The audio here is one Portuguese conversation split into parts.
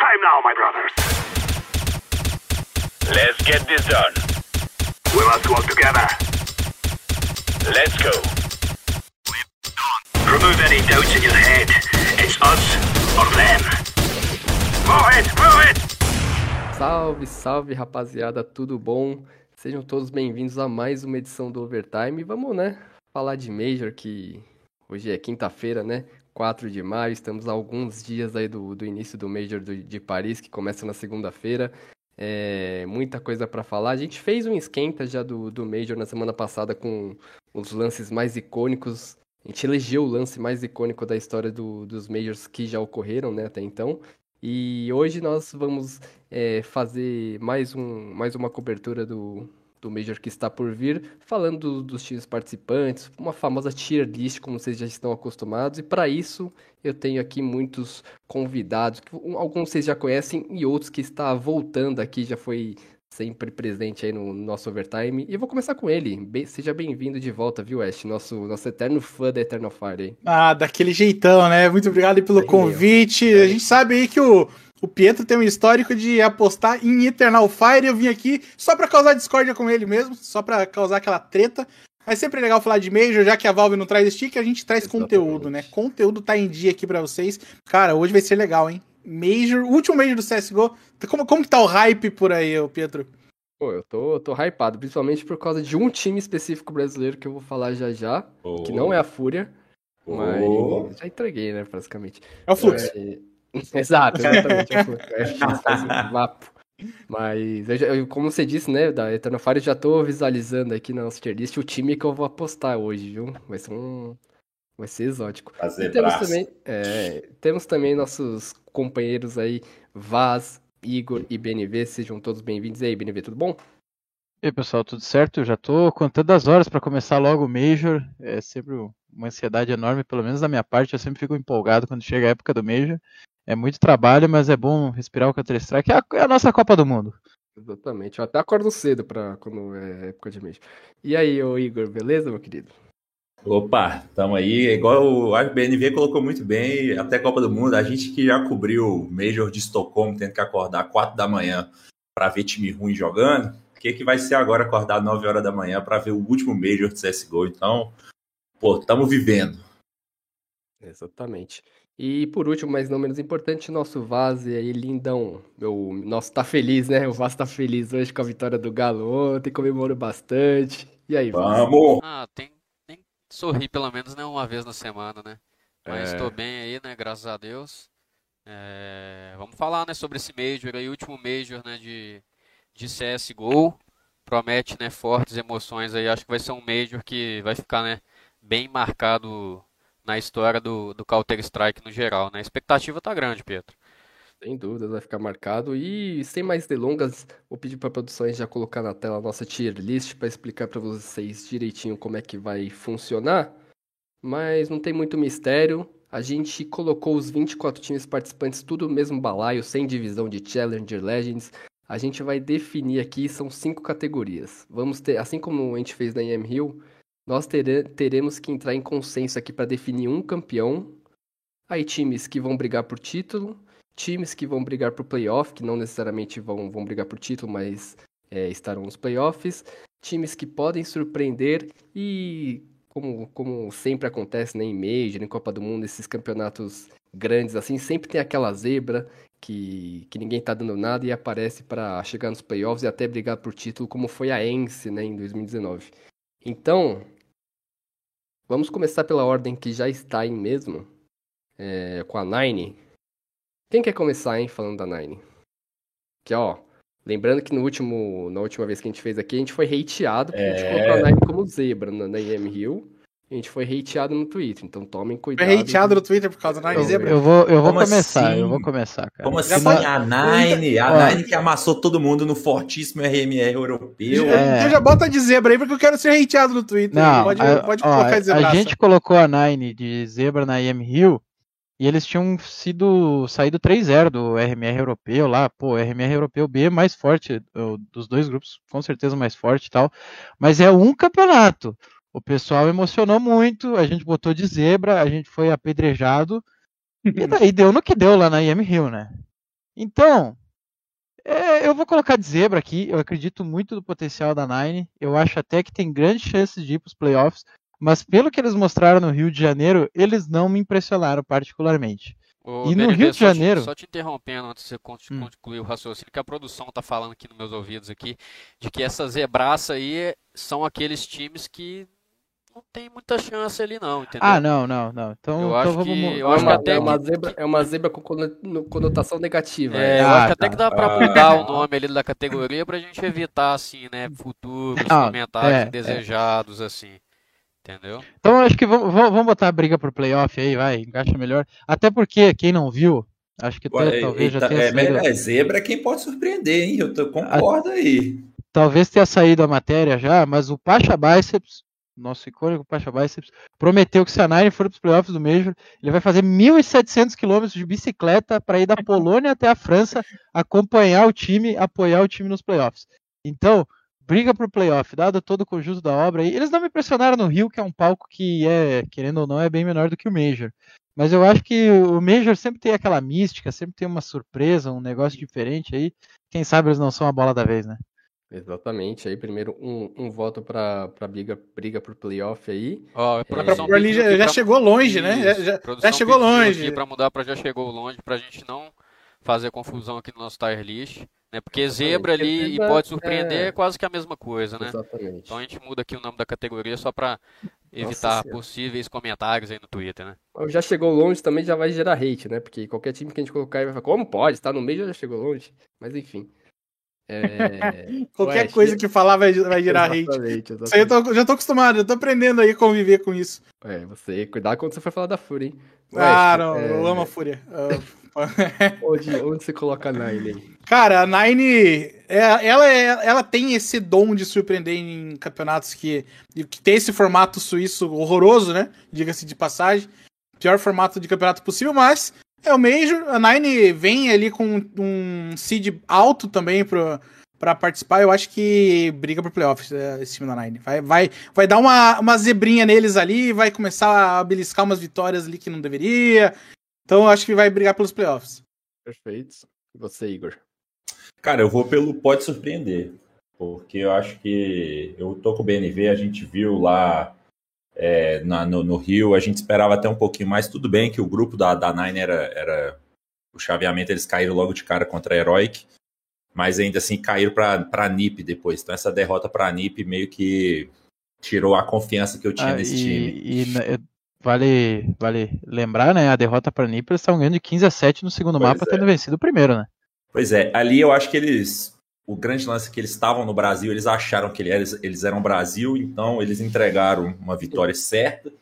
time now, my brothers. Let's get this done. We must work together. Let's go. Remove any doubts in your head. It's us or them. Move it, move it! Salve, salve rapaziada, tudo bom? Sejam todos bem-vindos a mais uma edição do Overtime. Vamos, né, falar de Major, que hoje é quinta-feira, né? 4 de maio, estamos alguns dias aí do, do início do Major do, de Paris, que começa na segunda-feira. É, muita coisa para falar. A gente fez um esquenta já do, do Major na semana passada com os lances mais icônicos. A gente elegeu o lance mais icônico da história do, dos Majors que já ocorreram, né, até então. E hoje nós vamos é, fazer mais, um, mais uma cobertura do, do Major que está por vir, falando do, dos times participantes, uma famosa tier list, como vocês já estão acostumados. E para isso eu tenho aqui muitos convidados, que, alguns vocês já conhecem e outros que está voltando aqui, já foi sempre presente aí no nosso overtime. E eu vou começar com ele. Bem, seja bem-vindo de volta, viu, Ash? Nosso, nosso eterno fã da Eternal Fire aí. Ah, daquele jeitão, né? Muito obrigado pelo convite. A gente sabe aí que o, o Pietro tem um histórico de apostar em Eternal Fire. Eu vim aqui só pra causar discórdia com ele mesmo, só pra causar aquela treta. Mas sempre é legal falar de Major, já que a Valve não traz stick, a gente traz Exatamente. conteúdo, né? Conteúdo tá em dia aqui para vocês. Cara, hoje vai ser legal, hein? Major, último Major do CSGO. Como, como que tá o hype por aí, Pietro? Pô, eu tô, eu tô hypado, principalmente por causa de um time específico brasileiro que eu vou falar já já, oh. que não é a Fúria, oh. mas já entreguei, né, basicamente. É o Flux. É... Exato, exatamente, é. Mas, eu como você disse, né, da Eternal Fire, eu já tô visualizando aqui na nossa tier list o time que eu vou apostar hoje, viu? Vai ser um... Vai ser exótico. Fazer temos também, é, temos também nossos companheiros aí, Vaz, Igor e BNV, sejam todos bem-vindos. E aí, BNV, tudo bom? E aí, pessoal, tudo certo? Eu já tô contando as horas para começar logo o Major. É sempre uma ansiedade enorme, pelo menos da minha parte. Eu sempre fico empolgado quando chega a época do Major. É muito trabalho, mas é bom respirar o Counter-Strike. É, a, é a nossa Copa do Mundo. Exatamente. Eu até acordo cedo para quando é época de Major. E aí, ô Igor, beleza, meu querido? Opa, estamos aí. Igual o BNV colocou muito bem, até Copa do Mundo, a gente que já cobriu o Major de Estocolmo, tendo que acordar 4 da manhã para ver time ruim jogando, o que, que vai ser agora acordar 9 horas da manhã para ver o último Major de CSGO? Então, pô, estamos vivendo. Exatamente. E por último, mas não menos importante, nosso Vaz aí, lindão. Meu, nosso tá feliz, né? O Vaz tá feliz hoje com a vitória do Galo ontem, comemorou bastante. E aí, Vaz? Vamos! Ah, tem sorrir pelo menos né, uma vez na semana, né? Mas estou é... bem aí, né? Graças a Deus. É... Vamos falar, né, sobre esse Major aí, último Major, né, de, de CSGO. Promete, né, fortes emoções aí. Acho que vai ser um Major que vai ficar, né, bem marcado na história do, do Counter-Strike no geral, né? A expectativa tá grande, Pedro. Sem dúvida, vai ficar marcado. E sem mais delongas, vou pedir para a produção já colocar na tela a nossa tier list para explicar para vocês direitinho como é que vai funcionar. Mas não tem muito mistério. A gente colocou os 24 times participantes tudo no mesmo balaio, sem divisão de Challenger, Legends. A gente vai definir aqui, são cinco categorias. Vamos ter, assim como a gente fez na EM Hill, nós tere, teremos que entrar em consenso aqui para definir um campeão. Aí times que vão brigar por título, times que vão brigar por playoff, que não necessariamente vão, vão brigar por título, mas é, estarão nos playoffs, times que podem surpreender e, como, como sempre acontece né, em Major, em Copa do Mundo, esses campeonatos grandes assim, sempre tem aquela zebra que, que ninguém tá dando nada e aparece para chegar nos playoffs e até brigar por título, como foi a Ence né, em 2019. Então, vamos começar pela ordem que já está aí mesmo, é, com a Nine. Quem quer começar, hein, falando da Nine? Que, ó, lembrando que no último, na última vez que a gente fez aqui, a gente foi hateado, porque é... a gente colocou a Nine como zebra na, na IM Hill. A gente foi hateado no Twitter, então tomem cuidado. Foi hateado no Twitter por causa da Nine Zebra? Eu vou, eu vou começar, assim? eu vou começar, cara. Como assim? A Nine, a Nine que amassou todo mundo no fortíssimo RMR europeu. É. Eu já bota de zebra aí porque eu quero ser hateado no Twitter. Não, pode, a, pode ó, colocar de A gente colocou a Nine de zebra na IM Hill e eles tinham sido saído 3-0 do RMR europeu lá, pô, RMR europeu B é mais forte dos dois grupos, com certeza mais forte e tal, mas é um campeonato. O pessoal emocionou muito, a gente botou de zebra, a gente foi apedrejado, e daí deu no que deu lá na IM Rio, né? Então, é, eu vou colocar de zebra aqui. Eu acredito muito no potencial da Nine. Eu acho até que tem grandes chances de ir para os playoffs. Mas pelo que eles mostraram no Rio de Janeiro, eles não me impressionaram particularmente. Ô, e no Rio de Janeiro. Te, só te interrompendo antes de você hum. concluir hum. o raciocínio, que a produção está falando aqui nos meus ouvidos aqui, de que essa zebraça aí são aqueles times que não tem muita chance ali não, entendeu? Ah, não, não, não. Então, eu então acho vamos... que, eu acho que até é uma zebra, é uma zebra com conotação negativa. É, né? eu acho que até tá. que dá para mudar ah, o nome ali da categoria pra gente evitar assim, né, futuros ah, comentários é, indesejados é. assim. Entendeu? Então acho que vamos, vamos botar a briga pro playoff aí, vai, encaixa melhor. Até porque, quem não viu, acho que Ué, talvez já tenha é, saído... É, zebra é quem pode surpreender, hein? Eu tô, concordo a... aí. Talvez tenha saído a matéria já, mas o Pacha Biceps, nosso icônico Pacha Biceps, prometeu que se a Nine for para os playoffs do Major, ele vai fazer 1.700 quilômetros de bicicleta para ir da Polônia até a França, acompanhar o time, apoiar o time nos playoffs. Então, briga pro playoff, dado todo o conjunto da obra. E eles não me impressionaram no Rio, que é um palco que é, querendo ou não, é bem menor do que o Major. Mas eu acho que o Major sempre tem aquela mística, sempre tem uma surpresa, um negócio diferente aí. Quem sabe eles não são a bola da vez, né? Exatamente, aí primeiro um, um voto para briga, briga pro playoff aí. Ó, oh, é, já, já chegou longe, né? Já, já, já chegou longe. Para mudar para já chegou longe, para a gente não fazer confusão aqui no nosso tier list. Né? Porque zebra ali e pode surpreender é... é... quase que a mesma coisa, né? Exatamente. Então a gente muda aqui o nome da categoria só para evitar possíveis comentários aí no Twitter, né? Já chegou longe também já vai gerar hate, né? Porque qualquer time que a gente colocar vai falar, como pode? Está no meio já chegou longe. Mas enfim. É... Qualquer Ué, coisa que falar vai, vai gerar exatamente, hate. Exatamente. Eu tô, já tô acostumado, já tô aprendendo aí a conviver com isso. É, você, cuidado quando você for falar da Fúria, hein? Ué, ah, não, é... eu amo a Fúria. Onde, onde você coloca a Nine aí? Cara, a Nine, é, ela, é, ela tem esse dom de surpreender em campeonatos que, que tem esse formato suíço horroroso, né? Diga-se de passagem. Pior formato de campeonato possível, mas é o Major. A Nine vem ali com um seed alto também pro, pra participar. Eu acho que briga pro playoffs é, esse time da Nine. Vai, vai, vai dar uma, uma zebrinha neles ali, vai começar a beliscar umas vitórias ali que não deveria. Então acho que vai brigar pelos playoffs. Perfeito. E você, Igor? Cara, eu vou pelo pode surpreender. Porque eu acho que eu tô com o BNV, a gente viu lá é, na, no, no, Rio, a gente esperava até um pouquinho mais. Tudo bem que o grupo da, da Nine era, era. O chaveamento eles caíram logo de cara contra a Heroic, mas ainda assim caíram para a NIP depois. Então essa derrota para a NIP meio que tirou a confiança que eu tinha ah, nesse e, time. E Vale, vale lembrar, né? A derrota para Nipper estavam ganhando de 15 a 7 no segundo pois mapa, é. tendo vencido o primeiro, né? Pois é, ali eu acho que eles. O grande lance é que eles estavam no Brasil, eles acharam que eles, eles eram Brasil, então eles entregaram uma vitória certa,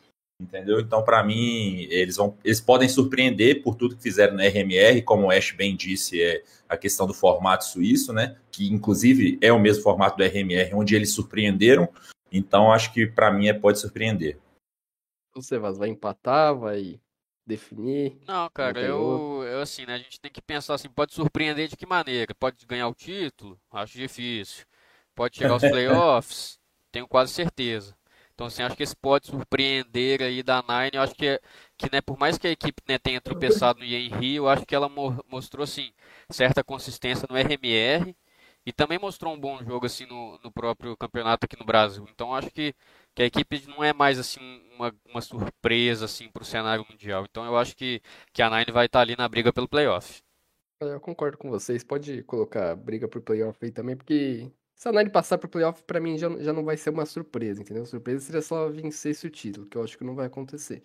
entendeu? Então, para mim, eles vão, eles podem surpreender por tudo que fizeram no RMR, como o Ash bem disse, é a questão do formato suíço, né? Que inclusive é o mesmo formato do RMR, onde eles surpreenderam. Então, acho que para mim é pode surpreender. Você vai empatar, vai definir? Não, cara, eu, eu assim, né? A gente tem que pensar assim, pode surpreender de que maneira? Pode ganhar o título? Acho difícil. Pode chegar aos playoffs? Tenho quase certeza. Então, assim, acho que esse pode surpreender aí da Nine. Eu acho que, que né, por mais que a equipe né, tenha tropeçado no Henry, eu acho que ela mo mostrou, assim, certa consistência no RMR e também mostrou um bom jogo, assim, no, no próprio campeonato aqui no Brasil. Então, acho que que a equipe não é mais assim uma, uma surpresa assim para o cenário mundial. Então eu acho que, que a Nine vai estar tá ali na briga pelo playoff. Eu concordo com vocês. Pode colocar briga pro playoff aí também, porque se a Nine passar pro playoff, para mim já, já não vai ser uma surpresa, entendeu? Surpresa seria só vencer esse título, que eu acho que não vai acontecer.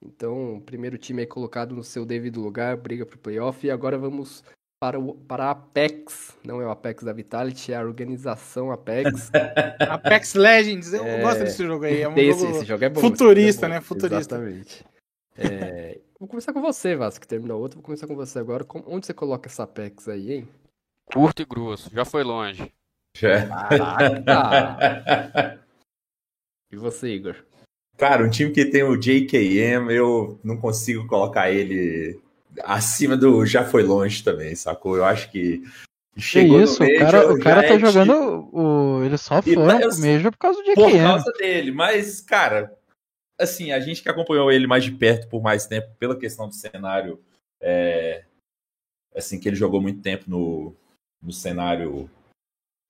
Então, primeiro time aí colocado no seu devido lugar, briga pro playoff. E agora vamos para, o, para a Apex, não é o Apex da Vitality, é a organização Apex. Apex Legends, eu é... gosto desse jogo aí. É um esse, jogo esse jogo é bom. Futurista, é bom. né? Futurista. Exatamente. É... Vou começar com você, Vasco, que terminou outro. Vou começar com você agora. Onde você coloca essa Apex aí, hein? Curto e grosso, já foi longe. Já. Caraca! e você, Igor? Cara, um time que tem o JKM, eu não consigo colocar ele acima do já foi longe também, sacou? Eu acho que chegou que isso, o cara, o cara tá é jogando tipo... o ele só foi tá, mesmo por causa do Por causa dele, mas cara, assim, a gente que acompanhou ele mais de perto por mais tempo pela questão do cenário é, assim que ele jogou muito tempo no, no cenário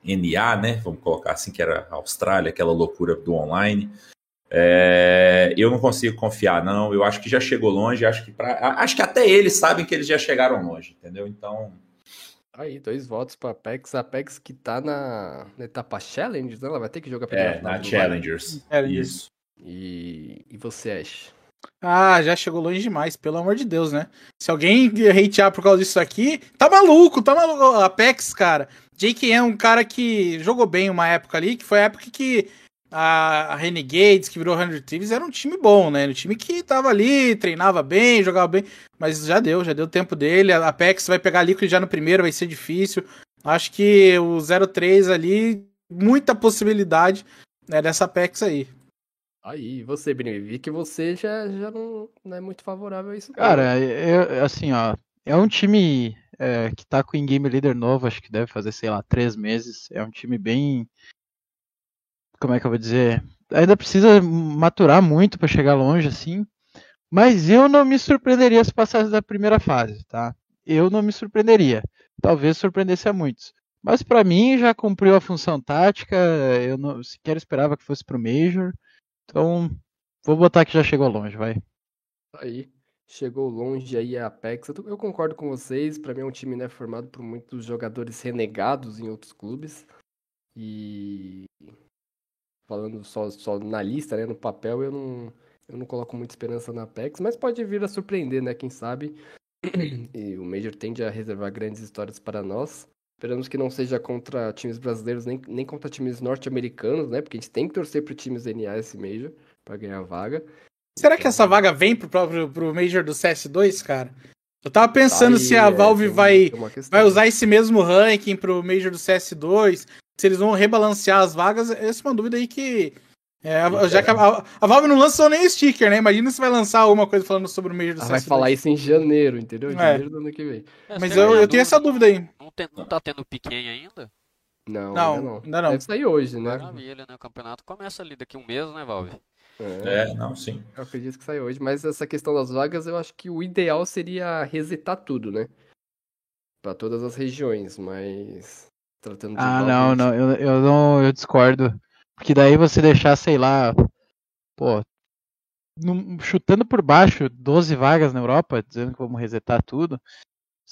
NA, né? Vamos colocar assim, que era a Austrália, aquela loucura do online. É, eu não consigo confiar, não. Eu acho que já chegou longe. Acho que, pra, acho que até eles sabem que eles já chegaram longe, entendeu? Então. Aí, dois votos para Apex. A Apex que tá na, na etapa Challenge, né? Ela vai ter que jogar pela É, na Challengers. Isso. E, e você, Ash? Ah, já chegou longe demais, pelo amor de Deus, né? Se alguém hatear por causa disso aqui, tá maluco, tá maluco. Apex, cara. Jake é um cara que jogou bem uma época ali, que foi a época que a, Renegades, que virou 100 Thieves, era um time bom, né? Um time que tava ali, treinava bem, jogava bem, mas já deu, já deu tempo dele. A Apex vai pegar Liquid já no primeiro, vai ser difícil. Acho que o 03 ali, muita possibilidade né, dessa Apex aí. Aí, você, Brino, vi que você já, já não, não é muito favorável a isso. Cara, é, assim, ó, é um time é, que tá com o in-game leader novo, acho que deve fazer, sei lá, três meses. É um time bem como é que eu vou dizer? Ainda precisa maturar muito para chegar longe assim. Mas eu não me surpreenderia se passasse da primeira fase, tá? Eu não me surpreenderia. Talvez surpreendesse a muitos. Mas para mim já cumpriu a função tática. Eu não sequer esperava que fosse pro Major. Então, vou botar que já chegou longe, vai. Aí, chegou longe aí a Apex. Eu, concordo com vocês. Para mim é um time né, formado por muitos jogadores renegados em outros clubes. E falando só, só na lista, né, no papel, eu não, eu não coloco muita esperança na Apex, mas pode vir a surpreender, né, quem sabe. E o Major tende a reservar grandes histórias para nós. Esperamos que não seja contra times brasileiros, nem, nem contra times norte-americanos, né, porque a gente tem que torcer para times NA esse Major para ganhar a vaga. Será que essa vaga vem pro próprio pro Major do CS2, cara? Eu tava pensando tá aí, se a Valve é, vai, vai usar esse mesmo ranking pro Major do CS2, se eles vão rebalancear as vagas, essa é uma dúvida aí que. É, já que a, a, Valve não lançou nem sticker, né? Imagina se vai lançar alguma coisa falando sobre o Major do ah, Vai falar isso em janeiro, entendeu? Em é. janeiro do ano que vem. É, Mas eu, eu tenho essa dúvida aí. Não, tem, não tá tendo pequeno ainda? Não, não, ainda não. Ainda não. Deve sair hoje, né? Maravilha, né? O campeonato começa ali daqui a um mês, né, Valve? É, é, não, sim. Eu acredito que sai hoje, mas essa questão das vagas, eu acho que o ideal seria resetar tudo, né? Para todas as regiões, mas Tratando de ah, não, não, eu, eu não, eu discordo. Porque daí você deixar, sei lá, pô, chutando por baixo 12 vagas na Europa, dizendo que vamos resetar tudo.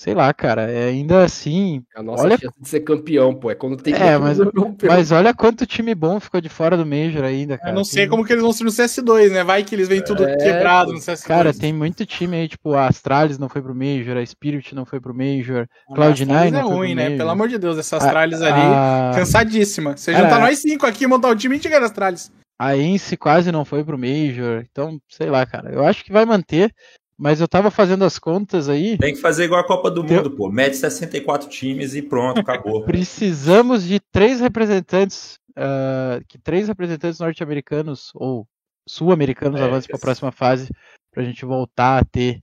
Sei lá, cara, é ainda assim. A nossa olha... chance de ser campeão, pô, é quando tem É, mas, mas olha quanto time bom ficou de fora do Major ainda, cara. Eu não sei tem... como que eles vão ser no CS2, né? Vai que eles vêm tudo é, quebrado no CS2. Cara, tem muito time aí, tipo, a Astralis não foi pro Major, a Spirit não foi pro Major, Cloud9 é ruim, né? Pelo amor de Deus, essa Astralis a, ali, a... cansadíssima. Você cara, juntar nós cinco aqui e montar o time, a gente ganha Astralis. A Ence quase não foi pro Major, então, sei lá, cara. Eu acho que vai manter. Mas eu tava fazendo as contas aí. Tem que fazer igual a Copa do Mundo, pô. Mede 64 times e pronto, acabou. Precisamos de três representantes, uh, que três representantes norte-americanos ou sul-americanos é, avancem para a próxima fase, para a gente voltar a ter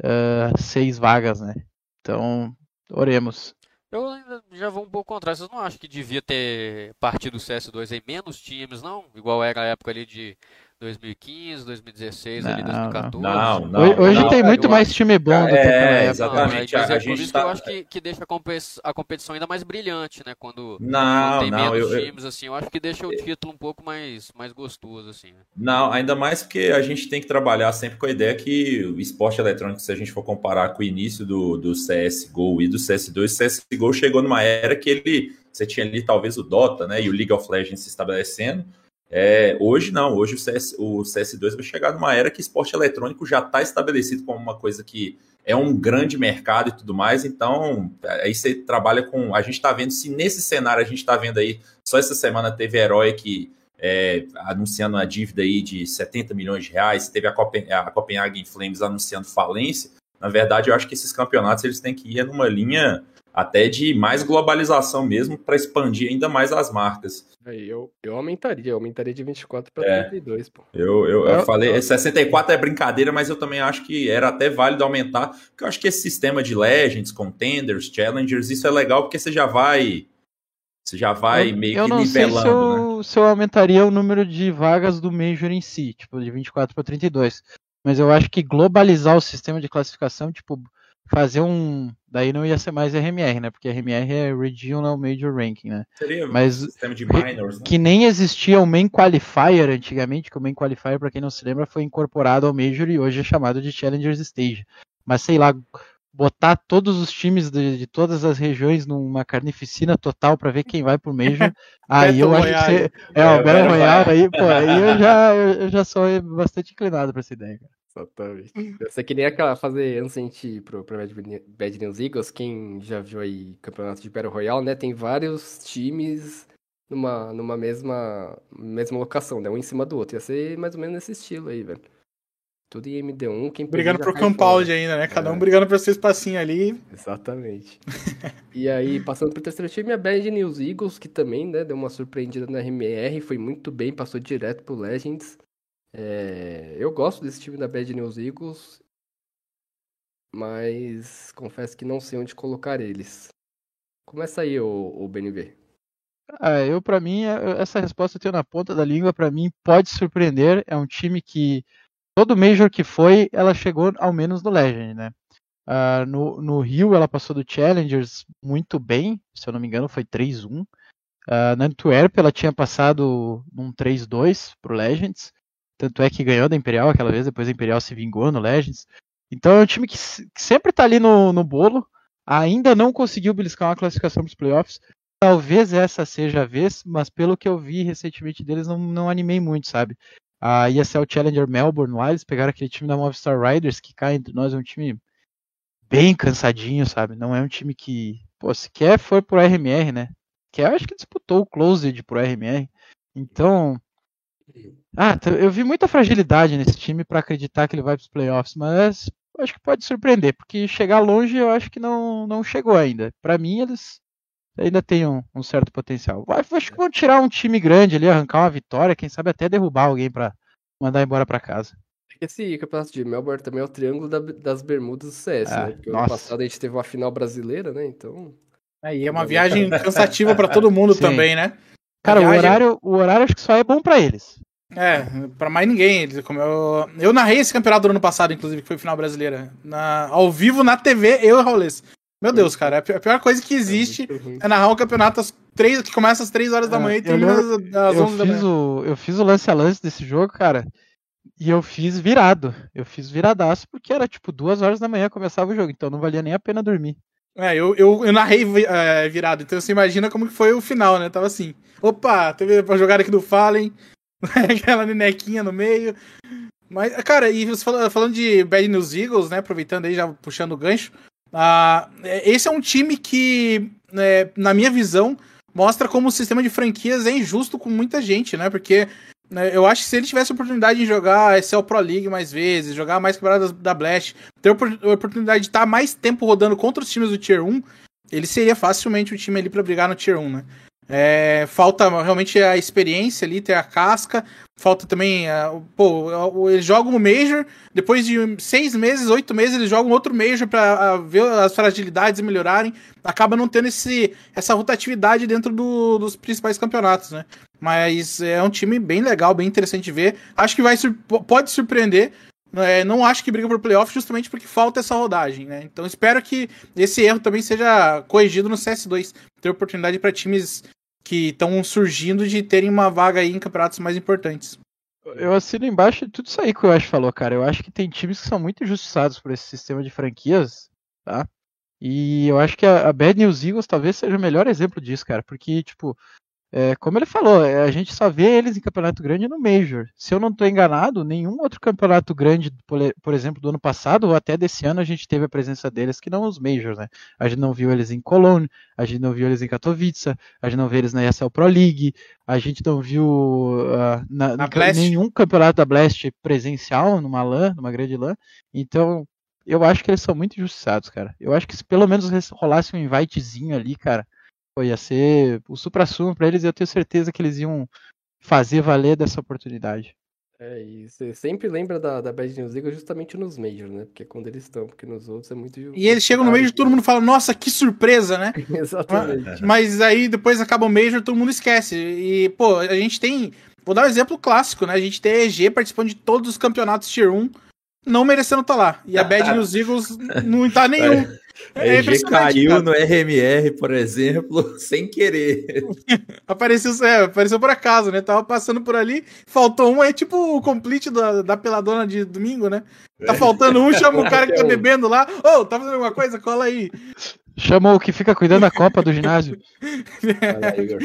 uh, seis vagas, né? Então, oremos. Eu ainda já vou um pouco contra. Vocês não acham que devia ter partido o CS2 em menos times, não? Igual era a época ali de 2015, 2016, não, ali 2014. Não, não, hoje, hoje não, tem muito mais time bom do que é, exatamente. Não, a, a, gente tá... eu acho que, que deixa a, competição ainda mais brilhante, né? Quando, não, quando tem não, menos eu, times, assim, eu acho que deixa o título um pouco mais, mais gostoso, assim. Né? Não, ainda mais porque a gente tem que trabalhar sempre com a ideia que o esporte eletrônico, se a gente for comparar com o início do, do CSGO e do CS2, o CSGO chegou numa era que ele, você tinha ali talvez o Dota, né? E o League of Legends se estabelecendo, é, hoje não, hoje o, CS, o CS2 vai chegar numa era que esporte eletrônico já está estabelecido como uma coisa que é um grande mercado e tudo mais, então aí você trabalha com. A gente está vendo se nesse cenário a gente está vendo aí, só essa semana teve Herói que é, anunciando uma dívida aí de 70 milhões de reais, teve a, Copen, a Copenhagen Flames anunciando falência. Na verdade, eu acho que esses campeonatos eles têm que ir numa linha até de mais globalização mesmo para expandir ainda mais as marcas. Eu, eu aumentaria, eu aumentaria de 24 para é, 32, pô. Eu, eu, eu, falei, 64 é brincadeira, mas eu também acho que era até válido aumentar, porque eu acho que esse sistema de Legends, Contenders, Challengers, isso é legal porque você já vai você já vai eu, meio eu que não nivelando, sei se eu, né? se eu aumentaria o número de vagas do Major em si, tipo, de 24 para 32. Mas eu acho que globalizar o sistema de classificação, tipo, fazer um. Daí não ia ser mais RMR, né? Porque RMR é Regional Major Ranking, né? Seria Mas um sistema de minors, né? que nem existia o Main Qualifier antigamente, que o Main Qualifier, para quem não se lembra, foi incorporado ao Major e hoje é chamado de Challengers Stage. Mas sei lá, botar todos os times de, de todas as regiões numa carnificina total para ver quem vai pro Major, aí eu acho que você, é, é o Battle Royale, aí, pô, aí eu já, eu já sou bastante inclinado para essa ideia, cara. Exatamente. Eu sei que nem aquela fazer antes a gente ir pro, pro Bad News Eagles, quem já viu aí campeonato de Battle Royale, né? Tem vários times numa, numa mesma, mesma locação, né? Um em cima do outro. Ia ser mais ou menos nesse estilo aí, velho. Tudo em MD1. Quem brigando pro compound ainda, né? Cada é. um brigando pra seu espacinho ali. Exatamente. e aí, passando pro terceiro time, a Bad News Eagles, que também, né, deu uma surpreendida na RMR, foi muito bem, passou direto pro Legends. É, eu gosto desse time da Bad News Eagles, mas confesso que não sei onde colocar eles. Começa aí, o, o BNV. Ah, eu, para mim, é, essa resposta eu tenho na ponta da língua. Para mim, pode surpreender. É um time que, todo Major que foi, ela chegou ao menos no Legend, né? Uh, no, no Rio, ela passou do Challengers muito bem, se eu não me engano, foi 3-1. Uh, ah, na Antwerp, ela tinha passado num 3-2 pro Legends. Tanto é que ganhou da Imperial aquela vez, depois a Imperial se vingou no Legends. Então é um time que, que sempre tá ali no, no bolo, ainda não conseguiu beliscar uma classificação para os playoffs. Talvez essa seja a vez, mas pelo que eu vi recentemente deles, não, não animei muito, sabe? A ESL Challenger Melbourne lá, eles pegaram aquele time da Movistar Riders, que cá entre nós é um time bem cansadinho, sabe? Não é um time que, pô, sequer foi pro RMR, né? Que eu acho que disputou o Closed pro RMR. Então, ah, eu vi muita fragilidade nesse time para acreditar que ele vai para os playoffs, mas acho que pode surpreender, porque chegar longe eu acho que não, não chegou ainda. Para mim, eles ainda têm um, um, certo potencial. Acho que vão tirar um time grande ali, arrancar uma vitória, quem sabe até derrubar alguém para mandar embora para casa. Esse campeonato de Melbourne também é o triângulo da, das bermudas do CS, ah, né? Porque nossa. ano passado a gente teve uma final brasileira, né? Então. Aí é, é uma viagem cansativa para todo mundo Sim. também, né? Cara, viagem... o, horário, o horário acho que só é bom para eles. É, pra mais ninguém. Eu, eu narrei esse campeonato do ano passado, inclusive, que foi final brasileira. Na, ao vivo na TV, eu e Raulês. Meu Deus, cara, a pior coisa que existe é, é narrar um campeonato às três, que começa às 3 horas da é, manhã e termina às 11 da manhã. O, eu fiz o lance a lance desse jogo, cara, e eu fiz virado. Eu fiz viradaço porque era tipo duas horas da manhã começava o jogo, então não valia nem a pena dormir. É, eu, eu, eu narrei é, virado, então você imagina como que foi o final, né? Tava assim, opa, teve a jogada aqui do Fallen, aquela nenequinha no meio. Mas, cara, e você falando de Bad News Eagles, né? Aproveitando aí, já puxando o gancho. Uh, esse é um time que, né, na minha visão, mostra como o sistema de franquias é injusto com muita gente, né? Porque né, eu acho que se ele tivesse oportunidade de jogar SL Pro League mais vezes, jogar mais quebradas da Blast, ter a oportunidade de estar mais tempo rodando contra os times do Tier 1, ele seria facilmente o time ali para brigar no Tier 1, né? É, falta realmente a experiência ali, ter a casca. Falta também. Uh, pô, eles jogam o Major, depois de seis meses, oito meses, eles jogam outro Major para ver as fragilidades melhorarem. Acaba não tendo esse, essa rotatividade dentro do, dos principais campeonatos, né? Mas é um time bem legal, bem interessante de ver. Acho que vai pode surpreender. É, não acho que briga por playoff justamente porque falta essa rodagem, né? Então espero que esse erro também seja corrigido no CS2. Ter oportunidade para times que estão surgindo de terem uma vaga aí em campeonatos mais importantes. Eu assino embaixo de tudo isso aí que o Ash falou, cara. Eu acho que tem times que são muito injustiçados por esse sistema de franquias, tá? E eu acho que a, a Bad News Eagles talvez seja o melhor exemplo disso, cara. Porque, tipo, é, como ele falou, é, a gente só vê eles em campeonato grande no Major. Se eu não estou enganado, nenhum outro campeonato grande, por, exemplo, do ano passado ou até desse ano, a gente teve a presença deles que não os Majors, né? A gente não viu eles em Cologne, a gente não viu eles em Katowice, a gente não viu eles na ESL Pro League, a gente não viu uh, na, na nenhum campeonato da Blast presencial, numa LAN, numa grande LAN. Então, eu acho que eles são muito injustiçados, cara. Eu acho que se pelo menos rolasse um invitezinho ali, cara Pô, ia ser o supra-sumo para eles e eu tenho certeza que eles iam fazer valer dessa oportunidade. É, e você sempre lembra da, da Bad News League justamente nos Majors, né? Porque é quando eles estão, porque nos outros é muito. E eles chegam no Major e todo mundo fala, nossa, que surpresa, né? Exatamente. Mas aí depois acaba o Major todo mundo esquece. E, pô, a gente tem. Vou dar um exemplo clássico, né? A gente tem a EG participando de todos os campeonatos Tier 1 não merecendo estar tá lá. E a Bad News Eagles não tá nenhum. É, é caiu cara. no RMR, por exemplo, sem querer. apareceu, é, apareceu por acaso, né? Tava passando por ali, faltou um, é tipo o complete da, da peladona de domingo, né? Tá é. faltando um, chama o cara que tá bebendo lá. Ô, oh, tá fazendo alguma coisa? Cola aí. Chama o que fica cuidando da Copa do ginásio. Fala, Igor.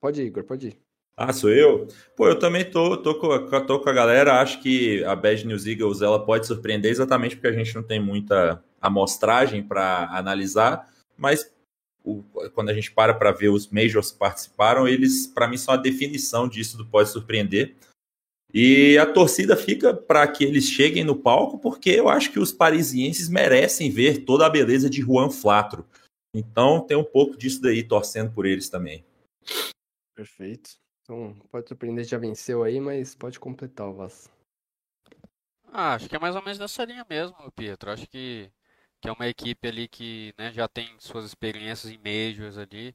Pode ir, Igor, pode ir. Ah, sou eu? Pô, eu também tô, tô, com, tô com a galera. Acho que a Bad News Eagles ela pode surpreender exatamente porque a gente não tem muita amostragem para analisar, mas o, quando a gente para para ver os Majors que participaram, eles, para mim, são a definição disso do pode surpreender. E a torcida fica para que eles cheguem no palco, porque eu acho que os parisienses merecem ver toda a beleza de Juan Flatro. Então tem um pouco disso daí torcendo por eles também. Perfeito. Então, pode surpreender, já venceu aí, mas pode completar o Vasco. Ah, acho que é mais ou menos nessa linha mesmo, Pietro. Acho que, que é uma equipe ali que né, já tem suas experiências em majors ali,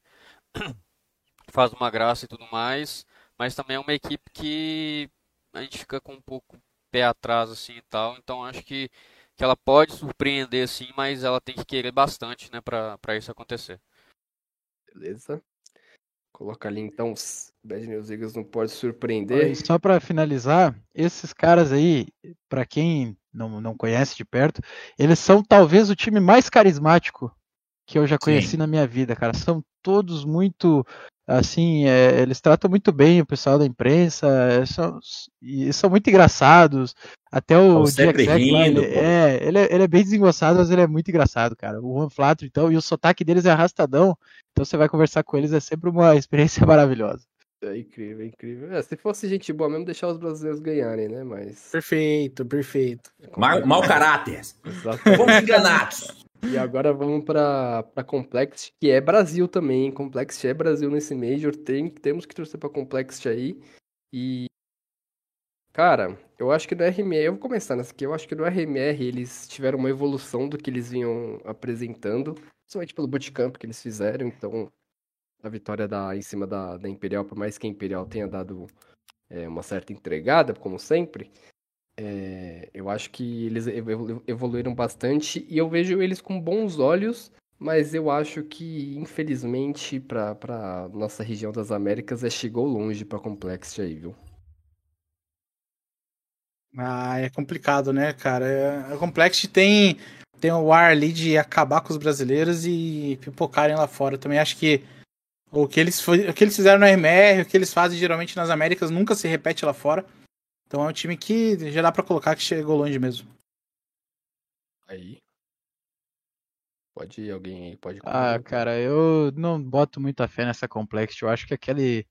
faz uma graça e tudo mais, mas também é uma equipe que a gente fica com um pouco pé atrás assim e tal, então acho que, que ela pode surpreender sim, mas ela tem que querer bastante né, para isso acontecer. Beleza. Coloca ali então os Bad News Eagles não pode surpreender. E só para finalizar, esses caras aí, para quem não, não conhece de perto, eles são talvez o time mais carismático que eu já conheci Sim. na minha vida, cara. São todos muito assim, é, eles tratam muito bem o pessoal da imprensa, é, são, e são muito engraçados. Até o Jack rindo, ele, é, ele, é, ele é bem desengonçado, mas ele é muito engraçado, cara. O Juan Flato, então, e o sotaque deles é arrastadão. Então você vai conversar com eles, é sempre uma experiência maravilhosa. É incrível, é incrível. É, se fosse gente boa mesmo, deixar os brasileiros ganharem, né? Mas. Perfeito, perfeito. Mal, mau caráter. Vamos enganados. E agora vamos para Complexity, que é Brasil também. Complexity é Brasil nesse Major. Tem, temos que torcer para Complexity aí. E. Cara, eu acho que no RMR. Eu vou começar nessa aqui. Eu acho que no RMR eles tiveram uma evolução do que eles vinham apresentando principalmente pelo bootcamp que eles fizeram, então a vitória da, em cima da, da Imperial, por mais que a Imperial tenha dado é, uma certa entregada, como sempre, é, eu acho que eles evoluíram bastante e eu vejo eles com bons olhos, mas eu acho que, infelizmente, para nossa região das Américas, é, chegou longe para Complexity aí, viu? Ah, é complicado, né, cara? É, a Complexity tem tem o ar ali de acabar com os brasileiros e pipocarem lá fora. Também acho que o que eles, o que eles fizeram no RMR, o que eles fazem geralmente nas Américas nunca se repete lá fora. Então é um time que já dá para colocar que chegou longe mesmo. Aí. Pode ir, alguém aí, pode. Ah, cara, eu não boto muita fé nessa Complexity. Eu acho que aquele,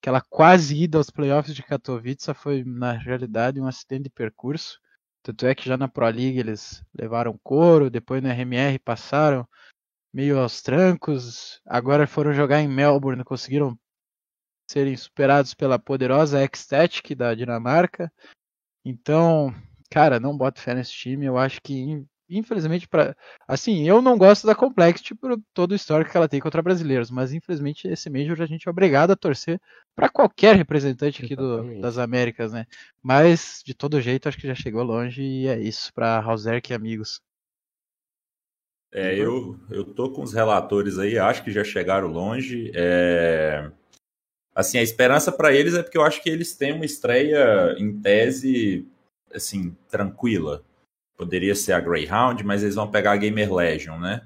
aquela quase ida aos playoffs de Katowice foi, na realidade, um acidente de percurso. Tanto é que já na Pro League eles levaram couro, depois no RMR passaram meio aos trancos, agora foram jogar em Melbourne, conseguiram serem superados pela poderosa Ecstatic da Dinamarca. Então, cara, não boto fé nesse time. Eu acho que infelizmente, para assim, eu não gosto da Complexity por todo o histórico que ela tem contra brasileiros, mas infelizmente esse Major a gente é obrigado a torcer para qualquer representante aqui do, das Américas, né? Mas de todo jeito acho que já chegou longe e é isso para Hauserk e amigos. É, eu, eu tô com os relatores aí, acho que já chegaram longe. É... Assim, a esperança para eles é porque eu acho que eles têm uma estreia em tese assim, tranquila Poderia ser a Greyhound, mas eles vão pegar a Gamer Legion, né?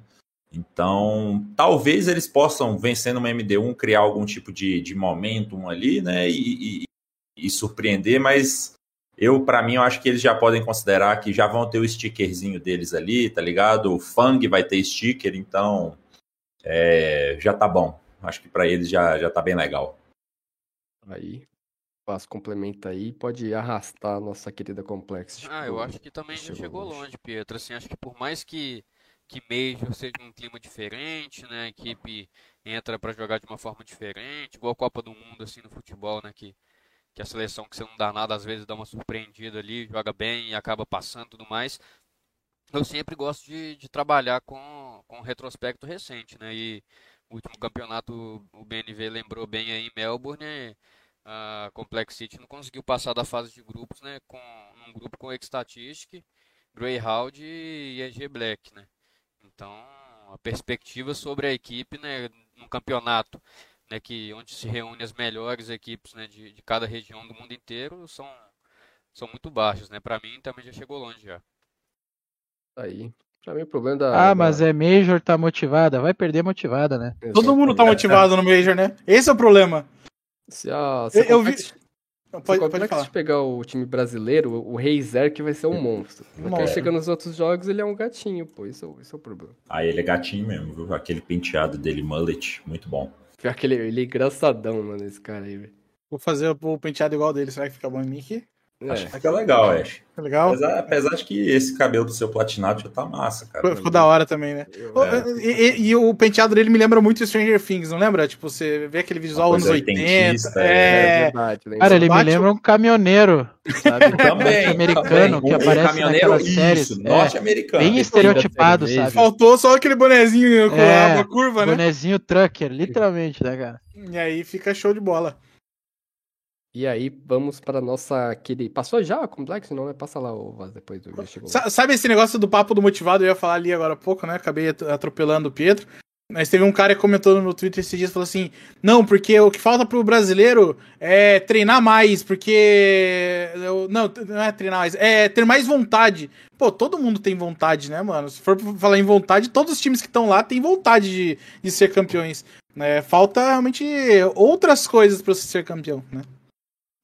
Então, talvez eles possam, vencendo uma MD1, criar algum tipo de, de momentum ali, né? E, e, e surpreender, mas eu, para mim, eu acho que eles já podem considerar que já vão ter o stickerzinho deles ali, tá ligado? O Fang vai ter sticker, então é, já tá bom. Acho que para eles já, já tá bem legal. Aí, Passo complementa aí, pode arrastar a nossa querida Complex. Ah, eu acho que também já chegou longe, longe Pietro. Assim, acho que por mais que que Major seja um clima diferente, né? A equipe entra para jogar de uma forma diferente, igual a Copa do Mundo assim no futebol, né, que que a seleção que você não dá nada às vezes dá uma surpreendida ali, joga bem e acaba passando tudo mais. Eu sempre gosto de, de trabalhar com, com retrospecto recente, né? E último campeonato o BNV lembrou bem aí em Melbourne, a Complex City não conseguiu passar da fase de grupos, né, com um grupo com X-Statistic, Greyhound e EG Black, né. Então, a perspectiva sobre a equipe, né, no campeonato, né, que onde se reúnem as melhores equipes, né, de, de cada região do mundo inteiro, são são muito baixas, né. Para mim também já chegou longe já. Aí. Pra mim o problema da. Ah, mas é Major tá motivada, vai perder motivada, né? Todo mundo tá motivado no Major, né? Esse é o problema. Se a, se eu, vi. Pode, pode, pode falar. Se pegar o time brasileiro, o Rei Zerk vai ser um monstro. Porque chega nos outros jogos, ele é um gatinho, pô. Isso, é esse é o problema. Ah, ele é gatinho mesmo, viu? Aquele penteado dele, mullet, muito bom. Pior que ele, ele é engraçadão, mano, esse cara aí, velho. Vou fazer o penteado igual dele, será que fica bom em mim aqui? É. Acho que fica legal, Ash. Fica legal? Apesar, apesar, de que esse cabelo do seu platinado já tá massa, cara. Ficou da hora também, né? É. E, e, e, o penteado dele me lembra muito Stranger Things, não lembra? Tipo, você vê aquele visual anos 80. É, é verdade. Cara, ele me lembra um caminhoneiro, sabe? também. americano também. que aparece um naquelas séries. É, norte-americano. Bem estereotipado, sabe? Faltou só aquele bonezinho com é, a curva, né? Bonezinho trucker, literalmente, né, cara? E aí fica show de bola. E aí, vamos para nossa aquele. Passou já a complexo? Não, né? Passa lá o Vaz depois do. Sabe esse negócio do papo do motivado? Eu ia falar ali agora há pouco, né? Acabei atropelando o Pedro. Mas teve um cara que comentou no Twitter esses dias falou assim: Não, porque o que falta pro brasileiro é treinar mais, porque. Não, não é treinar mais, é ter mais vontade. Pô, todo mundo tem vontade, né, mano? Se for falar em vontade, todos os times que estão lá têm vontade de, de ser campeões. Né? Falta realmente outras coisas para você ser campeão, né?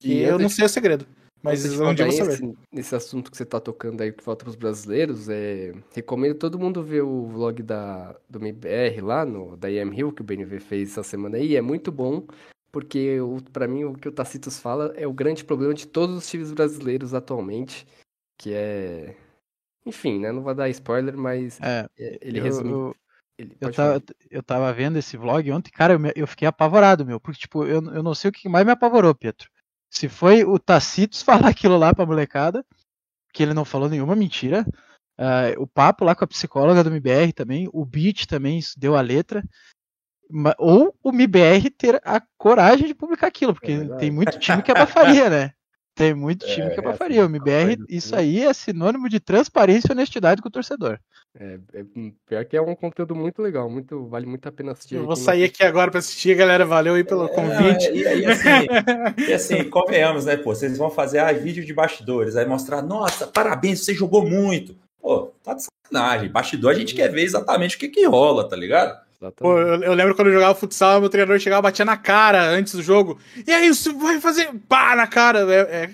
E eu não sei o segredo. Mas eu vou saber. Esse, nesse assunto que você tá tocando aí que falta pros brasileiros, é, recomendo todo mundo ver o vlog da, do MBR lá, no, da IM Hill, que o BNV fez essa semana aí. É muito bom, porque para mim o que o Tacitus fala é o grande problema de todos os times brasileiros atualmente, que é. Enfim, né? Não vou dar spoiler, mas é, ele resume. Ele, eu, tava, eu tava vendo esse vlog ontem, cara, eu, eu fiquei apavorado, meu, porque, tipo, eu, eu não sei o que mais me apavorou, Pietro. Se foi o Tacitus falar aquilo lá pra molecada, que ele não falou nenhuma mentira. Uh, o papo lá com a psicóloga do MBR também, o Beat também deu a letra. Ou o MBR ter a coragem de publicar aquilo, porque é tem muito time que abafaria, né? Tem muito time é, que abafaria. O MBR, isso aí é sinônimo de transparência e honestidade com o torcedor. É, é, pior que é um conteúdo muito legal, muito, vale muito a pena assistir. Eu vou sair aqui agora para assistir, galera. Valeu aí pelo é, convite. E, e, assim, e assim, convenhamos, né, pô? Vocês vão fazer ah, vídeo de bastidores, aí mostrar, nossa, parabéns, você jogou muito. Pô, tá de sacanagem. Bastidor a gente quer ver exatamente o que que rola, tá ligado? Pô, eu, eu, lembro quando eu jogava futsal, meu treinador chegava, batia na cara antes do jogo. E aí, você vai fazer pá na cara. É, é,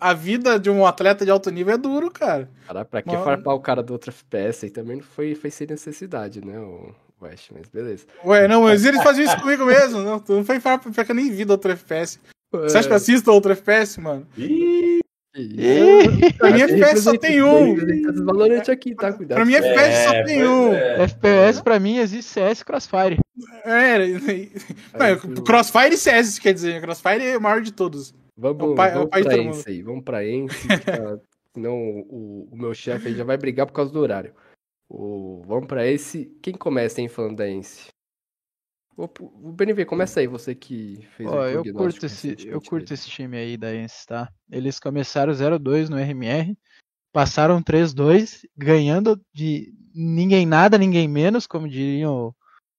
a vida de um atleta de alto nível é duro, cara. Cara, pra que Mano. farpar o cara do outro FPS aí também não foi, foi sem necessidade, né, o West, mas beleza. Ué, não, mas eles faziam isso comigo mesmo. Não, não foi farpa, porque eu nem vi do outro FPS. Você acha que eu assisto outro FPS, mano? Ih! Pra mim, FPS só tem um. Valorant aqui, tá? Cuidado. Pra mim, FPS só tem um. FPS pra mim existe CS Crossfire. É, não, Crossfire e CS, quer dizer. Crossfire é o maior de todos. Vamos, é o pai, vamos é o pai pra Ence aí, vamos pra Ence. Tá, senão o, o meu chefe já vai brigar por causa do horário. O, vamos pra esse. Quem começa, hein, falando da Ence? O BNV, começa aí, você que fez Ó, o eu curto esse Eu curto esse time aí da Ence, tá? Eles começaram 0-2 no RMR, passaram 3-2, ganhando de ninguém nada, ninguém menos, como diria o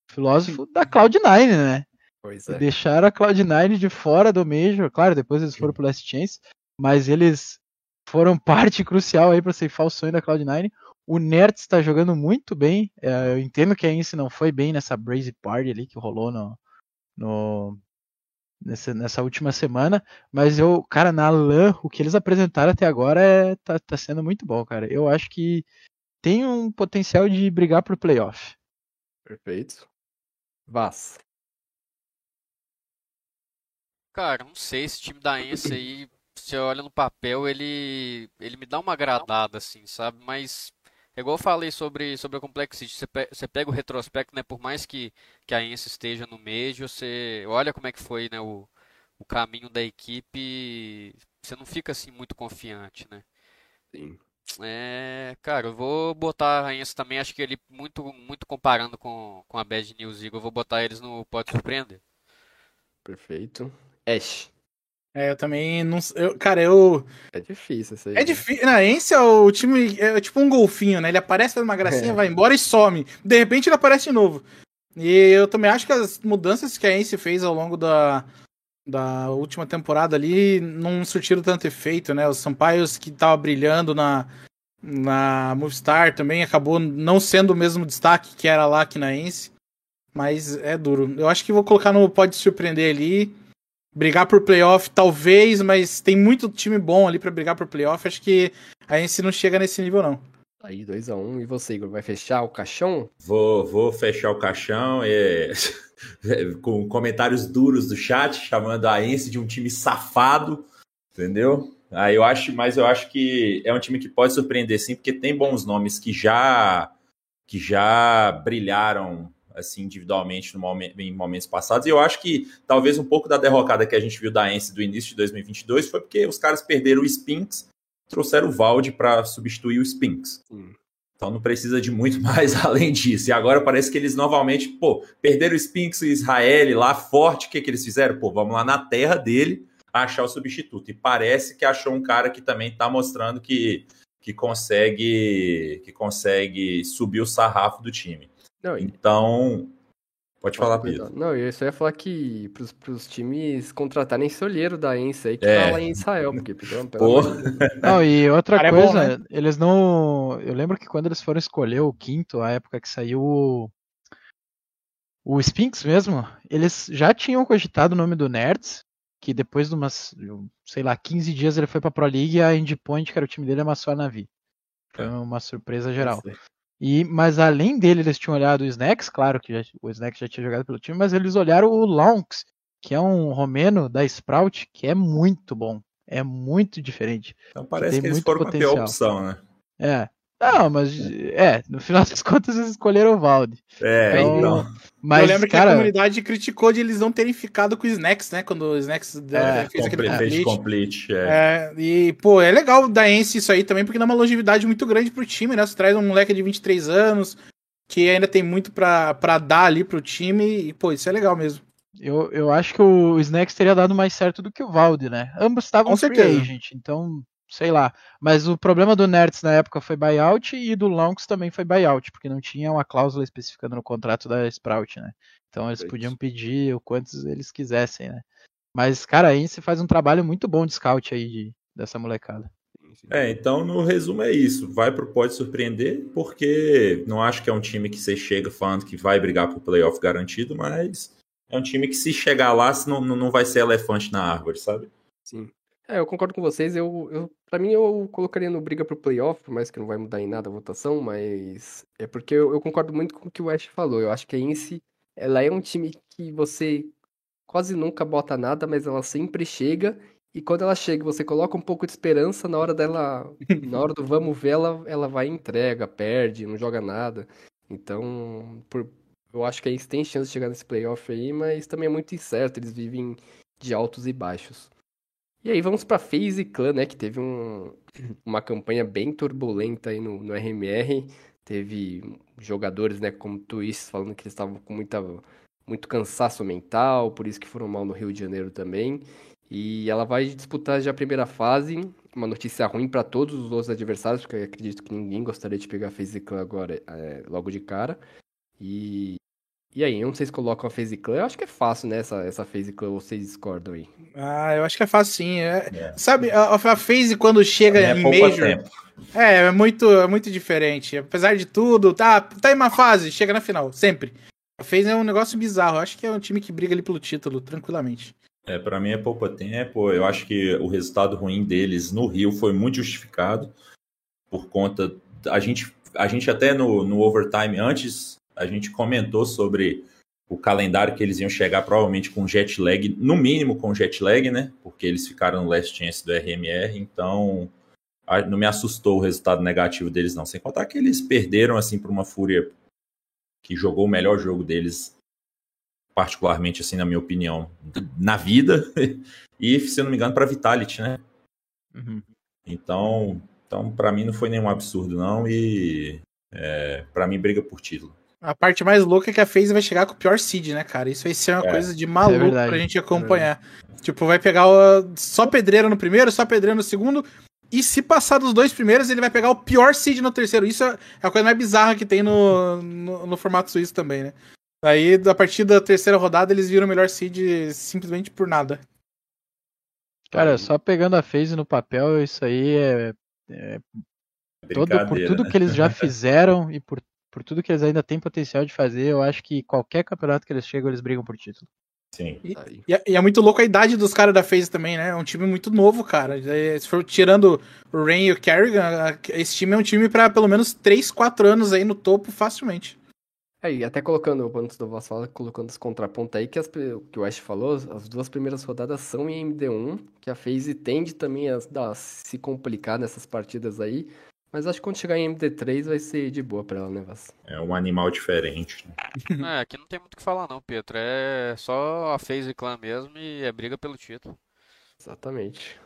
filósofo, da Cloud9, né? Pois é. Deixaram a Cloud9 de fora do Major, claro, depois eles foram pro Last Chance, mas eles foram parte crucial aí para ceifar o sonho da Cloud9. O Nerds está jogando muito bem. É, eu entendo que a Ince não foi bem nessa Brazy Party ali que rolou no, no nessa, nessa, última semana, mas eu, cara, na LAN, o que eles apresentaram até agora é, tá, tá sendo muito bom, cara. Eu acho que tem um potencial de brigar por playoff. Perfeito. Vaz. Cara, não sei, esse time da Ence aí, você olha no papel, ele ele me dá uma agradada, assim, sabe? Mas é igual eu falei sobre, sobre a Complexity, você, pe você pega o retrospecto, né, por mais que, que a Ence esteja no meio, você olha como é que foi né, o, o caminho da equipe, você não fica assim muito confiante, né? Sim. É, cara, eu vou botar a Ence também, acho que ele muito muito comparando com, com a Bad News Eagle, eu vou botar eles no Pode Surpreender. Perfeito. Ash. É, eu também não. Eu, cara, eu. É difícil isso aí. É difícil. Não, esse é o time. É tipo um golfinho, né? Ele aparece, faz uma gracinha, é. vai embora e some. De repente ele aparece de novo. E eu também acho que as mudanças que a Ence fez ao longo da, da última temporada ali não surtiram tanto efeito, né? Os Sampaios que tava brilhando na, na Movistar também acabou não sendo o mesmo destaque que era lá aqui na Ence. Mas é duro. Eu acho que vou colocar no Pode Surpreender ali brigar por playoff, talvez, mas tem muito time bom ali para brigar por playoff. Acho que a gente não chega nesse nível, não. Aí, 2x1. Um. E você, Igor, vai fechar o caixão? Vou, vou fechar o caixão e... com comentários duros do chat, chamando a Ence de um time safado, entendeu? Aí eu acho, mas eu acho que é um time que pode surpreender sim, porque tem bons nomes que já que já brilharam assim individualmente momento, em momentos passados. E eu acho que talvez um pouco da derrocada que a gente viu da Ence do início de 2022 foi porque os caras perderam o Spinks, trouxeram o Valde para substituir o Spinks. Hum. Então não precisa de muito mais além disso. E agora parece que eles novamente, pô, perderam o Spinks e Israel lá forte. O que, que eles fizeram? Pô, vamos lá na terra dele achar o substituto. E parece que achou um cara que também está mostrando que, que consegue que consegue subir o sarrafo do time. Não, então, pode falar, Pedro. Não, eu só ia falar que pros, pros times contratarem esse olheiro da ENSE aí que é. tá lá em Israel, porque pelo, Não, e outra Cara, coisa, é bom, né? eles não. Eu lembro que quando eles foram escolher o quinto, a época que saiu o. O Spinks mesmo, eles já tinham cogitado o nome do Nerds, que depois de umas, sei lá, 15 dias ele foi pra Pro League e a Endpoint, que era o time dele, amassou a Navi. Foi é. uma surpresa geral. E, mas além dele, eles tinham olhado o Snacks, claro que já, o Snacks já tinha jogado pelo time, mas eles olharam o Lonks, que é um romeno da Sprout, que é muito bom. É muito diferente. Então parece que eles foram potencial. a pior opção, né? É. Não, mas é, no final das contas eles escolheram o Valde. É, então. então... Mas, eu lembro cara... que a comunidade criticou de eles não terem ficado com o Snacks, né? Quando o Snacks é, fez aquele complete. complete é. é. E, pô, é legal da Ence isso aí também, porque dá uma longevidade muito grande pro time, né? Você traz um moleque de 23 anos, que ainda tem muito pra, pra dar ali pro time, e, pô, isso é legal mesmo. Eu, eu acho que o Snacks teria dado mais certo do que o Valde, né? Ambos estavam free agent, então sei lá. Mas o problema do Nerds na época foi buyout e do Longs também foi buyout, porque não tinha uma cláusula especificando no contrato da Sprout, né? Então eles podiam pedir o quantos eles quisessem, né? Mas, cara, aí você faz um trabalho muito bom de scout aí de, dessa molecada. É, então no resumo é isso. Vai pro pode surpreender, porque não acho que é um time que você chega falando que vai brigar pro playoff garantido, mas é um time que se chegar lá, não, não vai ser elefante na árvore, sabe? Sim. É, eu concordo com vocês. Eu, eu, pra mim, eu colocaria no briga pro playoff, por mais que não vai mudar em nada a votação, mas é porque eu, eu concordo muito com o que o Ash falou. Eu acho que a Ince, ela é um time que você quase nunca bota nada, mas ela sempre chega. E quando ela chega, você coloca um pouco de esperança, na hora dela, na hora do vamos ver, ela, ela vai e entrega, perde, não joga nada. Então, por, eu acho que a Ince tem chance de chegar nesse playoff aí, mas também é muito incerto. Eles vivem de altos e baixos. E aí vamos pra FaZe Clan, né, que teve um, uma campanha bem turbulenta aí no, no RMR. Teve jogadores, né, como Twist, falando que eles estavam com muita, muito cansaço mental, por isso que foram mal no Rio de Janeiro também. E ela vai disputar já a primeira fase, uma notícia ruim para todos os outros adversários, porque eu acredito que ninguém gostaria de pegar a FaZe Clan agora, é, logo de cara. E e aí, onde vocês colocam a FaZe Clan? Eu acho que é fácil, né, essa, essa FaZe Clan, vocês discordam aí? Ah, eu acho que é fácil sim. É, é. Sabe, a, a FaZe quando chega é em Major... Tempo. É, é muito, é muito diferente. Apesar de tudo, tá, tá em uma fase, chega na final, sempre. A FaZe é um negócio bizarro. Eu acho que é um time que briga ali pelo título, tranquilamente. É, para mim é pouco tempo. Eu acho que o resultado ruim deles no Rio foi muito justificado por conta a gente a gente até no, no overtime antes a gente comentou sobre o calendário que eles iam chegar provavelmente com jet lag, no mínimo com jet lag, né? Porque eles ficaram no last chance do RMR, então não me assustou o resultado negativo deles não. Sem contar que eles perderam assim para uma Fúria que jogou o melhor jogo deles, particularmente assim na minha opinião, na vida e se eu não me engano para Vitality, né? Uhum. Então, então para mim não foi nenhum absurdo não e é, para mim briga por título. A parte mais louca é que a FaZe vai chegar com o pior seed, né, cara? Isso vai ser uma é. coisa de maluco é pra gente acompanhar. Tipo, vai pegar o... só pedreira no primeiro, só pedreira no segundo. E se passar dos dois primeiros, ele vai pegar o pior seed no terceiro. Isso é a coisa mais bizarra que tem no, no, no formato suíço também, né? Aí, a partir da terceira rodada, eles viram o melhor seed simplesmente por nada. Cara, só pegando a phase no papel, isso aí é. é todo, por tudo né? que eles já fizeram e por, por tudo que eles ainda têm potencial de fazer, eu acho que qualquer campeonato que eles chegam, eles brigam por título. Sim. E, e, é, e, é muito louco a idade dos caras da FaZe também, né? É um time muito novo, cara. É, se for tirando o Rain e o Kerrigan, esse time é um time para pelo menos 3, 4 anos aí no topo facilmente. É, e até colocando, antes do Voss fala, colocando os contrapontos aí, que, as, que o Ash falou, as duas primeiras rodadas são em MD1, que a FaZe tende também a, a se complicar nessas partidas aí, mas acho que quando chegar em MD3 vai ser de boa pra ela, né, Voss? É um animal diferente. Né? é, aqui não tem muito o que falar não, Pietro, é só a FaZe Clan mesmo e é briga pelo título. Exatamente.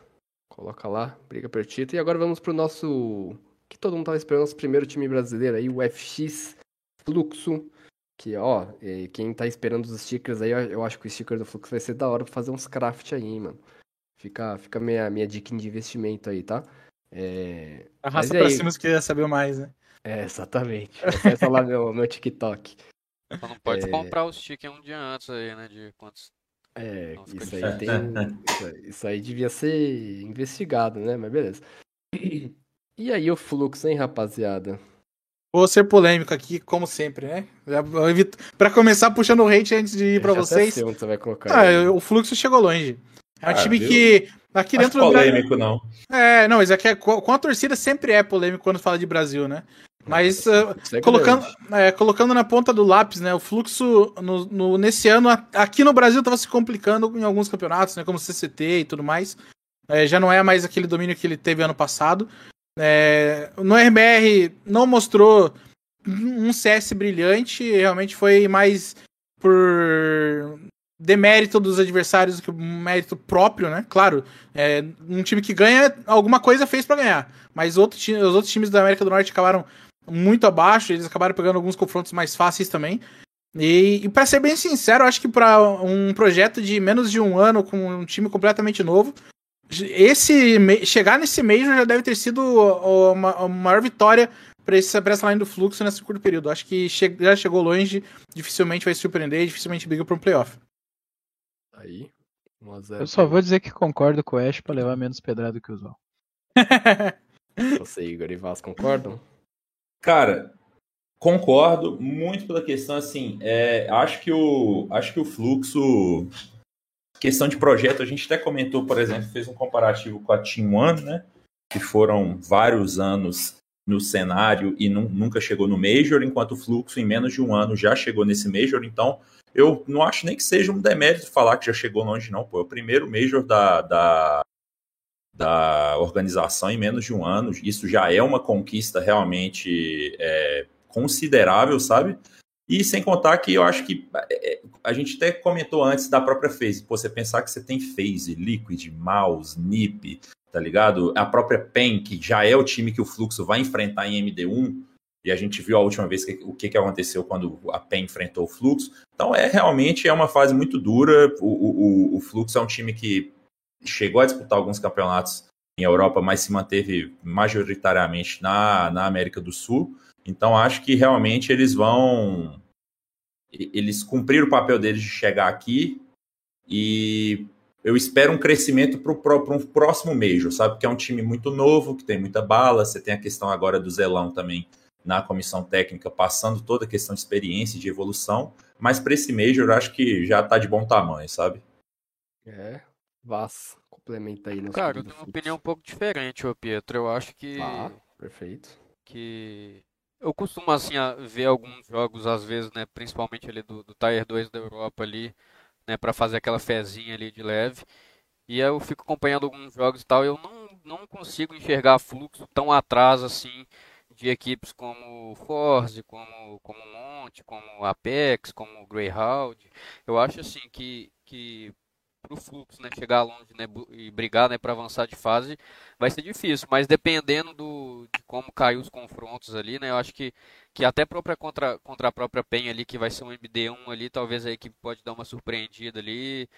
Coloca lá, briga pelo título. E agora vamos pro nosso, que todo mundo tava esperando, nosso primeiro time brasileiro aí, o FX Fluxo. Que, ó, quem tá esperando os stickers aí, eu acho que o sticker do Fluxo vai ser da hora pra fazer uns craft aí, hein, mano. Fica, fica minha, minha dica de investimento aí, tá? É... Arrasta pra aí... cima se quiser saber mais, né? É, exatamente. Acessa lá meu, meu TikTok. Só não pode é... comprar os stickers um dia antes aí, né? De quantos. É, isso aí, tem, isso, isso aí devia ser investigado, né? Mas beleza. E aí o fluxo, hein, rapaziada? Vou ser polêmico aqui, como sempre, né? Para começar puxando o hate antes de ir para vocês. Sei onde você vai colocar. Ah, o fluxo chegou longe. É um ah, time viu? que aqui Acho dentro polêmico do não. É, não, mas aqui é, com a torcida sempre é polêmico quando fala de Brasil, né? Mas uh, colocando, é, colocando na ponta do lápis, né? O fluxo no, no, nesse ano aqui no Brasil estava se complicando em alguns campeonatos, né? Como CCT e tudo mais. É, já não é mais aquele domínio que ele teve ano passado. É, no RBR não mostrou um CS brilhante, realmente foi mais por demérito dos adversários do que mérito próprio, né? Claro, é, um time que ganha, alguma coisa fez para ganhar, mas outro os outros times da América do Norte acabaram muito abaixo, eles acabaram pegando alguns confrontos mais fáceis também. E, e para ser bem sincero, acho que para um projeto de menos de um ano com um time completamente novo, esse chegar nesse Major já deve ter sido a, maior vitória para essa line do fluxo nesse curto período. Acho que che já chegou longe, dificilmente vai surpreender, dificilmente briga para um playoff. Aí, 1 Eu só vou dizer que concordo com o Ash para levar menos pedrado que o Zol. Você, Igor e Vaz, concordam? Cara, concordo muito pela questão assim. É, acho que o acho que o fluxo Questão de projeto, a gente até comentou, por exemplo, fez um comparativo com a Team One, né? Que foram vários anos no cenário e nunca chegou no Major, enquanto o Fluxo, em menos de um ano, já chegou nesse Major. Então, eu não acho nem que seja um demérito falar que já chegou longe, não. Pô, é o primeiro Major da, da, da organização em menos de um ano. Isso já é uma conquista realmente é, considerável, sabe? E sem contar que eu acho que é, é, a gente até comentou antes da própria phase. Pô, você pensar que você tem phase, liquid, mouse, nip, tá ligado? A própria PEN, que já é o time que o Fluxo vai enfrentar em MD1, e a gente viu a última vez que, o que, que aconteceu quando a PEN enfrentou o Fluxo. Então é realmente é uma fase muito dura. O, o, o Fluxo é um time que chegou a disputar alguns campeonatos em Europa, mas se manteve majoritariamente na, na América do Sul. Então acho que realmente eles vão. Eles cumpriram o papel deles de chegar aqui e eu espero um crescimento para um próximo Major, sabe? Que é um time muito novo, que tem muita bala. Você tem a questão agora do Zelão também na comissão técnica, passando toda a questão de experiência e de evolução. Mas para esse Major, eu acho que já está de bom tamanho, sabe? É, Vaz, complementa aí. Cara, eu tenho uma opinião um pouco diferente, ô Pietro. Eu acho que. Ah, perfeito. Que eu costumo assim ver alguns jogos às vezes, né, principalmente ali do, do Tier 2 da Europa ali, né, para fazer aquela fezinha ali de leve. E eu fico acompanhando alguns jogos e tal, eu não, não consigo enxergar fluxo tão atrás assim de equipes como Force, como como Monte, como Apex, como Greyhound. Eu acho assim que que o fluxo, né, chegar longe né, e brigar né, para avançar de fase, vai ser difícil. Mas dependendo do, de como caiu os confrontos ali, né, eu acho que, que até própria contra, contra a própria Penha ali, que vai ser um MD1 ali, talvez a equipe pode dar uma surpreendida ali,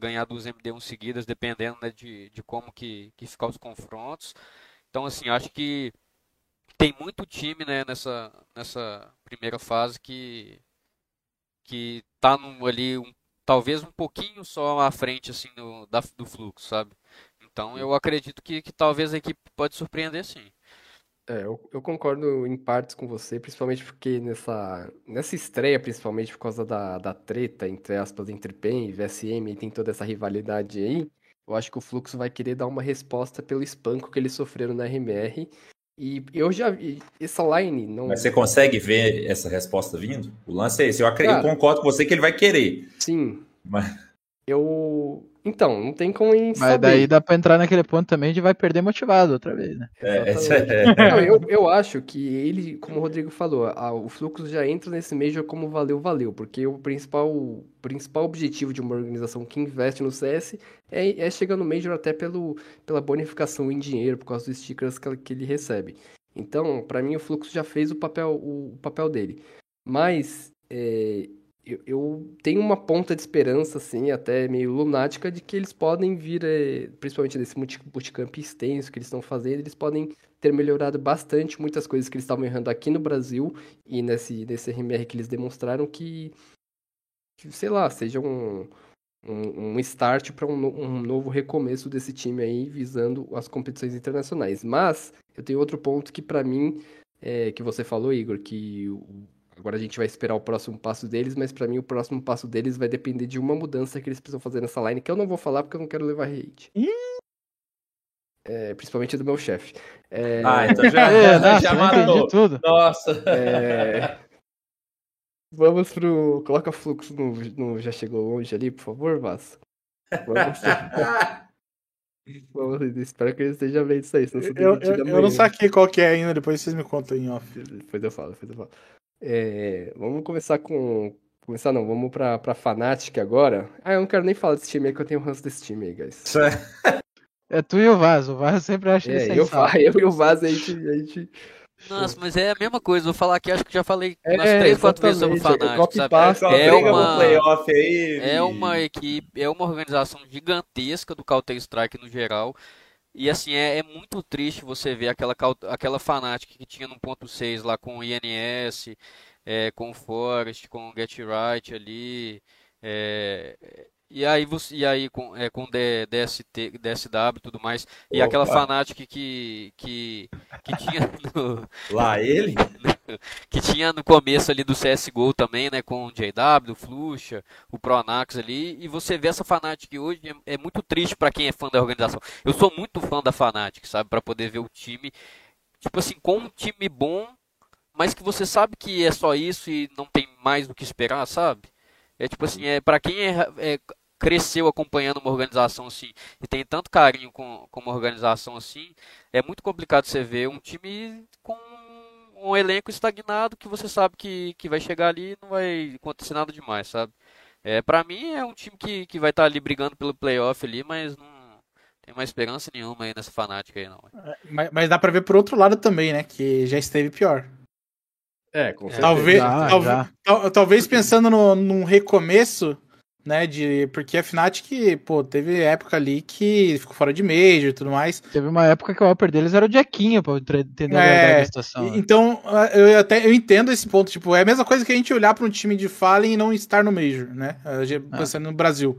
ganhar duas MD1 seguidas, dependendo né, de, de como que, que ficar os confrontos. Então, assim, acho que tem muito time né, nessa, nessa primeira fase que que tá no, ali um, talvez um pouquinho só à frente assim no, da, do fluxo, sabe? Então eu acredito que, que talvez a equipe pode surpreender sim. É, eu, eu, concordo em partes com você, principalmente porque nessa, nessa estreia, principalmente por causa da, da treta, entre aspas, entre PEN e VSM, e tem toda essa rivalidade aí, eu acho que o Fluxo vai querer dar uma resposta pelo espanco que eles sofreram na RMR, e eu já vi essa line não. Mas você consegue ver essa resposta vindo? O lance é esse. Eu, acredito, Cara, eu concordo com você que ele vai querer. Sim. Mas... Eu. Então, não tem como Mas daí dá pra entrar naquele ponto também de vai perder motivado outra vez, né? É, é... Não, eu, eu acho que ele, como o Rodrigo falou, a, o fluxo já entra nesse Major como valeu, valeu. Porque o principal, o principal objetivo de uma organização que investe no CS é, é chegar no Major até pelo, pela bonificação em dinheiro, por causa dos stickers que, que ele recebe. Então, para mim, o fluxo já fez o papel, o, o papel dele. Mas é, eu, eu, tenho uma ponta de esperança, assim, até meio lunática, de que eles podem vir, é, principalmente nesse bootcamp extenso que eles estão fazendo, eles podem ter melhorado bastante muitas coisas que eles estavam errando aqui no Brasil e nesse, nesse RMR que eles demonstraram que, que sei lá, seja um, um, um start para um, um novo recomeço desse time aí, visando as competições internacionais. Mas eu tenho outro ponto que, para mim, é, que você falou, Igor, que Agora a gente vai esperar o próximo passo deles, mas para mim o próximo passo deles vai depender de uma mudança que eles precisam fazer nessa line, que eu não vou falar porque eu não quero levar hate. É, principalmente do meu chefe. É... Ah, então já, é, já, já matou. Tudo. Nossa. É... Vamos pro. Coloca fluxo no, no, Já chegou longe ali, por favor, Vasco. Vamos. Vamos, espero que ele esteja vendo isso aí. eu, eu, eu não saquei qual que é ainda, depois vocês me contam em off. Depois eu falo, depois eu falo. É, vamos começar com. Começar não, vamos pra, pra Fnatic agora. Ah, eu não quero nem falar desse time aí, que eu tenho ranço desse time aí, guys. É tu e o Vaz, o Vaz sempre acha é, eu, eu e o Vaz, a gente, a gente... Nossa, mas é a mesma coisa. Vou falar aqui, acho que já falei é, umas três, quatro vezes sobre o Fnatic. Sabe? É, uma, aí, é uma equipe, é uma organização gigantesca do Counter Strike no geral. E assim, é, é, muito triste você ver aquela, aquela Fnatic que tinha no ponto 6 lá com o INS, é, com o Forest, com o Get Right ali. É, e aí você e aí com é, com DST, DSW e tudo mais e Opa. aquela Fnatic que que que tinha no, lá ele que tinha no começo ali do CS:GO também, né, com o JW, o Fluxa, o Pronax ali, e você vê essa Fnatic hoje é, é muito triste para quem é fã da organização. Eu sou muito fã da Fnatic, sabe, para poder ver o time tipo assim, com um time bom, mas que você sabe que é só isso e não tem mais do que esperar, sabe? É tipo assim, é para quem é, é, cresceu acompanhando uma organização assim e tem tanto carinho com, com uma organização assim, é muito complicado você ver um time com um elenco estagnado que você sabe que, que vai chegar ali e não vai acontecer nada demais, sabe? É, para mim é um time que, que vai estar tá ali brigando pelo playoff ali, mas não tem mais esperança nenhuma aí nessa fanática aí não. É, mas, mas dá para ver por outro lado também, né, que já esteve pior. É, com certeza. Talvez, já, talvez, já. talvez pensando no, num recomeço, né, de porque a Fnatic, pô, teve época ali que ficou fora de Major e tudo mais. Teve uma época que o upper deles era o Jackinho, pra entender é, a situação. Né? Então, eu até eu entendo esse ponto, tipo, é a mesma coisa que a gente olhar para um time de Fallen e não estar no Major, né? Pensando ah. no Brasil.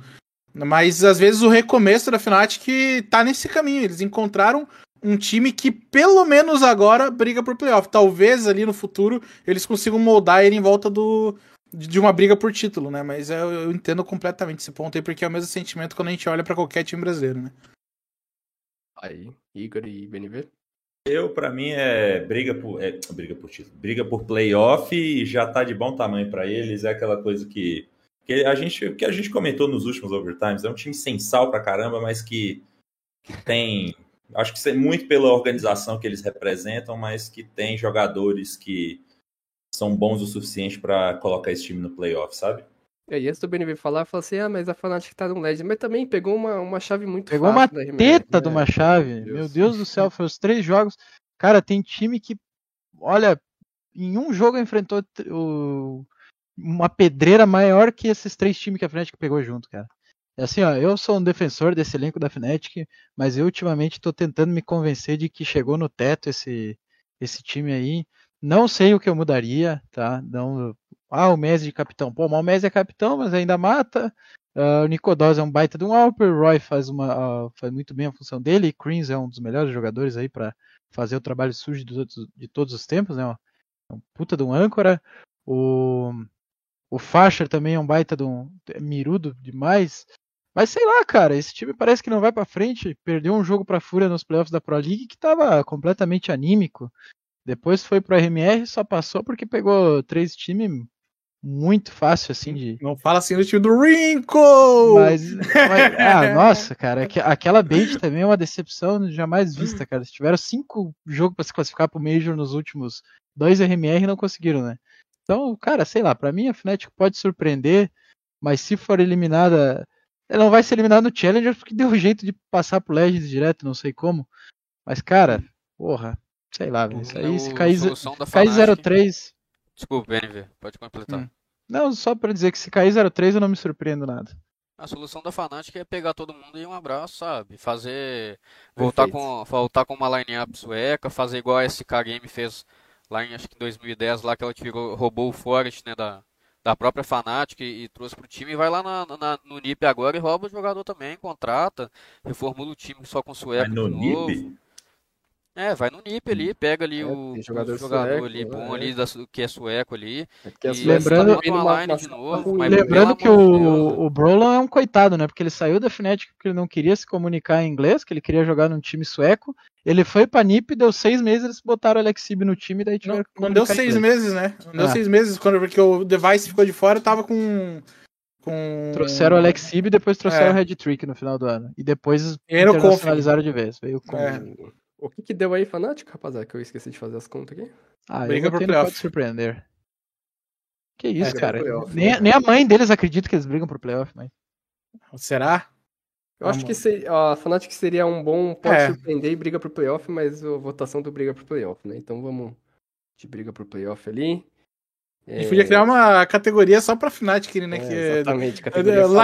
Mas às vezes o recomeço da Fnatic tá nesse caminho, eles encontraram um time que pelo menos agora briga por playoff. Talvez ali no futuro eles consigam moldar ele em volta do, de uma briga por título, né? Mas eu, eu, entendo completamente esse ponto aí, porque é o mesmo sentimento quando a gente olha para qualquer time brasileiro, né? Aí, Igor e BNV? Eu, para mim, é briga por, é, briga por título, briga por playoff e já tá de bom tamanho para eles. É aquela coisa que, que a gente que a gente comentou nos últimos overtimes. É um time sem sal pra caramba, mas que, que tem. Acho que é muito pela organização que eles representam, mas que tem jogadores que são bons o suficiente para colocar esse time no playoff, sabe? É, e antes do BNB falar, falou assim, ah, mas a Fnatic tá no LED, mas também pegou uma, uma chave muito Pegou uma teta né? de uma chave, meu Deus. meu Deus do céu, foi os três jogos. Cara, tem time que, olha, em um jogo enfrentou o, uma pedreira maior que esses três times que a Fnatic pegou junto, cara. É assim, ó, eu sou um defensor desse elenco da Fnatic, mas eu ultimamente estou tentando me convencer de que chegou no teto esse, esse time aí. Não sei o que eu mudaria, tá? Não, ah, o Messi de capitão. Pô, o Messi é capitão, mas ainda mata. Uh, o Nicodós é um baita de um Alper. O Roy faz, uma, uh, faz muito bem a função dele. E Creams é um dos melhores jogadores aí para fazer o trabalho sujo de todos, de todos os tempos, né? É um puta de um âncora. O, o Fasher também é um baita de um é mirudo demais. Mas sei lá, cara, esse time parece que não vai para frente. Perdeu um jogo para Fúria nos playoffs da Pro League que tava completamente anímico. Depois foi pro RMR, só passou porque pegou três times muito fácil, assim, de. Não fala assim do time do Rinko! Mas. mas ah, nossa, cara, aquela bait também é uma decepção jamais vista, cara. Eles tiveram cinco jogos para se classificar pro Major nos últimos dois RMR e não conseguiram, né? Então, cara, sei lá, para mim a Fnatic pode surpreender, mas se for eliminada. Ela não vai ser eliminada no Challenger porque deu jeito de passar pro Legends direto, não sei como. Mas, cara, porra, sei lá, isso aí se cair, cair 03. Desculpa, BNV, pode completar. Hum. Não, só para dizer que se cair 03 eu não me surpreendo nada. A solução da Fnatic é pegar todo mundo e um abraço, sabe? Fazer. Voltar com, voltar com uma line-up sueca, fazer igual a SK Game fez lá em acho que 2010, lá que ela tirou, roubou o Forest né, da, da própria Fnatic e, e trouxe pro time. E vai lá na, na, no NIP agora e rouba o jogador também, contrata, reformula o time só com sueco no de novo. NIP? É, vai no NIP ali, pega ali é, o, jogador, o jogador sueco, ali, bom é. ali, da, que é sueco ali. É lembrando uma, de novo, lembrando que o, o Brolan é um coitado, né? Porque ele saiu da Fnatic porque ele não queria se comunicar em inglês, que ele queria jogar num time sueco. Ele foi pra NIP, deu seis meses, eles botaram o Alexib no time, daí tiveram Não, não deu seis meses, né? Não deu ah. seis meses, quando, porque o Device ficou de fora, tava com... Com... Trouxeram o Alexib e depois trouxeram é. o Red Trick no final do ano. E depois internacionalizaram de vez. Veio com... É. O que, que deu aí, Fnatic, rapaziada? Que eu esqueci de fazer as contas aqui. Ah, Briga por playoff. pode surpreender. Que isso, é, cara. nem, né? nem a mãe deles acredita que eles brigam por playoff, mas. Será? Eu Vamos. acho que se, a Fnatic seria um bom. Pode é. surpreender e briga pro playoff, mas a votação do briga pro playoff, né? Então vamos de briga pro playoff ali. A gente podia criar uma categoria só pra Fnatic, né? É, que exatamente.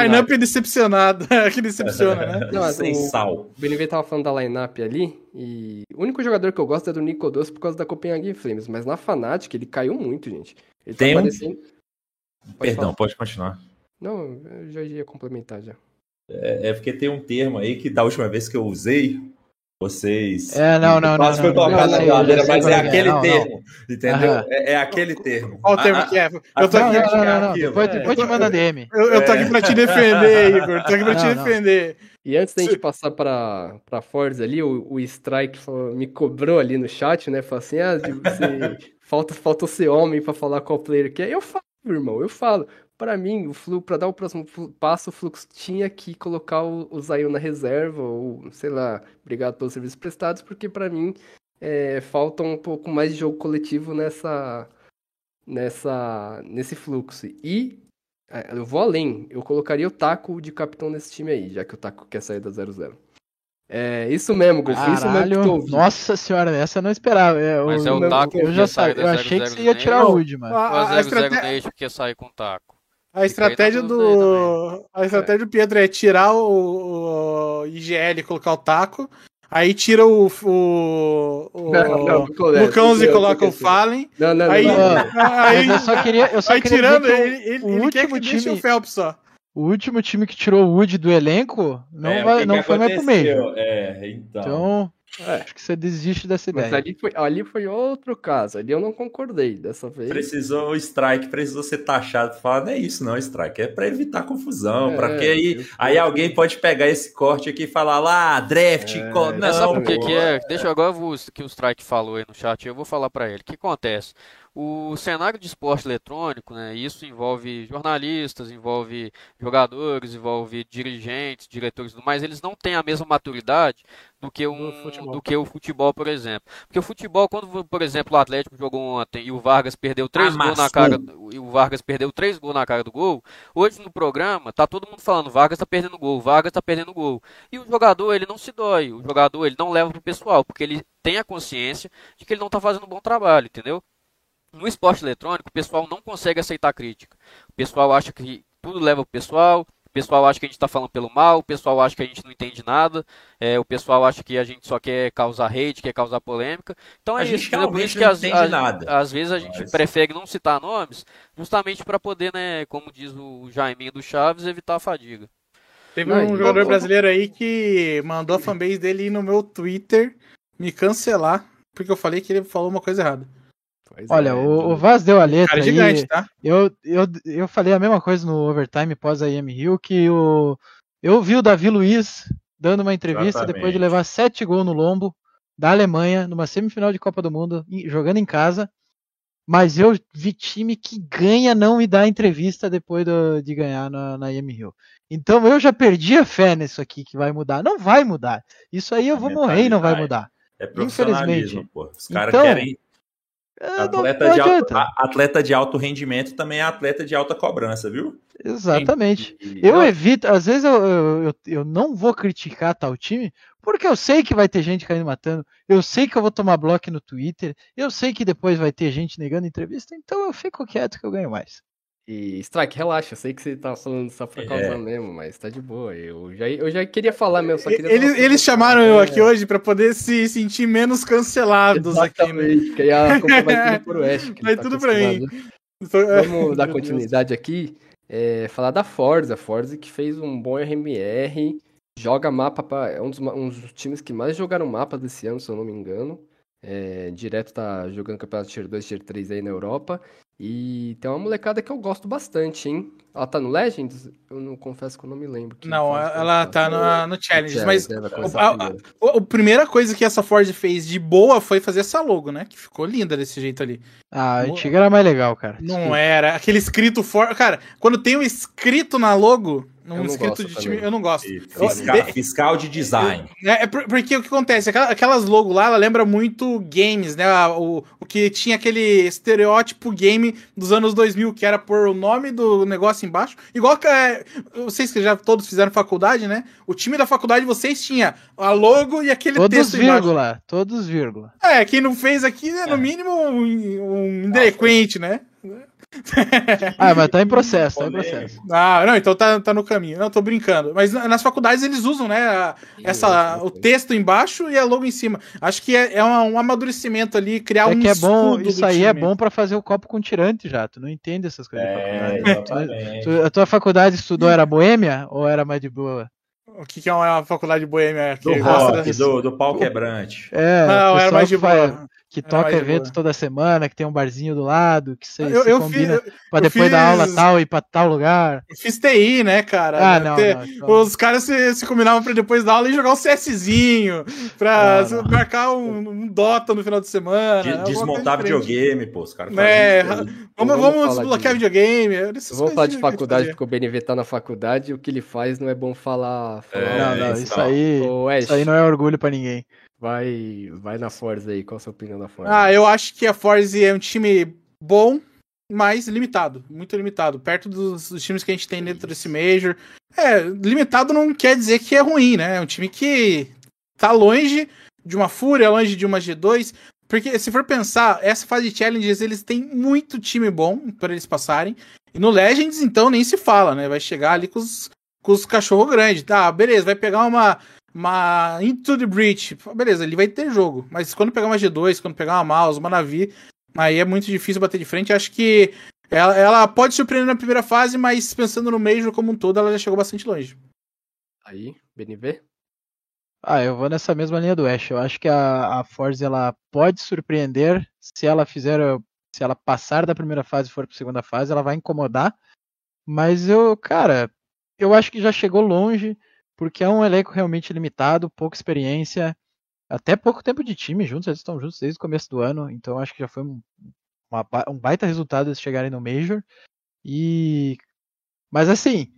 Line-up decepcionado, que decepciona, né? Não, Sem o, sal. O BNV tava falando da line-up ali, e o único jogador que eu gosto é do Nico Doce por causa da Copenhagen Flames, mas na Fnatic ele caiu muito, gente. Ele tá Tem tá parecendo... Pode Perdão, falar. pode continuar. Não, eu já ia complementar já. É, é porque tem um termo aí que da última vez que eu usei, vocês. É, não, não, não. foi colocado na geladeira, mas é aquele termo. Entendeu? É, é, aquele termo. Qual o termo que é? Eu tô aqui. Não, não, não, Depois, depois te manda DM. Eu, eu tô aqui pra te defender, Igor. Tô aqui pra te defender. E antes da gente passar pra, pra Forza ali, o, o Strike me cobrou ali no chat, né? Falou assim: ah, você, falta, falta ser homem pra falar qual player que é. Eu falo, irmão, eu falo para mim, o Flu, para dar o próximo passo, o Flux tinha que colocar o, o Zion na reserva, ou sei lá, obrigado pelos serviços prestados, porque para mim é, falta um pouco mais de jogo coletivo nessa, nessa, nesse fluxo. E é, eu vou além, eu colocaria o Taco de capitão nesse time aí, já que o Taco quer sair da 0-0. É isso mesmo, Golf. Isso mesmo Nossa senhora, essa eu não esperava. É, mas o, é o Taco. Eu já sabia. Eu achei que você ia tirar o Wood, mano. Mas o Zego Zego quer sair com o Taco. A estratégia do. A estratégia é. do Pedro é tirar o, o IGL e colocar o taco. Aí tira o. o, o não, Lucãos e coloca o Fallen. Não, não, aí, não. Aí, eu só queria. Eu só aí queria tirando, ele, ele, o ele quer que time, o Phelps só. O último time que tirou o Wood do elenco não, é, vai, não foi mais pro meio. É, então. Então. É. Acho que você desiste dessa ideia. Mas ali foi, ali foi outro caso. Ali eu não concordei dessa vez. Precisou o strike, precisou ser taxado. Falar, não é isso, não, strike. É para evitar confusão. É, para que aí, aí alguém pode pegar esse corte aqui e falar lá, draft. É, co... não, sabe por que, que é? Deixa eu agora vou, que o strike falou aí no chat. Eu vou falar para ele. O que acontece? O cenário de esporte eletrônico, né, isso envolve jornalistas, envolve jogadores, envolve dirigentes, diretores e tudo mais, eles não têm a mesma maturidade do que, um, do que o futebol, por exemplo. Porque o futebol, quando, por exemplo, o Atlético jogou ontem e o Vargas perdeu três gols na cara. e o Vargas perdeu três gols na cara do gol, hoje no programa tá todo mundo falando Vargas tá perdendo gol, Vargas tá perdendo gol. E o jogador, ele não se dói, o jogador, ele não leva pro pessoal, porque ele tem a consciência de que ele não tá fazendo um bom trabalho, entendeu? No esporte eletrônico, o pessoal não consegue aceitar crítica. O pessoal acha que tudo leva pro pessoal, pessoal acha que a gente está falando pelo mal, o pessoal acha que a gente não entende nada, é, o pessoal acha que a gente só quer causar hate, quer causar polêmica. Então é a isso, né? por isso que às, às, vezes a gente Mas... prefere não citar nomes, justamente para poder, né, como diz o Jaiminho do Chaves, evitar a fadiga. Teve não, um jogador brasileiro aí que mandou a fanbase dele ir no meu Twitter me cancelar, porque eu falei que ele falou uma coisa errada. Pois Olha, é, o, o Vaz deu a letra. Cara gigante, aí, tá? Eu, eu, eu falei a mesma coisa no overtime pós a IM Rio, que o, eu vi o Davi Luiz dando uma entrevista Exatamente. depois de levar sete gols no lombo da Alemanha, numa semifinal de Copa do Mundo, jogando em casa. Mas eu vi time que ganha não me dá entrevista depois do, de ganhar na, na IM Rio. Então eu já perdi a fé nisso aqui que vai mudar. Não vai mudar. Isso aí eu vou morrer e não vai mudar. É Infelizmente. Pô. Os caras então, querem é, atleta, de alto, atleta de alto rendimento também é atleta de alta cobrança, viu? Exatamente. Eu evito, às vezes eu, eu, eu não vou criticar tal time, porque eu sei que vai ter gente caindo matando, eu sei que eu vou tomar bloco no Twitter, eu sei que depois vai ter gente negando entrevista, então eu fico quieto que eu ganho mais. E Strike, relaxa, sei que você tá falando só pra causar é. mesmo, mas tá de boa. Eu já, eu já queria falar mesmo, só queria Eles, eles chamaram eu aqui hoje pra poder se sentir menos cancelados Exatamente, aqui. Né? A culpa vai tudo pro Oeste. Vai tá tudo pra mim. Vamos dar continuidade aqui. É, falar da Forza. Forza que fez um bom RMR, joga mapa pra, é um dos, um dos times que mais jogaram mapa desse ano, se eu não me engano. É, direto tá jogando campeonato Tier 2, Tier 3 aí na Europa. E tem uma molecada que eu gosto bastante, hein? Ela tá no Legends? Eu não confesso que eu não me lembro. Não, ela tá no, no Challenge, mas né, a, a, a, a, primeira coisa que essa Ford fez de boa foi fazer essa logo, né? Que ficou linda desse jeito ali. Ah, a antiga era mais legal, cara. Não Desculpa. era. Aquele escrito for... Cara, quando tem um escrito na logo, num escrito de time, eu não gosto. Fiscal, fiscal de design. É, é, porque o que acontece? Aquelas logo lá, ela lembra muito games, né? O, o que tinha aquele estereótipo game dos anos 2000, que era por o nome do negócio embaixo. Igual que é, vocês que já todos fizeram faculdade, né? O time da faculdade vocês tinha a logo e aquele todos texto vírgula, embaixo. Todos vírgula. É, quem não fez aqui, né, no é. mínimo um, um delinquente, né? ah, mas tá em processo, tá em processo. Ah, não, então tá, tá no caminho. Não, tô brincando. Mas nas faculdades eles usam, né? A, essa, o texto embaixo e a logo em cima. Acho que é, é um, amadurecimento ali, criar é um que é bom, Isso aí é time. é bom para fazer o copo com tirante já. Tu não entende essas coisas é, faculdade. Tu, a tua faculdade estudou era boêmia ou era mais de boa? O que, que é uma faculdade boêmia? Do rock, do, do pau quebrante. É, não, era mais de boa que toca evento toda semana, que tem um barzinho do lado, que você eu, eu combina fiz, pra depois fiz, da aula tal ir pra tal lugar. Eu fiz TI, né, cara? Ah, não, Ter, não então... Os caras se, se combinavam pra depois da aula e jogar um CSzinho, pra não, marcar um, um, Dota no final de semana. De, desmontar videogame, pô, os caras é, Vamos, vamos, vamos desbloquear de... videogame. Vamos falar de faculdade, porque o BNV tá na faculdade e o que ele faz não é bom falar. falar. É, não, não, isso, aí, isso aí não é orgulho pra ninguém. Vai, vai na Forza aí, qual a sua opinião da Forza? Ah, eu acho que a Forza é um time bom, mas limitado, muito limitado, perto dos, dos times que a gente tem dentro desse Major. É, limitado não quer dizer que é ruim, né? É um time que tá longe de uma Fúria, longe de uma G2, porque se for pensar, essa fase de Challenges, eles têm muito time bom para eles passarem. E no Legends, então, nem se fala, né? Vai chegar ali com os, com os cachorro grandes. Tá, beleza, vai pegar uma uma Into the Breach, beleza, ele vai ter jogo. Mas quando pegar uma G2, quando pegar uma Mouse, uma Navi, aí é muito difícil bater de frente. Acho que ela, ela pode surpreender na primeira fase, mas pensando no Major como um todo, ela já chegou bastante longe. Aí, BNV? Ah, eu vou nessa mesma linha do Ash. Eu acho que a, a Forza ela pode surpreender se ela fizer, se ela passar da primeira fase e for para segunda fase, ela vai incomodar. Mas eu, cara, eu acho que já chegou longe porque é um elenco realmente limitado, pouca experiência, até pouco tempo de time juntos, eles estão juntos desde o começo do ano, então acho que já foi um, uma, um baita resultado eles chegarem no Major. E. Mas assim.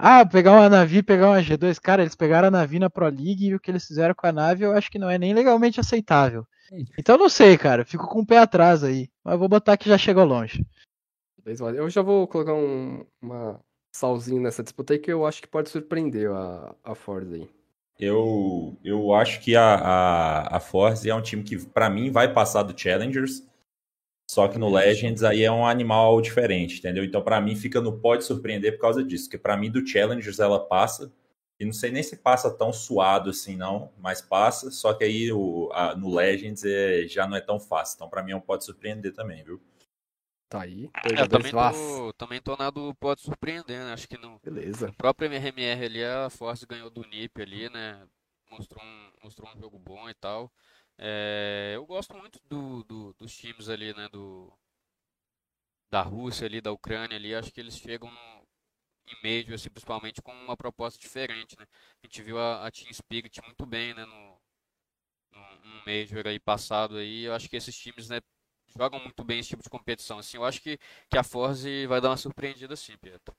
Ah, pegar uma nave, pegar uma G2, cara, eles pegaram a nave na Pro League e o que eles fizeram com a nave eu acho que não é nem legalmente aceitável. Então não sei, cara, fico com o pé atrás aí, mas vou botar que já chegou longe. Eu já vou colocar um, uma salzinho nessa disputa aí que eu acho que pode surpreender a, a Forza aí. Eu, eu acho que a, a, a Forza é um time que, para mim, vai passar do Challengers. Só que no Legends aí é um animal diferente, entendeu? Então, para mim, fica no pode surpreender por causa disso. Porque para mim, do Challengers ela passa. E não sei nem se passa tão suado assim, não, mas passa. Só que aí o, a, no Legends é, já não é tão fácil. Então, para mim, é um pode surpreender também, viu? Tá aí. É, eu também tô, também tô na do pode surpreender, né? Acho que no, Beleza. no próprio MRMR ali, a Force ganhou do NIP ali, né? Mostrou um, mostrou um jogo bom e tal. É, eu gosto muito do, do, dos times ali, né? Do, da Rússia ali, da Ucrânia ali. Acho que eles chegam no, em Major, assim, principalmente com uma proposta diferente, né? A gente viu a, a Team Spirit muito bem, né? No, no, no Major aí passado aí. Eu acho que esses times, né? Jogam muito bem esse tipo de competição. Assim, eu acho que, que a Forze vai dar uma surpreendida sim, Pietro.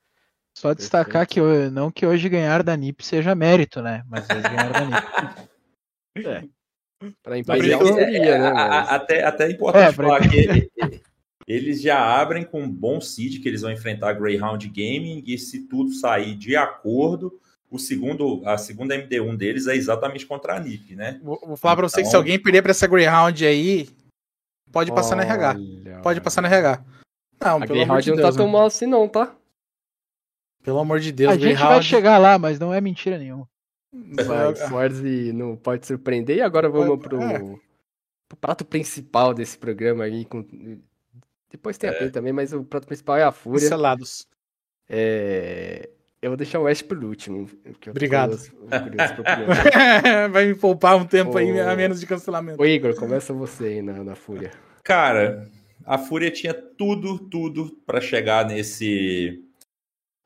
Só destacar que não que hoje ganhar da NIP seja mérito, né? Mas hoje ganhar da NIP. É. É, é, né? Mas... Até, até é importante é, falar pra... que eles já abrem com um bom seed que eles vão enfrentar a Greyhound Gaming e se tudo sair de acordo, o segundo, a segunda MD1 deles é exatamente contra a NIP, né? Vou, vou falar então... pra você que se então alguém perder pra essa Greyhound aí, Pode passar Olha, no RH. Pode passar no RH. Não, a pelo amor de Deus. não tá tão mal assim não, tá? Pelo amor de Deus, A gente vai chegar lá, mas não é mentira nenhuma. Vai, Forze não pode surpreender. E agora vamos pro, é. pro prato principal desse programa aí. Com... Depois tem a é. também, mas o prato principal é a Fúria. Selados. É... Eu vou deixar o West por último. Obrigado. Vai me poupar um tempo aí a menos de cancelamento. Ô Igor, começa você aí na, na Fúria. Cara, a Fúria tinha tudo, tudo para chegar nesse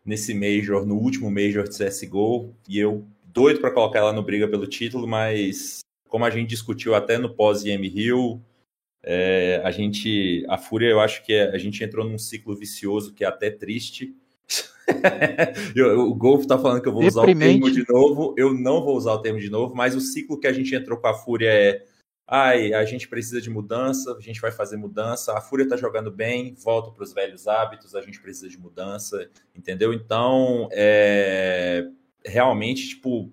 nesse Major, no último Major de CSGO, e eu doido para colocar ela no briga pelo título, mas como a gente discutiu até no pós-IM Rio, é, a gente, a Fúria, eu acho que é, a gente entrou num ciclo vicioso que é até triste, o Golfo tá falando que eu vou usar o termo de novo. Eu não vou usar o termo de novo, mas o ciclo que a gente entrou com a Fúria é. Ai, a gente precisa de mudança, a gente vai fazer mudança. A Fúria tá jogando bem, volta para os velhos hábitos, a gente precisa de mudança, entendeu? Então, é, realmente, tipo,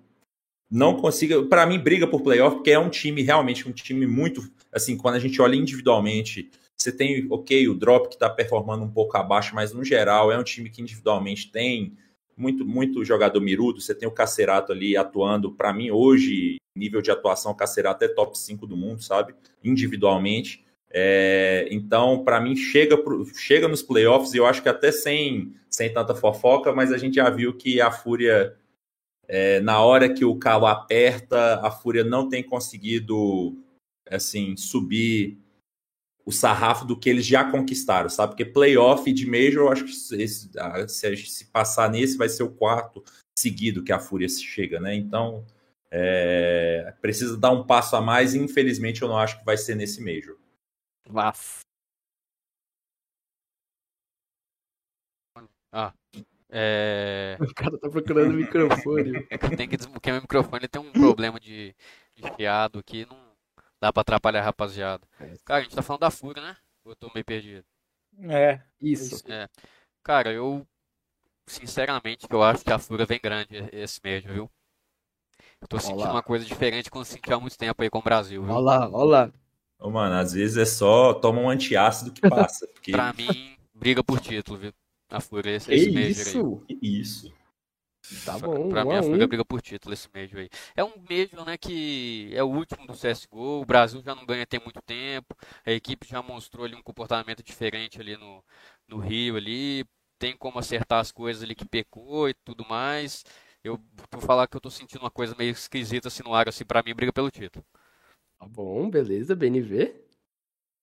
não consiga. Para mim, briga por playoff, porque é um time realmente um time muito. Assim, quando a gente olha individualmente, você tem, ok, o Drop que está performando um pouco abaixo, mas no geral é um time que individualmente tem muito, muito jogador mirudo. Você tem o Cacerato ali atuando, para mim, hoje, nível de atuação, o Cacerato é top 5 do mundo, sabe? Individualmente. É, então, para mim, chega, pro, chega nos playoffs, e eu acho que até sem, sem tanta fofoca, mas a gente já viu que a Fúria, é, na hora que o calo aperta, a Fúria não tem conseguido assim subir o sarrafo do que eles já conquistaram, sabe? Porque playoff de Major, eu acho que esse, se a gente se passar nesse, vai ser o quarto seguido que a Fúria chega, né? Então, é, precisa dar um passo a mais e infelizmente eu não acho que vai ser nesse Major. Vaz. Ah, é... O cara tá procurando o microfone. tem que desbloquear o microfone, tem um problema de, de chiado aqui, não Dá pra atrapalhar a rapaziada. É. Cara, a gente tá falando da Fúria, né? Eu tô meio perdido. É, isso. É. Cara, eu. Sinceramente, eu acho que a Fúria vem grande esse mês, viu? Eu tô sentindo Olá. uma coisa diferente que eu senti há muito tempo aí com o Brasil, viu? Olá, olá. Ô, mano, às vezes é só toma um antiácido que passa. Porque... pra mim, briga por título, viu? A Fúria esse, esse mês isso? aí. Isso. Tá bom, pra mim a Fúria briga por título esse Major aí. É um Major, né, que é o último do CSGO, o Brasil já não ganha tem muito tempo, a equipe já mostrou ali um comportamento diferente ali no, no Rio ali, tem como acertar as coisas ali que pecou e tudo mais. Eu vou falar que eu tô sentindo uma coisa meio esquisita assim no ar, assim, pra mim briga pelo título. Tá bom, beleza, BNV.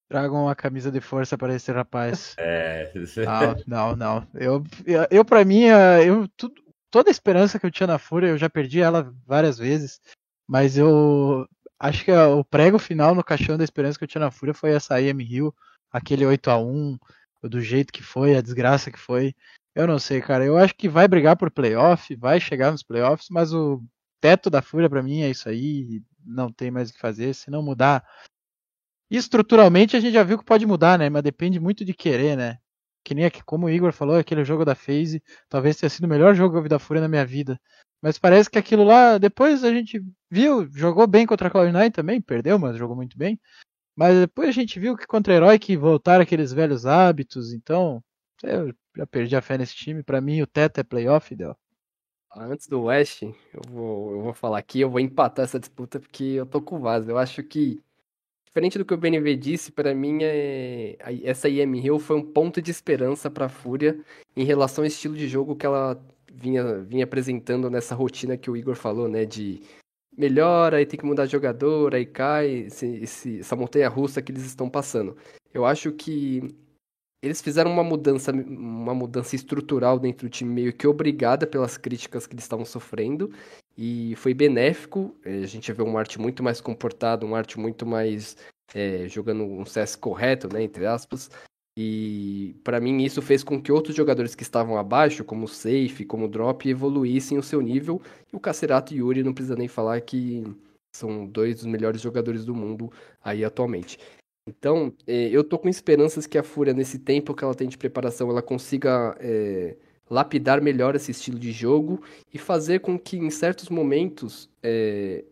Tragam uma camisa de força para esse rapaz. É. Não, não, não. Eu, eu, eu para mim, eu, tudo, toda a esperança que eu tinha na Fúria, eu já perdi ela várias vezes, mas eu acho que o prego final no caixão da esperança que eu tinha na Fúria foi essa IM Rio, aquele 8 a 1 do jeito que foi, a desgraça que foi. Eu não sei, cara. Eu acho que vai brigar por playoff, vai chegar nos playoffs, mas o teto da Fúria para mim é isso aí, não tem mais o que fazer. Se não mudar estruturalmente, a gente já viu que pode mudar, né? Mas depende muito de querer, né? Que nem como o Igor falou, aquele jogo da FaZe, talvez tenha sido o melhor jogo que eu vi da Fúria na minha vida. Mas parece que aquilo lá, depois a gente viu, jogou bem contra a Cloud9 também, perdeu, mas jogou muito bem. Mas depois a gente viu que contra Herói que voltaram aqueles velhos hábitos, então eu já perdi a fé nesse time. Para mim o teto é playoff, deu. Antes do West, eu vou, eu vou falar aqui, eu vou empatar essa disputa porque eu tô com o Vaz. Eu acho que, diferente do que o BNV disse, para mim é, essa IM Hill foi um ponto de esperança para a Fúria em relação ao estilo de jogo que ela vinha, vinha apresentando nessa rotina que o Igor falou, né? De melhora, aí tem que mudar de jogador, aí cai, esse, esse, essa montanha russa que eles estão passando. Eu acho que eles fizeram uma mudança, uma mudança estrutural dentro do time, meio que obrigada pelas críticas que eles estavam sofrendo, e foi benéfico. É, a gente vê um arte muito mais comportado, um arte muito mais é, jogando um CS correto, né, entre aspas. E para mim isso fez com que outros jogadores que estavam abaixo, como o Safe, como o Drop, evoluíssem o seu nível. E o Cacerato e o Yuri não precisa nem falar que são dois dos melhores jogadores do mundo aí atualmente. Então, é, eu tô com esperanças que a Fúria, nesse tempo que ela tem de preparação, ela consiga é, lapidar melhor esse estilo de jogo e fazer com que, em certos momentos, é,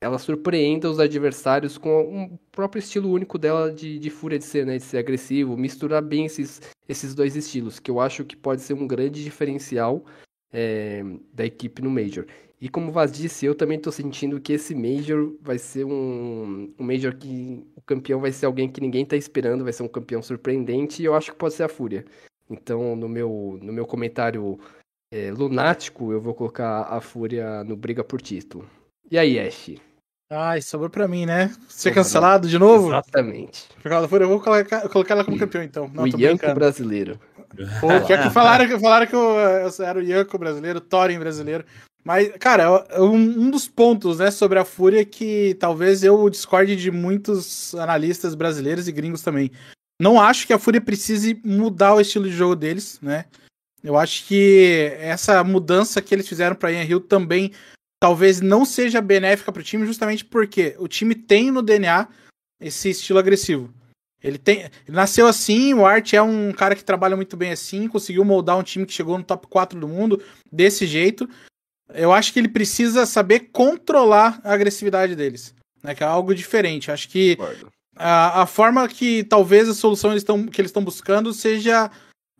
ela surpreenda os adversários com o próprio estilo único dela de, de fúria de ser, né, de ser agressivo, misturar bem esses, esses dois estilos, que eu acho que pode ser um grande diferencial é, da equipe no Major. E como o Vaz disse, eu também estou sentindo que esse Major vai ser um, um Major que o campeão vai ser alguém que ninguém está esperando, vai ser um campeão surpreendente, e eu acho que pode ser a Fúria. Então, no meu, no meu comentário é, lunático, eu vou colocar a Fúria no briga por título. E aí, Ash? Ai, sobrou pra mim, né? Ser cancelado de novo? Exatamente. Por causa da Fúria, eu vou colocar, colocar ela como campeão, então. Não, o Yanko brasileiro. Pô, que, que falaram, que falaram que eu, eu era o Yanko brasileiro, o Thorin brasileiro. Mas, cara, um, dos pontos, né, sobre a Fúria é que talvez eu discorde de muitos analistas brasileiros e gringos também. Não acho que a Fúria precise mudar o estilo de jogo deles, né? Eu acho que essa mudança que eles fizeram para Ian Hill também talvez não seja benéfica para o time, justamente porque o time tem no DNA esse estilo agressivo. Ele tem, ele nasceu assim, o Art é um cara que trabalha muito bem assim, conseguiu moldar um time que chegou no top 4 do mundo desse jeito. Eu acho que ele precisa saber controlar a agressividade deles, né, que é algo diferente. acho que a, a forma que talvez a solução eles tão, que eles estão buscando seja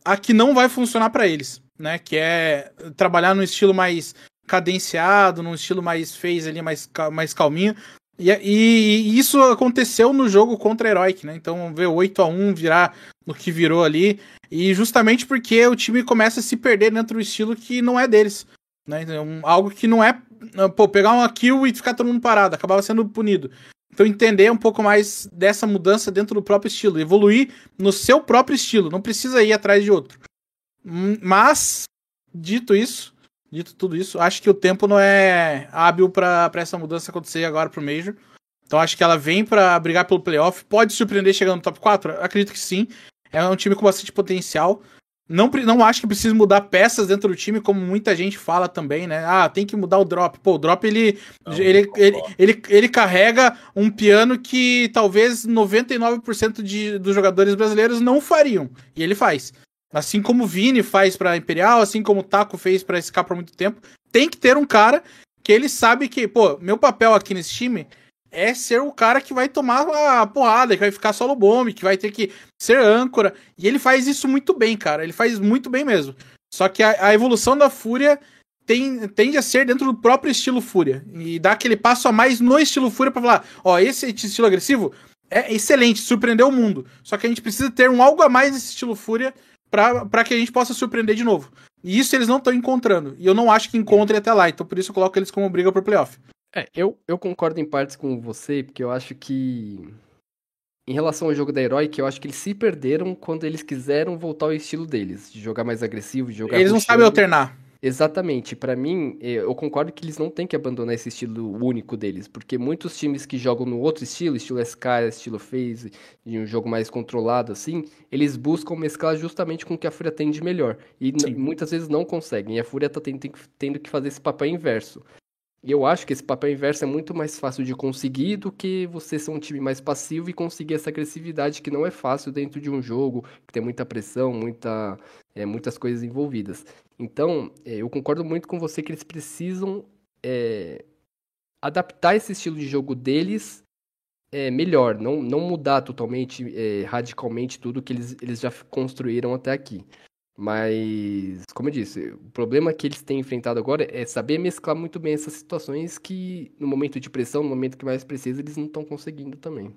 a que não vai funcionar para eles, né, que é trabalhar no estilo mais cadenciado, num estilo mais fez ali, mais, mais calminho. E, e, e, isso aconteceu no jogo contra a Heroic, né? Então ver 8 a 1 virar no que virou ali. E justamente porque o time começa a se perder dentro do estilo que não é deles. Né? Então, algo que não é. Pô, pegar uma kill e ficar todo mundo parado, acabava sendo punido. Então entender um pouco mais dessa mudança dentro do próprio estilo, evoluir no seu próprio estilo, não precisa ir atrás de outro. Hum, mas, dito isso, Dito tudo isso, acho que o tempo não é hábil para essa mudança acontecer agora pro Major. Então acho que ela vem para brigar pelo playoff. Pode surpreender chegando no top 4? Acredito que sim. É um time com bastante potencial. Não, não acho que precisa mudar peças dentro do time, como muita gente fala também, né? Ah, tem que mudar o drop. Pô, o drop ele, não, ele, ele, ele, ele, carrega um piano que talvez 99% de, dos jogadores brasileiros não fariam. E ele faz. Assim como o Vini faz pra Imperial, assim como o Taco fez pra SK por muito tempo, tem que ter um cara que ele sabe que, pô, meu papel aqui nesse time é ser o cara que vai tomar a porrada, que vai ficar solo bomb, que vai ter que ser âncora. E ele faz isso muito bem, cara. Ele faz muito bem mesmo. Só que a, a evolução da Fúria tem, tende a ser dentro do próprio estilo Fúria. E dá aquele passo a mais no estilo Fúria pra falar: ó, esse estilo agressivo é excelente, surpreendeu o mundo. Só que a gente precisa ter um algo a mais nesse estilo Fúria para que a gente possa surpreender de novo. E isso eles não estão encontrando. E eu não acho que encontrem até lá. Então por isso eu coloco eles como briga por playoff. É, eu, eu concordo em partes com você, porque eu acho que. Em relação ao jogo da Heroic, eu acho que eles se perderam quando eles quiseram voltar ao estilo deles, de jogar mais agressivo, de jogar. Eles não sabem alternar. Exatamente. Para mim, é, eu concordo que eles não têm que abandonar esse estilo único deles, porque muitos times que jogam no outro estilo, estilo SK, estilo FaZe, de um jogo mais controlado assim, eles buscam mesclar justamente com o que a Fúria tem de melhor. E muitas vezes não conseguem. E a Fúria tá tendo, tendo que fazer esse papel inverso. E eu acho que esse papel inverso é muito mais fácil de conseguir do que você ser um time mais passivo e conseguir essa agressividade que não é fácil dentro de um jogo, que tem muita pressão, muita, é, muitas coisas envolvidas. Então, é, eu concordo muito com você que eles precisam é, adaptar esse estilo de jogo deles é, melhor, não, não mudar totalmente, é, radicalmente tudo que eles, eles já construíram até aqui. Mas, como eu disse, o problema que eles têm enfrentado agora é saber mesclar muito bem essas situações que, no momento de pressão, no momento que mais precisa, eles não estão conseguindo também.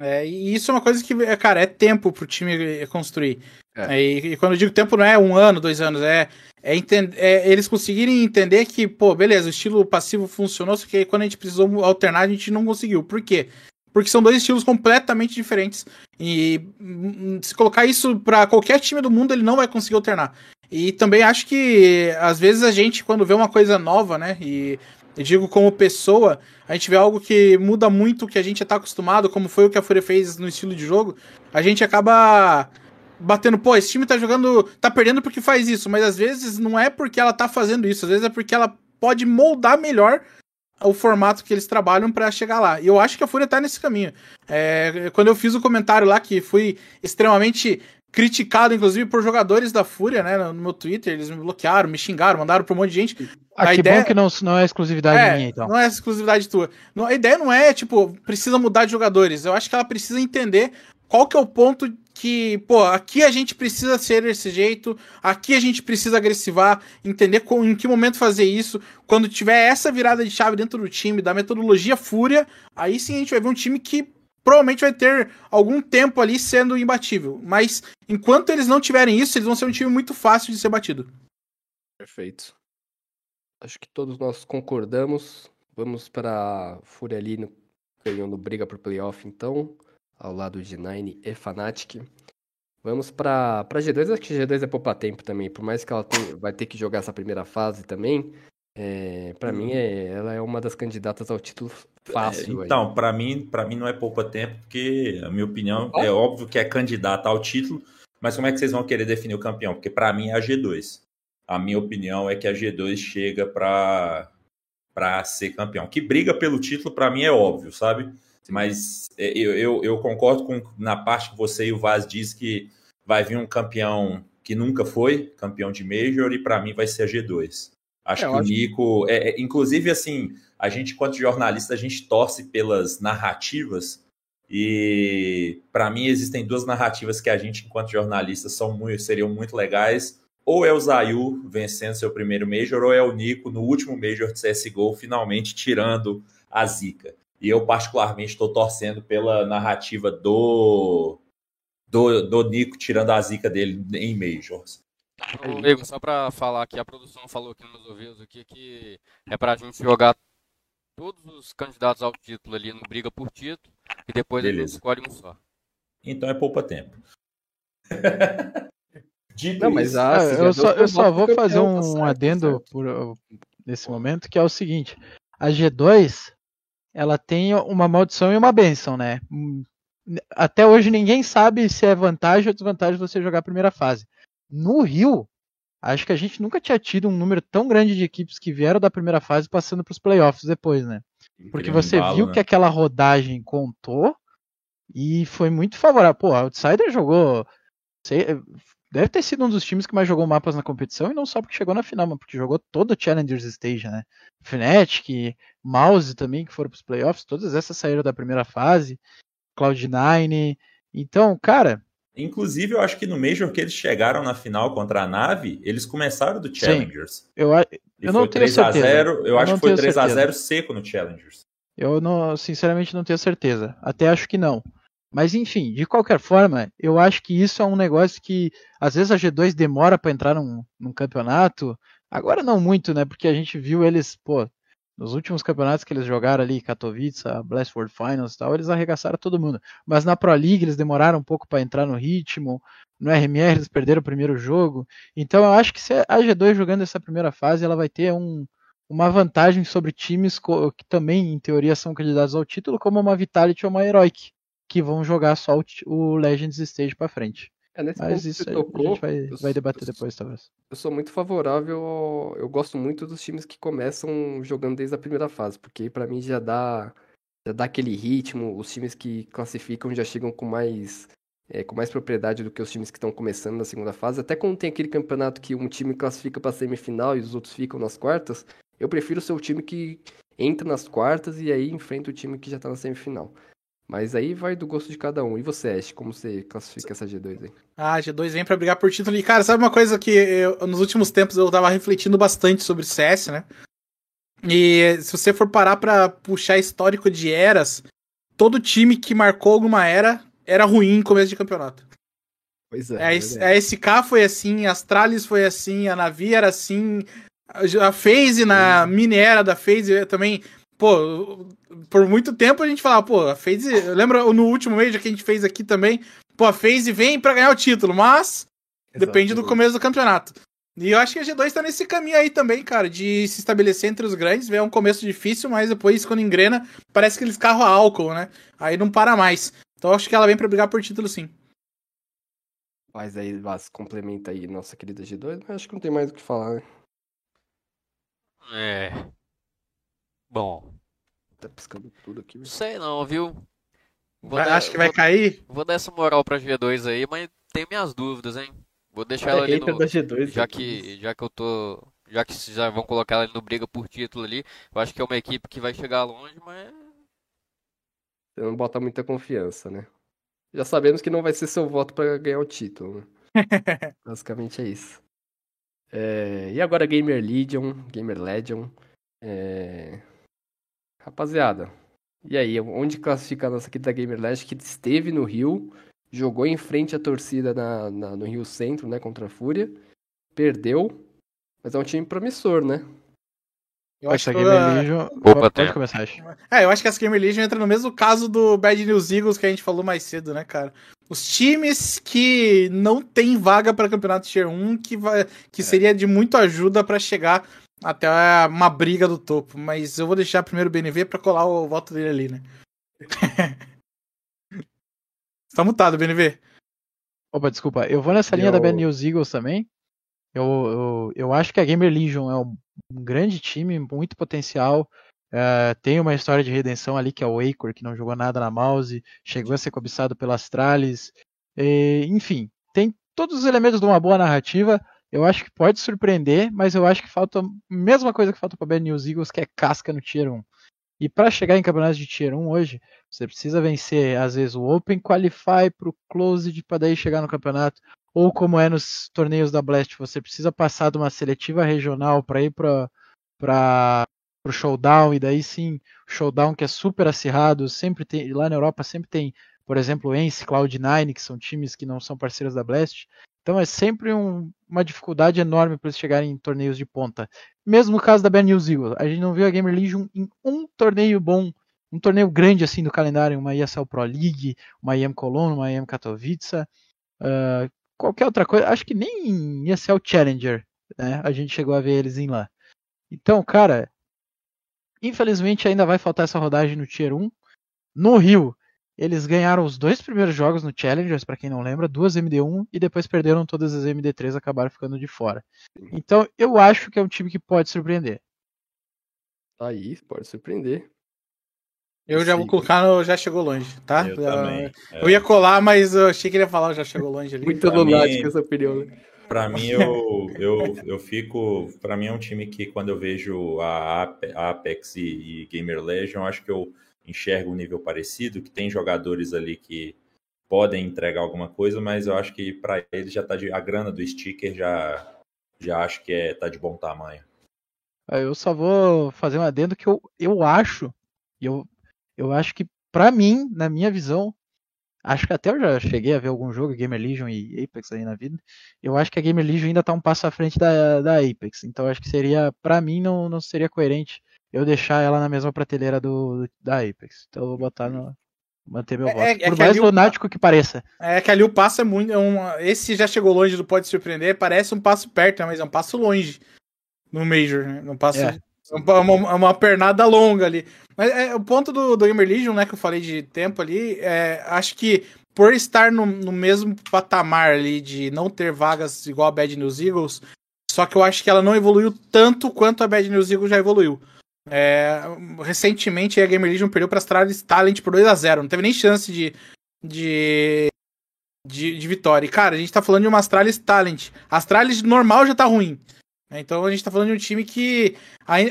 É, e isso é uma coisa que, é, cara, é tempo pro time construir. É. É, e, e, quando eu digo tempo, não é um ano, dois anos, é, é, entender, é eles conseguirem entender que, pô, beleza, o estilo passivo funcionou, só que quando a gente precisou alternar, a gente não conseguiu. Por quê? Porque são dois estilos completamente diferentes. E hum, se colocar isso para qualquer time do mundo, ele não vai conseguir alternar. E também acho que às vezes a gente, quando vê uma coisa nova, né? E eu digo como pessoa, a gente vê algo que muda muito o que a gente está acostumado, como foi o que a Fúria fez no estilo de jogo, a gente acaba batendo, pô, esse time tá jogando, tá perdendo porque faz isso, mas às vezes não é porque ela tá fazendo isso, às vezes é porque ela pode moldar melhor o formato que eles trabalham para chegar lá. E eu acho que a Fúria tá nesse caminho. É, quando eu fiz o comentário lá, que fui extremamente criticado, inclusive, por jogadores da Fúria, né, no meu Twitter, eles me bloquearam, me xingaram, mandaram pra um monte de gente. Ah, a que ideia... bom que não, não é exclusividade é, minha, então. Não é exclusividade tua. A ideia não é, tipo, precisa mudar de jogadores. Eu acho que ela precisa entender qual que é o ponto que, pô, aqui a gente precisa ser desse jeito, aqui a gente precisa agressivar, entender com, em que momento fazer isso. Quando tiver essa virada de chave dentro do time, da metodologia fúria, aí sim a gente vai ver um time que provavelmente vai ter algum tempo ali sendo imbatível. Mas enquanto eles não tiverem isso, eles vão ser um time muito fácil de ser batido. Perfeito. Acho que todos nós concordamos. Vamos para Fúria ali no, ganhando briga por playoff, então ao lado de Nine e Fnatic. Vamos para G2, acho que G2 é poupar tempo também, por mais que ela tem, vai ter que jogar essa primeira fase também. É, para mim, é, ela é uma das candidatas ao título fácil. É, então, para mim, para mim não é poupa tempo, porque a minha opinião é óbvio que é candidata ao título, mas como é que vocês vão querer definir o campeão? Porque para mim é a G2. A minha opinião é que a G2 chega para para ser campeão. Que briga pelo título para mim é óbvio, sabe? Mas é, eu, eu, eu, concordo com na parte que você e o Vaz diz que vai vir um campeão que nunca foi campeão de Major e para mim vai ser a G2. Acho é, que o Nico, é, é, inclusive assim, a gente enquanto jornalista a gente torce pelas narrativas e para mim existem duas narrativas que a gente enquanto jornalista são muito, seriam muito legais. Ou é o Zayu vencendo seu primeiro Major, ou é o Nico no último Major de CSGO finalmente tirando a zica. E eu, particularmente, estou torcendo pela narrativa do, do, do Nico tirando a zica dele em Majors. Amigo, só para falar que a produção falou aqui nos ouvidos aqui que é para a gente jogar todos os candidatos ao título ali no briga por título e depois Beleza. a gente escolhe um só. Então é poupa tempo. Dito Não, mas ah, eu, só, eu só vou fazer um, tá adendo por, nesse momento que é o seguinte: a G2 ela tem uma maldição e uma benção, né? Até hoje ninguém sabe se é vantagem ou desvantagem você jogar a primeira fase. No Rio, acho que a gente nunca tinha tido um número tão grande de equipes que vieram da primeira fase passando para os playoffs depois, né? Porque você viu né? que aquela rodagem contou e foi muito favorável. Pô, Outsider jogou. Sei, deve ter sido um dos times que mais jogou mapas na competição, e não só porque chegou na final, mas porque jogou todo o Challengers Stage, né? Fnatic, Mouse também, que foram para os playoffs, todas essas saíram da primeira fase, Cloud9. Então, cara. Inclusive, eu acho que no Major que eles chegaram na final contra a Nave, eles começaram do Challengers. Sim, eu, eu não tenho certeza. 0, eu, eu acho que foi 3x0 seco no Challengers. Eu não, sinceramente não tenho certeza. Até acho que não. Mas enfim, de qualquer forma, eu acho que isso é um negócio que às vezes a G2 demora para entrar num, num, campeonato. Agora não muito, né? Porque a gente viu eles, pô, nos últimos campeonatos que eles jogaram ali, Katowice, Blast World Finals e tal, eles arregaçaram todo mundo. Mas na Pro League eles demoraram um pouco para entrar no ritmo. No RMR eles perderam o primeiro jogo. Então eu acho que se a G2 jogando essa primeira fase, ela vai ter um, uma vantagem sobre times que também, em teoria, são candidatos ao título, como uma Vitality ou uma Heroic que vão jogar só o, o Legends Stage para frente. É, nesse Mas isso tocou, a gente vai, vai debater depois, talvez. Eu sou muito favorável, eu gosto muito dos times que começam jogando desde a primeira fase, porque para mim já dá, já dá aquele ritmo, os times que classificam já chegam com mais é, com mais propriedade do que os times que estão começando na segunda fase. Até quando tem aquele campeonato que um time classifica para semifinal e os outros ficam nas quartas, eu prefiro ser o time que entra nas quartas e aí enfrenta o time que já está na semifinal. Mas aí vai do gosto de cada um. E você, Ash, como você classifica essa G2 aí? Ah, G2 vem para brigar por título. E, cara, sabe uma coisa que eu, nos últimos tempos eu tava refletindo bastante sobre CS, né? E se você for parar pra puxar histórico de eras, todo time que marcou alguma era era ruim em começo de campeonato. Pois é. A, a SK foi assim, a Astralis foi assim, a Navi era assim, a FaZe na mini era da FaZe também. Pô, por muito tempo a gente falava, pô, a FaZe. Lembra no último Major que a gente fez aqui também? Pô, a FaZe vem para ganhar o título, mas Exato. depende do começo do campeonato. E eu acho que a G2 tá nesse caminho aí também, cara, de se estabelecer entre os grandes. É um começo difícil, mas depois, quando engrena, parece que eles carro a álcool, né? Aí não para mais. Então acho que ela vem para brigar por título sim. Mas aí, Vaz, complementa aí nossa querida G2, mas acho que não tem mais o que falar, né? É. Bom. Tá piscando tudo aqui. Não sei não, viu? Vou dar, acho que vai vou, cair? Vou dar essa moral pra G2 aí, mas tenho minhas dúvidas, hein? Vou deixar é, ela ali no... da G2, já que, já que eu tô... Já que já vão colocar ela no briga por título ali, eu acho que é uma equipe que vai chegar longe, mas você não bota muita confiança, né? Já sabemos que não vai ser seu voto para ganhar o título, né? Basicamente é isso. É... E agora Gamer Legion, Gamer Legion. É... Rapaziada, e aí, onde classifica a nossa querida Gamer Legion que esteve no Rio, jogou em frente à torcida na, na, no Rio Centro, né, contra a Fúria, perdeu, mas é um time promissor, né? Eu acho que a Gamer Legion. Opa, pode começar. É, eu acho que a Gamer Legion entra no mesmo caso do Bad News Eagles que a gente falou mais cedo, né, cara? Os times que não tem vaga para campeonato Tier 1, que, vai, que é. seria de muito ajuda para chegar até uma briga do topo. Mas eu vou deixar primeiro o BNV para colar o voto dele ali, né? tá mutado, BNV. Opa, desculpa. Eu vou nessa linha eu... da Bad News Eagles também. Eu, eu, eu acho que a Gamer Legion é um, um grande time, muito potencial. Uh, tem uma história de redenção ali que é o Acor, que não jogou nada na mouse, chegou a ser cobiçado pela Astralis. E, enfim, tem todos os elementos de uma boa narrativa. Eu acho que pode surpreender, mas eu acho que falta a mesma coisa que falta para Bad News Eagles, que é casca no Tier 1. E para chegar em campeonatos de Tier 1 hoje, você precisa vencer, às vezes, o Open Qualify para o Closed, para daí chegar no campeonato ou como é nos torneios da Blast, você precisa passar de uma seletiva regional para ir para o showdown, e daí sim, o showdown que é super acirrado, sempre tem, lá na Europa sempre tem, por exemplo, Ence, Cloud9, que são times que não são parceiros da Blast. Então é sempre um, uma dificuldade enorme para eles chegarem em torneios de ponta. Mesmo no caso da Bad News Eagle, a gente não viu a Gamer Legion em um torneio bom, um torneio grande assim do calendário, uma ESL Pro League, uma IEM Cologne, uma IEM Katowice, uh, qualquer outra coisa, acho que nem o Challenger, né? A gente chegou a ver eles em lá. Então, cara, infelizmente ainda vai faltar essa rodagem no Tier 1. No Rio, eles ganharam os dois primeiros jogos no Challengers, para quem não lembra, duas MD1 e depois perderam todas as MD3, acabaram ficando de fora. Então, eu acho que é um time que pode surpreender. Aí, pode surpreender. Eu já vou colocar no Já Chegou Longe, tá? Eu, também, é. eu ia colar, mas eu achei que ele ia falar Já Chegou Longe ali. Muito lunático essa opinião, né? Pra mim, eu, eu, eu fico. Pra mim, é um time que, quando eu vejo a Apex e, e Gamer Legion, acho que eu enxergo um nível parecido, que tem jogadores ali que podem entregar alguma coisa, mas eu acho que para eles já tá de. A grana do sticker já, já acho que é, tá de bom tamanho. Eu só vou fazer um adendo que eu, eu acho, eu eu acho que, para mim, na minha visão, acho que até eu já cheguei a ver algum jogo, Gamer Legion e Apex aí na vida. Eu acho que a Gamer Legion ainda tá um passo à frente da, da Apex. Então acho que seria, para mim, não, não seria coerente eu deixar ela na mesma prateleira do, da Apex. Então eu vou botar no. Manter meu é, voto. É, é Por mais lunático o, que pareça. É que ali o passo é muito. É um, esse já chegou longe do Pode Surpreender. Parece um passo perto, né, mas é um passo longe no Major. Né? Um passo. É. Uma, uma, pernada longa ali. Mas é, o ponto do, do Gamer Legion, né, que eu falei de tempo ali, é, acho que por estar no, no mesmo patamar ali de não ter vagas igual a Bad News Eagles, só que eu acho que ela não evoluiu tanto quanto a Bad News Eagles já evoluiu. É, recentemente a Gamer Legion perdeu para Astralis Talent por 2 a 0 não teve nem chance de, de, de, de vitória. E, cara, a gente tá falando de uma Astralis Talent. A Astralis normal já tá ruim. Então a gente tá falando de um time que.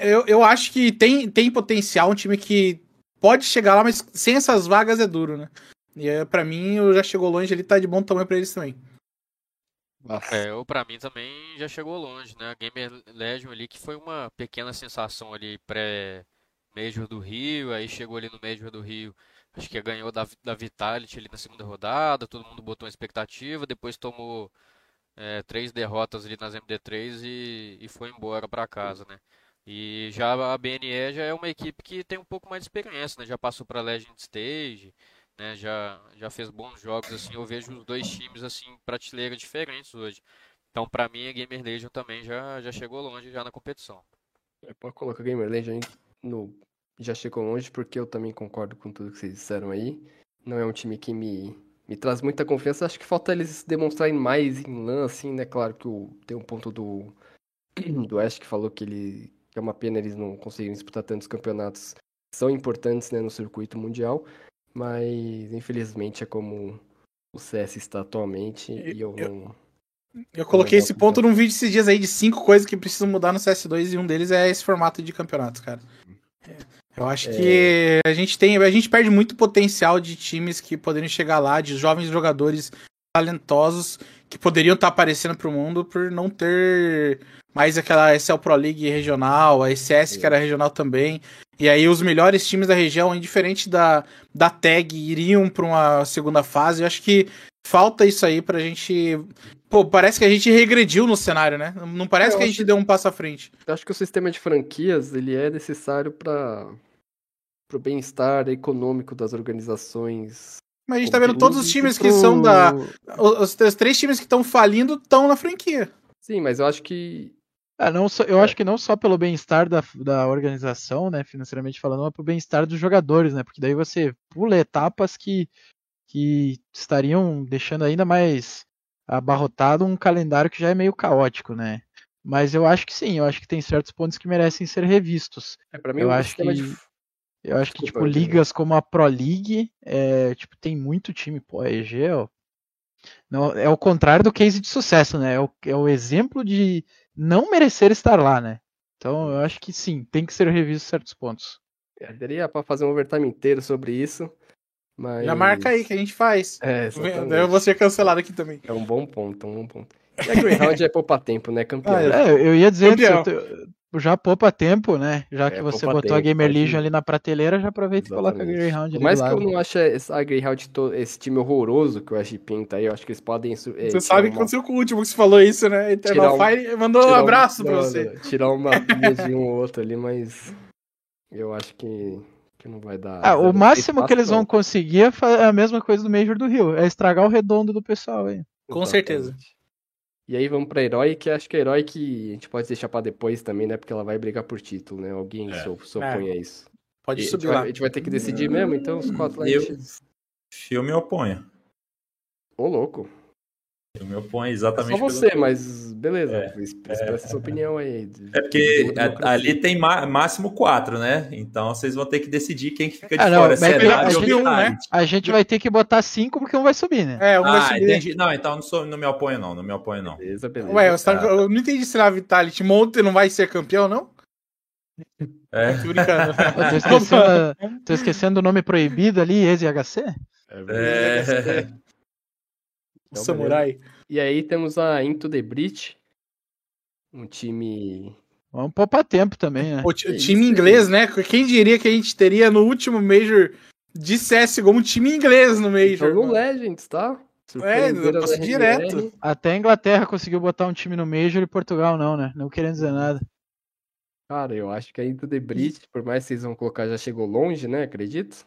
Eu, eu acho que tem, tem potencial, um time que pode chegar lá, mas sem essas vagas é duro, né? E é, para mim, já chegou longe, ele tá de bom tamanho para eles também. É, eu pra mim também já chegou longe, né? A Gamer Legion ali que foi uma pequena sensação ali pré Major do Rio, aí chegou ali no Major do Rio, acho que ganhou da, da Vitality ali na segunda rodada, todo mundo botou uma expectativa, depois tomou é, três derrotas ali nas MD3 e, e foi embora para casa, né? E já a BNE já é uma equipe que tem um pouco mais de experiência, né? Já passou para Legend Stage, né? Já já fez bons jogos assim. Eu vejo os dois times assim prateleiras diferentes hoje. Então, para mim, a Gamer Legion também já já chegou longe já na competição. É, pode colocar Gamer Legion no já chegou longe porque eu também concordo com tudo que vocês disseram aí. Não é um time que me me traz muita confiança. Acho que falta eles demonstrarem mais em LAN, assim, né? Claro que o, tem um ponto do, do Ash que falou que ele que é uma pena eles não conseguirem disputar tantos campeonatos são importantes né, no circuito mundial, mas infelizmente é como o CS está atualmente e eu, eu não. Eu coloquei esse ponto num vídeo esses dias aí de cinco coisas que precisam mudar no CS2 e um deles é esse formato de campeonatos, cara. Eu acho é... que a gente tem, a gente perde muito potencial de times que poderiam chegar lá, de jovens jogadores talentosos que poderiam estar aparecendo para o mundo por não ter mais aquela ESL Pro League regional, a ECS que era regional também. E aí os melhores times da região, indiferente da, da tag, iriam para uma segunda fase. Eu acho que falta isso aí pra gente. Pô, parece que a gente regrediu no cenário, né? Não parece é, que a gente que... deu um passo à frente. Eu acho que o sistema de franquias ele é necessário para pro bem-estar econômico das organizações. Mas a gente tá vendo todos os times pro... que são da. Os, os três times que estão falindo estão na franquia. Sim, mas eu acho que. Ah, não só, eu é. acho que não só pelo bem-estar da, da organização, né, financeiramente falando, mas pelo bem-estar dos jogadores, né? Porque daí você pula etapas que, que estariam deixando ainda mais abarrotado um calendário que já é meio caótico, né? Mas eu acho que sim, eu acho que tem certos pontos que merecem ser revistos. É, para mim, eu acho que de... Eu acho que, tipo, ligas como a Pro League, é, tipo, tem muito time, pô, a EG, ó, não, é o contrário do case de sucesso, né? É o, é o exemplo de não merecer estar lá, né? Então, eu acho que sim, tem que ser revisto certos pontos. É, daria para fazer um overtime inteiro sobre isso, mas... Já marca aí que a gente faz. É, Daí eu vou ser cancelado aqui também. É um bom ponto, é um bom ponto. E a Greyhound é poupar tempo, né, campeão? Ah, é, eu ia dizer, Campeão já poupa tempo, né? Já que é, você botou tempo, a Gamer Legion ali na prateleira, já aproveita Exatamente. e coloca a Greyhound ali Mas que eu não acho a Greyhound esse time horroroso que o Ash pinta aí, eu acho que eles podem... É, você sabe o que aconteceu com o último que você falou isso, né? Eternal um, Fire mandou um abraço um, pra você. Não, tirar uma de um ou outro ali, mas eu acho que, que não vai dar... Ah, o máximo que eles vão conseguir é, é a mesma coisa do Major do Rio, é estragar o redondo do pessoal aí. Com certeza. E aí vamos pra Herói, que acho que é Herói que a gente pode deixar pra depois também, né? Porque ela vai brigar por título, né? Alguém é. se opõe é. a isso. Pode e subir a lá. a gente vai ter que decidir mesmo, então, os quatro lá. Eu, eu me oponho. Ô, louco. Eu me oponho exatamente. É só você, pelo... mas beleza. É, expressa é, sua opinião aí. É porque ali tem máximo quatro, né? Então vocês vão ter que decidir quem que fica de ah, fora. Não, é a, gente, um, né? a gente vai ter que botar cinco porque um vai subir, né? É, um ah, vai subir. Entendi. Não, então não, sou, não me oponho, não. Não me oponho, não. Beleza, beleza. Ué, eu, tá... eu não entendi se na Vitality Monte não vai ser campeão, não? É. Tô brincando. tô, esquecendo, tô esquecendo o nome proibido ali, ex-HC? É. é. Então, Samurai. Beleza. E aí temos a Into the Breach, um time. Vamos poupar tempo também, né? O, time inglês, né? Quem diria que a gente teria no último Major de CSGO um time inglês no Major? no Legends, tá? É, passou direto. Até a Inglaterra conseguiu botar um time no Major e Portugal não, né? Não querendo dizer nada. Cara, eu acho que a Into the Breach, por mais que vocês vão colocar, já chegou longe, né? Acredito.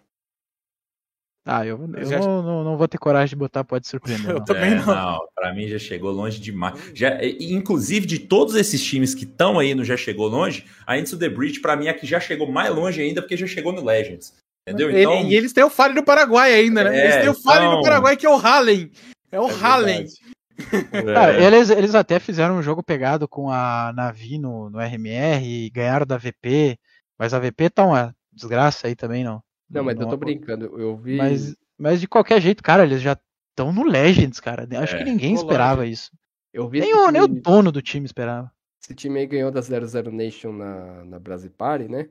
Ah, eu, eu já... não, não, não, vou ter coragem de botar, pode surpreender. eu também não. É, não, pra mim já chegou longe demais. Já, inclusive, de todos esses times que estão aí no Já Chegou Longe, a Into the Breach, pra mim, aqui já chegou mais longe ainda, porque já chegou no Legends. Entendeu? Então... e eles têm o Fale do Paraguai ainda, né? É, eles têm o Fale então... do Paraguai que é o Hallen. É o é Hallen. É. eles, eles até fizeram um jogo pegado com a Navi no, no RMR, ganharam da VP, mas a VP tá uma desgraça aí também, não. Não, mas não, eu tô brincando, eu vi. Mas, mas de qualquer jeito, cara, eles já estão no Legends, cara. Acho é, que ninguém esperava isso. Eu vi nem, o, time... nem o dono do time esperava. Esse time aí ganhou da 00 Nation na, na Brasil Party, né?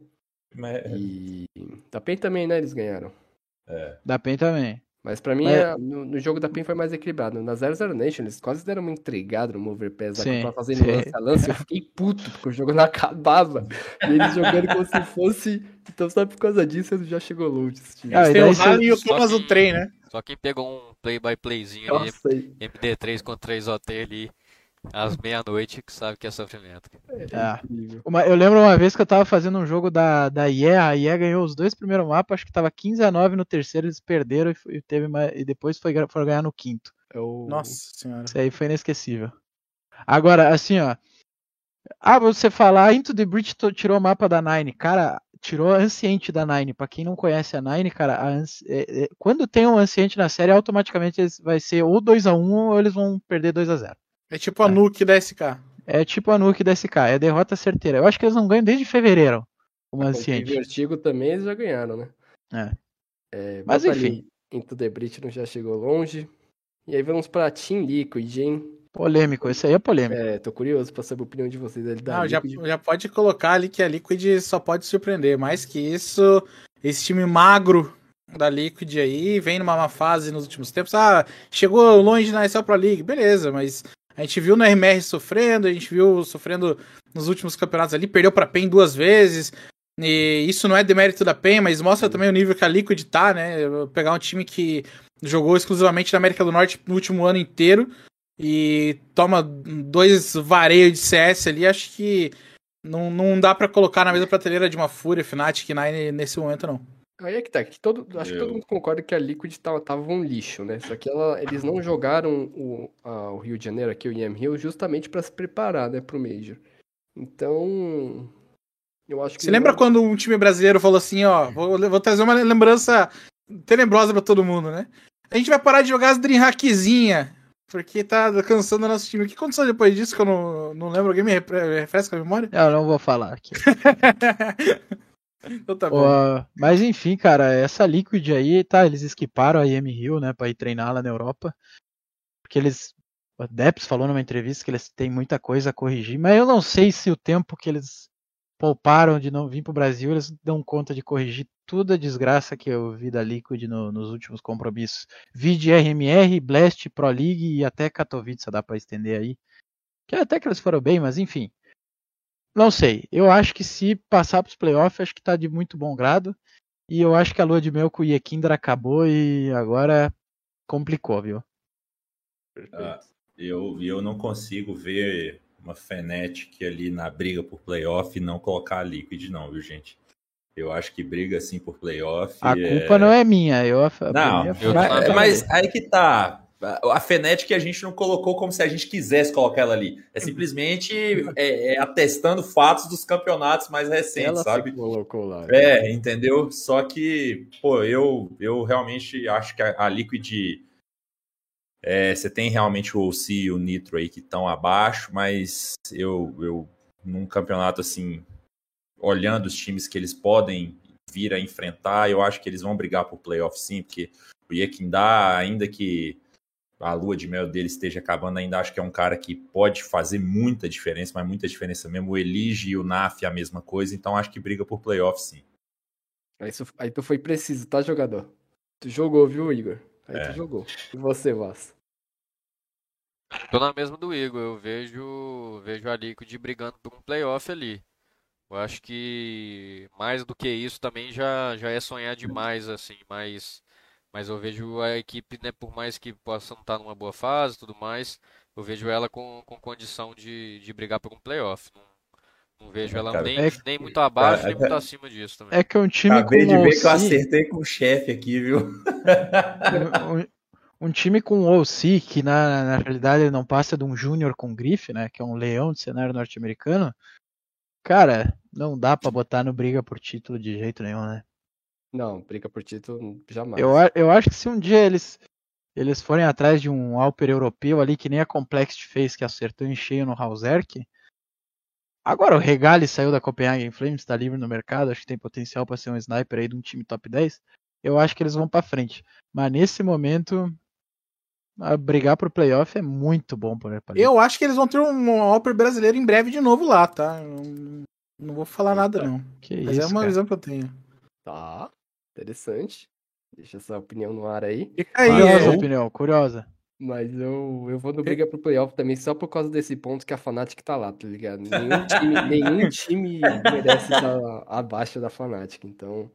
Mas... E da PEN também, né? Eles ganharam. É. Da PEN também. Mas pra mim, Mas... É, no, no, jogo da PEN foi mais equilibrado. Na 00 Nation, eles quase deram uma entregada no Mover Pass lá, pra fazer lance a lance. Eu fiquei puto, porque o jogo não acabava. E eles jogando como se fosse. Então, só por causa disso, ele já chegou longe. Esse time. Ah, tem o Rally e o Thomas o trem, né? Só quem pegou um play-by-playzinho ali, MD3 com 3OT ali, às meia-noite, que sabe que é sofrimento. É. Uma, eu lembro uma vez que eu tava fazendo um jogo da, da IE, a IE ganhou os dois primeiros mapas, acho que tava 15 a 9 no terceiro, eles perderam e, teve uma, e depois foi, foram ganhar no quinto. Eu... Nossa senhora. Isso aí foi inesquecível. Agora, assim, ó. Ah, você falar, Into the Breach tirou o mapa da Nine. Cara, tirou a Anciente da Nine. Pra quem não conhece a Nine, cara, a é, é, quando tem um Anciente na série, automaticamente vai ser ou 2x1 ou eles vão perder 2x0. É tipo a é. Nuke da SK. É tipo a Nuke da SK, é derrota certeira. Eu acho que eles não ganham desde fevereiro. O Anciente. O Vertigo também eles já ganharam, né? É. é Mas enfim. Into the Breach não já chegou longe. E aí vamos pra Team Liquid, hein? Polêmico, esse aí é polêmico. É, tô curioso pra saber a opinião de vocês. Ali da Não, já, já pode colocar ali que a Liquid só pode surpreender. Mais que isso, esse time magro da Liquid aí vem numa má fase nos últimos tempos. Ah, chegou longe na ESL Pro League, beleza, mas a gente viu no RMR sofrendo, a gente viu sofrendo nos últimos campeonatos ali, perdeu pra PEN duas vezes. E isso não é demérito da PEN, mas mostra também o nível que a Liquid tá, né? Pegar um time que jogou exclusivamente na América do Norte no último ano inteiro e toma dois vareios de CS ali, acho que não, não dá para colocar na mesma prateleira de uma Fúria, Fnatic, Nine nesse momento, não. Aí é que tá, que todo, acho Eu... que todo mundo concorda que a Liquid tava, tava um lixo, né? Só que ela, eles não jogaram o, a, o Rio de Janeiro aqui, o IM Rio, justamente para se preparar, né, pro Major. Então, eu acho que... Você lembra quando um time brasileiro falou assim, ó, vou, vou trazer uma lembrança tenebrosa para todo mundo, né? A gente vai parar de jogar as Dreamhackzinha porque tá cansando o nosso time. O que aconteceu depois disso que eu não, não lembro? Alguém me refresca a memória? Eu não vou falar aqui. então tá mas enfim, cara, essa Liquid aí, tá, eles esquiparam a IM Hill, né, pra ir treinar lá na Europa. Porque eles. O Deps falou numa entrevista que eles têm muita coisa a corrigir, mas eu não sei se o tempo que eles pouparam de não vir pro Brasil, eles dão conta de corrigir toda a desgraça que eu vi da Liquid no, nos últimos compromissos. Vi de RMR, Blast, Pro League e até Katowice, dá para estender aí. Que até que eles foram bem, mas enfim. Não sei. Eu acho que se passar para os playoffs, acho que está de muito bom grado. E eu acho que a lua de mel com o Yekinder acabou e agora complicou, viu? Ah, eu, eu não consigo ver uma Fnatic ali na briga por playoff e não colocar a Liquid, não, viu, gente? Eu acho que briga assim por playoff. A é... culpa não é minha. Eu, não, eu, mas, mas aí que tá. A Fnatic a gente não colocou como se a gente quisesse colocar ela ali. É simplesmente é, é atestando fatos dos campeonatos mais recentes, ela sabe? colocou lá. É, entendeu? Só que, pô, eu, eu realmente acho que a, a Liquid. É, você tem realmente o OC e o Nitro aí que estão abaixo, mas eu, eu num campeonato assim olhando os times que eles podem vir a enfrentar, eu acho que eles vão brigar por playoff sim, porque o Yekindá, ainda que a lua de mel dele esteja acabando, ainda acho que é um cara que pode fazer muita diferença, mas muita diferença mesmo. O Elige e o Naf a mesma coisa, então acho que briga por playoff sim. Aí, aí tu foi preciso, tá, jogador? Tu jogou, viu, Igor? Aí é. tu jogou. E você, Vaz? Tô na mesma do Igor, eu vejo, vejo a Liquid brigando por um playoff ali. Eu acho que mais do que isso também já, já é sonhar demais, assim, mas, mas eu vejo a equipe, né, por mais que possa não estar numa boa fase e tudo mais, eu vejo ela com, com condição de, de brigar por um playoff. Não, não vejo ela nem, é, nem muito abaixo, nem muito acima disso também. É que é um time Acabei com de ver OC... que eu acertei com o chefe aqui, viu? um, um, time com o OC, que na, na realidade ele não passa de um júnior com grife, né, que é um leão de cenário norte-americano, Cara, não dá para botar no briga por título de jeito nenhum, né? Não, briga por título jamais. Eu, eu acho que se um dia eles eles forem atrás de um Alper europeu ali, que nem a Complexity fez, que acertou em cheio no Hauserk. Agora o Regali saiu da Copenhagen Flames, está livre no mercado, acho que tem potencial para ser um sniper aí de um time top 10. Eu acho que eles vão para frente. Mas nesse momento, brigar pro playoff é muito bom para Eu acho que eles vão ter um Alper brasileiro em breve de novo lá, tá? Não, não vou falar nada, não. Que Mas é isso, é uma cara. visão que eu tenho. Tá, interessante. Deixa essa opinião no ar aí. Fica aí, curiosa opinião, curiosa. Mas eu, eu vou no briga pro playoff também só por causa desse ponto que a Fnatic tá lá, tá ligado? Nenhum time, nenhum time merece estar abaixo da Fnatic, então.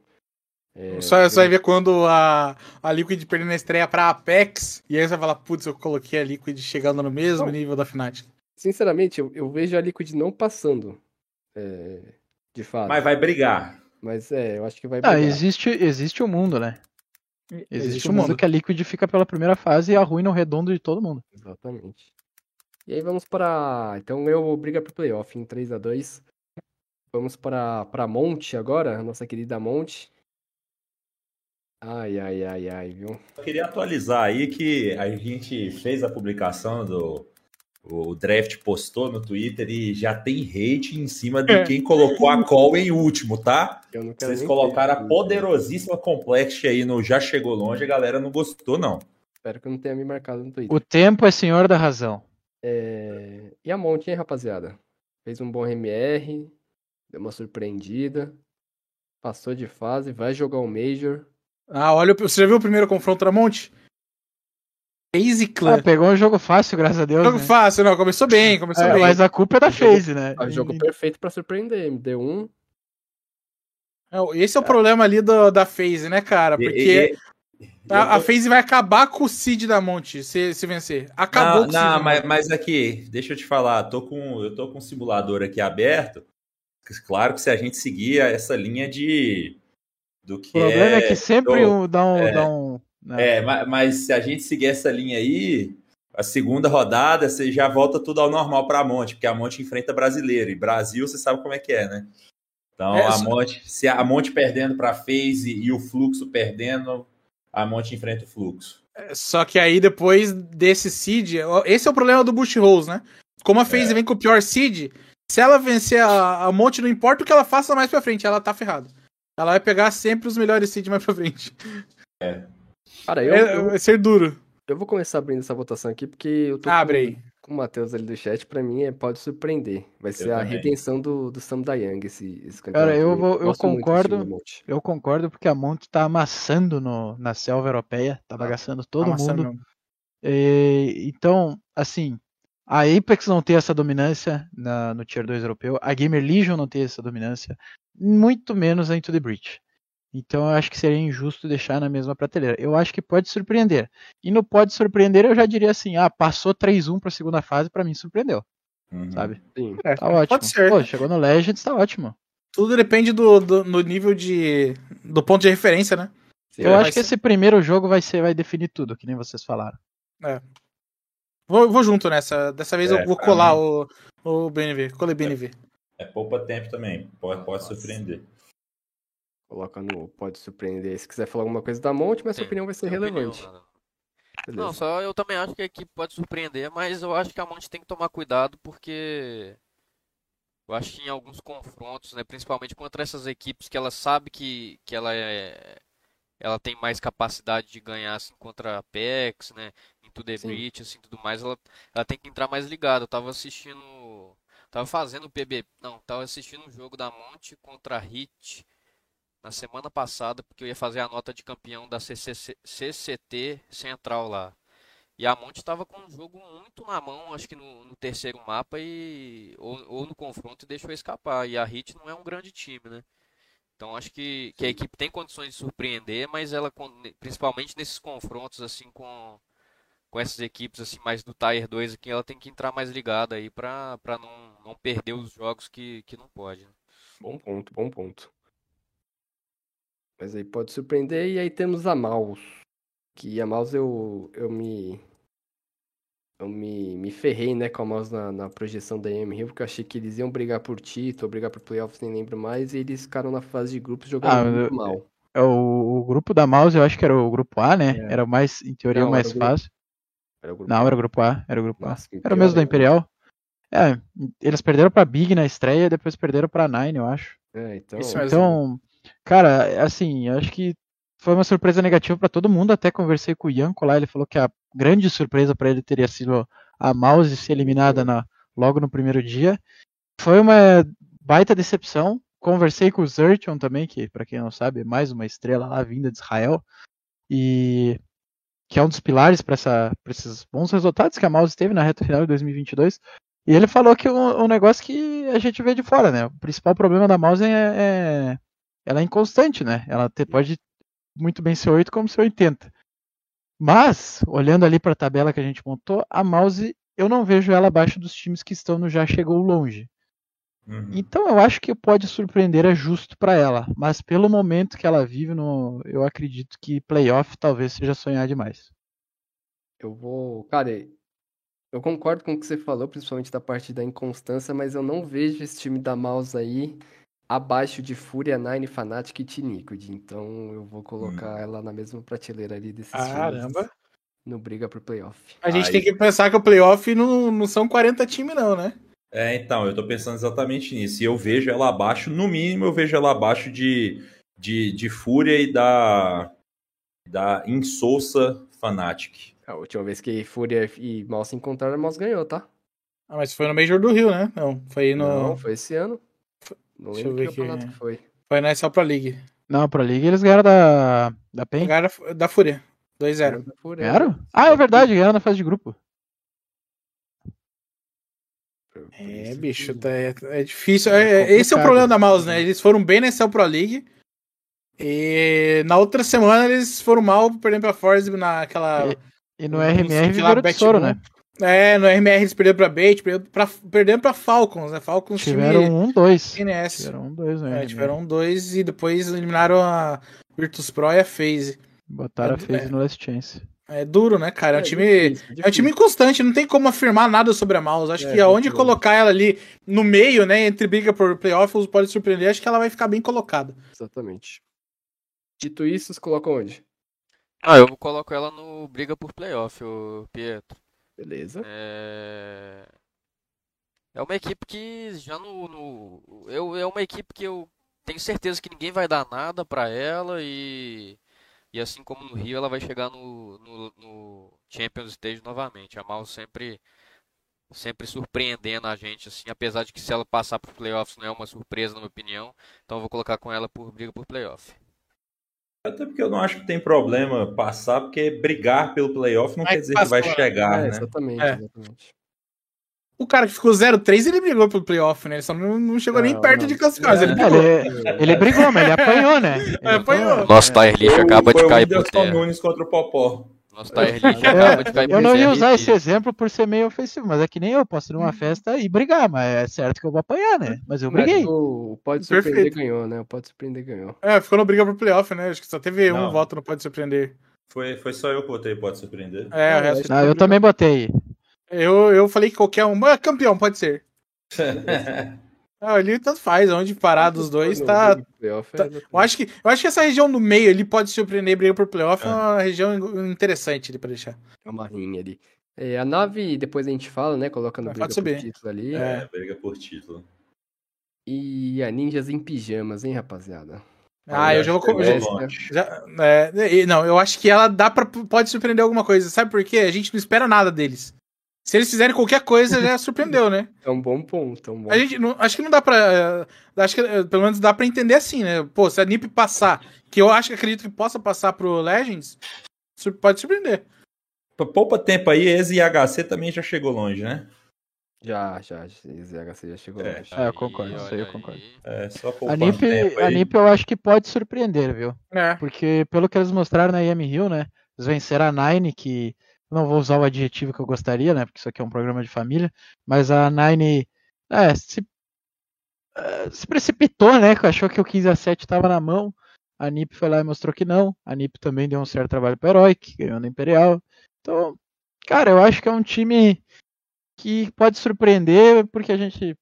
É, só, só vai ver quando a, a Liquid perdendo a estreia pra Apex, e aí você vai falar, putz, eu coloquei a Liquid chegando no mesmo nível da Fnatic. Sinceramente, eu, eu vejo a Liquid não passando. É, de fato. Mas vai brigar. Mas é, eu acho que vai brigar. Ah, existe, existe o mundo, né? Existe, Existe um mundo que a Liquid fica pela primeira fase e arruina o redondo de todo mundo. Exatamente. E aí vamos para. Então eu briga pro playoff em 3 a 2 Vamos para, para Monte agora, nossa querida Monte. Ai, ai, ai, ai, viu? Eu queria atualizar aí que a gente fez a publicação do, o draft postou no Twitter e já tem hate em cima de é. quem colocou a call em último, tá? Vocês colocaram a poderosíssima Complex aí no Já Chegou Longe, a galera não gostou, não. Espero que não tenha me marcado no Twitter. O tempo é senhor da razão. É... E a Monte, hein, rapaziada? Fez um bom MR, deu uma surpreendida, passou de fase, vai jogar o Major. Ah, olha, você já viu o primeiro confronto da Monte? FaZe Clan. Ah, pegou um jogo fácil, graças a Deus. Jogo né? fácil, não. Começou bem, começou é, bem. Mas a culpa é da FaZe, né? É o jogo perfeito pra surpreender. MD1. É, esse é o problema ali do, da FaZe, né, cara? Porque e, e, a, a FaZe vai acabar com o Seed da Monte se, se vencer. Acabou não, com o Não, mas, mas aqui, deixa eu te falar. Tô com, eu tô com um simulador aqui aberto. Claro que se a gente seguir essa linha de. Do que o problema é, é que sempre do, dá um. É, dá um É, mas, mas, se a gente seguir essa linha aí, a segunda rodada você já volta tudo ao normal para a Monte, porque a Monte enfrenta brasileiro. E Brasil, você sabe como é que é, né? Então, é, a Monte, se a Monte perdendo para a FaZe e o Fluxo perdendo, a Monte enfrenta o Fluxo. É, só que aí, depois desse seed, esse é o problema do Bush Rose, né? Como a FaZe é. vem com o pior seed, se ela vencer a, a Monte, não importa o que ela faça mais pra frente, ela tá ferrada. Ela vai pegar sempre os melhores seed mais pra frente. É. Cara, eu, é, eu, vai ser duro. Eu vou começar abrindo essa votação aqui, porque eu tô Abre aí. com, o Matheus ali do chat, pra mim é, pode surpreender. Vai ser eu a também. redenção do, do Sam Dayang, esse, esse campeonato. Cara, eu, vou, eu concordo. Eu concordo porque a Monte tá amassando no, na selva europeia, tá, tá bagaçando todo amassando. mundo. E, então, assim, a Apex não tem essa dominância na, no Tier 2 europeu, a Gamer Legion não tem essa dominância, muito menos a Into the Breach. Então eu acho que seria injusto deixar na mesma prateleira. Eu acho que pode surpreender. E no pode surpreender, eu já diria assim: ah, passou 3-1 para a segunda fase, para mim surpreendeu. Uhum. Sabe? Sim. É, tá ótimo. Pode ser. Pô, chegou no Legends, tá ótimo. Tudo depende do, do, do nível de. do ponto de referência, né? Eu acho que ser... esse primeiro jogo vai ser vai definir tudo, que nem vocês falaram. É. Vou, vou junto nessa. Dessa vez é, eu vou colar o, o BNV. Colei BNV. É, é poupa tempo também. Pode, pode surpreender. Coloca no pode surpreender. Se quiser falar alguma coisa da Monte, mas sua opinião vai ser relevante. Opinião, não, só eu também acho que a equipe pode surpreender, mas eu acho que a Monte tem que tomar cuidado porque eu acho que em alguns confrontos, né, principalmente contra essas equipes que ela sabe que, que ela é ela tem mais capacidade de ganhar assim contra a Apex, né, into the breach, assim, tudo mais, ela, ela tem que entrar mais ligada. Eu tava assistindo, tava fazendo o PB, não, tava assistindo um jogo da Monte contra a Hit na semana passada, porque eu ia fazer a nota de campeão da CCC, CCT Central lá. E a Monte estava com um jogo muito na mão, acho que no, no terceiro mapa, e ou, ou, no confronto e deixou escapar. E a Hit não é um grande time, né? Então acho que, que a equipe tem condições de surpreender, mas ela, principalmente nesses confrontos assim com, com essas equipes assim mais do Tier 2 aqui, ela tem que entrar mais ligada aí para não, não perder os jogos que, que não pode. Né? Bom ponto, bom ponto. Mas aí pode surpreender. E aí temos a Maus. Que a Maus eu, eu me. Eu me, me ferrei, né, com a Maus na, na projeção da EM Rio, porque eu achei que eles iam brigar por título, brigar por playoffs, nem lembro mais, e eles ficaram na fase de grupos jogando ah, muito eu, mal. é o, o, grupo da Mouse, eu acho que era o grupo A, né? É. Era o mais, em teoria, Não, o mais fácil. Era o Não, era o grupo A, era o grupo Nossa, A. Era o mesmo da Imperial. É, eles perderam pra Big na estreia, depois perderam pra Nine, eu acho. É, então. então, cara, assim, eu acho que foi uma surpresa negativa para todo mundo. Até conversei com o Yanko lá, ele falou que a grande surpresa para ele teria sido a Mouse ser eliminada na, logo no primeiro dia. Foi uma baita decepção. Conversei com o Zertion também, que para quem não sabe é mais uma estrela lá vinda de Israel. E que é um dos pilares para esses bons resultados que a Mouse teve na reta final de 2022. E ele falou que um, um negócio que a gente vê de fora, né? O principal problema da mouse é, é ela é inconstante, né? Ela te, pode muito bem ser 8 como ser 80. Mas, olhando ali para a tabela que a gente montou, a mouse eu não vejo ela abaixo dos times que estão no já chegou longe. Uhum. Então eu acho que pode surpreender é justo para ela, mas pelo momento que ela vive, no, eu acredito que playoff talvez seja sonhar demais. Eu vou, cara, eu concordo com o que você falou, principalmente da parte da inconstância, mas eu não vejo esse time da Mouse aí abaixo de Fúria, Nine, Fnatic e Tiniquid. Então eu vou colocar hum. ela na mesma prateleira ali desses Caramba. No briga pro playoff. A gente Aí. tem que pensar que o playoff não, não são 40 times, não, né? É, então, eu tô pensando exatamente nisso. E eu vejo ela abaixo, no mínimo, eu vejo ela abaixo de, de, de Fúria e da, da Insossa Fnatic. A última vez que Fúria e Mal se encontraram, Mal ganhou, tá? Ah, mas foi no Major do Rio, né? Não, foi no. Não, foi esse ano. Não Deixa lembro que campeonato que foi. Foi na SL Pro League. Não, Pro League eles ganharam da. Da PEN? Ganharam da Fúria. 2-0. Ganharam? Ah, é verdade, ganharam na fase de grupo. É, bicho, tá, é, é difícil. É, é esse é o problema da Mouse, né? Eles foram bem na SL Pro League. E na outra semana eles foram mal, perdendo pra Force naquela. E e no RMR viveram de soro, né? É, no RMR eles perderam pra Bait, perderam pra, perderam pra Falcons, né? Falcons tiveram time um, dois. NS. Tiveram um, dois, né? É, tiveram um, dois e depois eliminaram a Virtus Pro e a FaZe. Botaram é, a FaZe é, no Last Chance. É duro, né, cara? É um é time, difícil, difícil. é um time constante, não tem como afirmar nada sobre a Mouse. Acho é, que aonde colocar ela ali no meio, né, entre briga por playoffs pode surpreender, acho que ela vai ficar bem colocada. Exatamente. Dito isso, você coloca onde? Ah, eu coloco ela no briga por playoff, o Pietro. Beleza. É... é uma equipe que já no, no... Eu, é uma equipe que eu tenho certeza que ninguém vai dar nada para ela e e assim como no Rio ela vai chegar no, no, no Champions Stage novamente. A Mal sempre sempre surpreendendo a gente assim, apesar de que se ela passar por playoffs não é uma surpresa na minha opinião. Então eu vou colocar com ela por briga por playoff. Até porque eu não acho que tem problema passar, porque brigar pelo playoff não quer dizer que vai chegar, é, né? Exatamente, é. exatamente. O cara que ficou 0-3, ele brigou pelo playoff, né? Ele só não, não chegou não, nem perto não. de classificar. É, ele, brigou. Ele, ele, brigou, mas ele apanhou, né? Ele apanhou. Nosso Tire Lixo acaba de cair por terra. Nunes contra o Popó. Nosso Lixo acaba de cair Eu não ia usar esse exemplo por ser meio ofensivo, mas é que nem eu posso ir numa festa e brigar, mas é certo que eu vou apanhar, né? Mas eu briguei. Mas o Pode Surpreender Perfeito. ganhou, né? O Pode Surpreender ganhou. É, ficou no briga pro playoff, né? Acho que só teve não. um voto no Pode Surpreender. Foi, foi só eu que votei Pode Surpreender. É, o resto ah, eu também botei. Eu, eu falei que qualquer um. é campeão, pode ser. Ah, ali tanto faz, onde parar dos dois tá. tá eu, acho que, eu acho que essa região do meio ele pode surpreender e brigar por playoff, é. é uma região interessante ali pra deixar. É uma rinha ali. É, a nave, depois a gente fala, né? Coloca no briga por título ali. É, briga por título. E a Ninjas em pijamas, hein, rapaziada? Ah, eu já vou. Já, já, é, não, eu acho que ela dá pra, pode surpreender alguma coisa. Sabe por quê? A gente não espera nada deles. Se eles fizerem qualquer coisa, já surpreendeu, né? É um bom ponto. É um bom a gente, não, acho que não dá pra. Uh, acho que uh, pelo menos dá pra entender assim, né? Pô, se a NiP passar, que eu acho que acredito que possa passar pro Legends, pode surpreender. Poupa tempo aí, esse HC também já chegou longe, né? Já, já. Esse HC já chegou é. longe. É, eu concordo, isso aí eu concordo. É, só a NiP, a NiP eu acho que pode surpreender, viu? É. Porque pelo que eles mostraram na IM Hill, né? Eles venceram a Nine, que não vou usar o adjetivo que eu gostaria, né? Porque isso aqui é um programa de família. Mas a Nine é, se, uh, se precipitou, né? Achou que o 15 a 7 estava na mão. A NIP foi lá e mostrou que não. A NIP também deu um certo trabalho para Heroic, ganhou na Imperial. Então, cara, eu acho que é um time que pode surpreender, porque a gente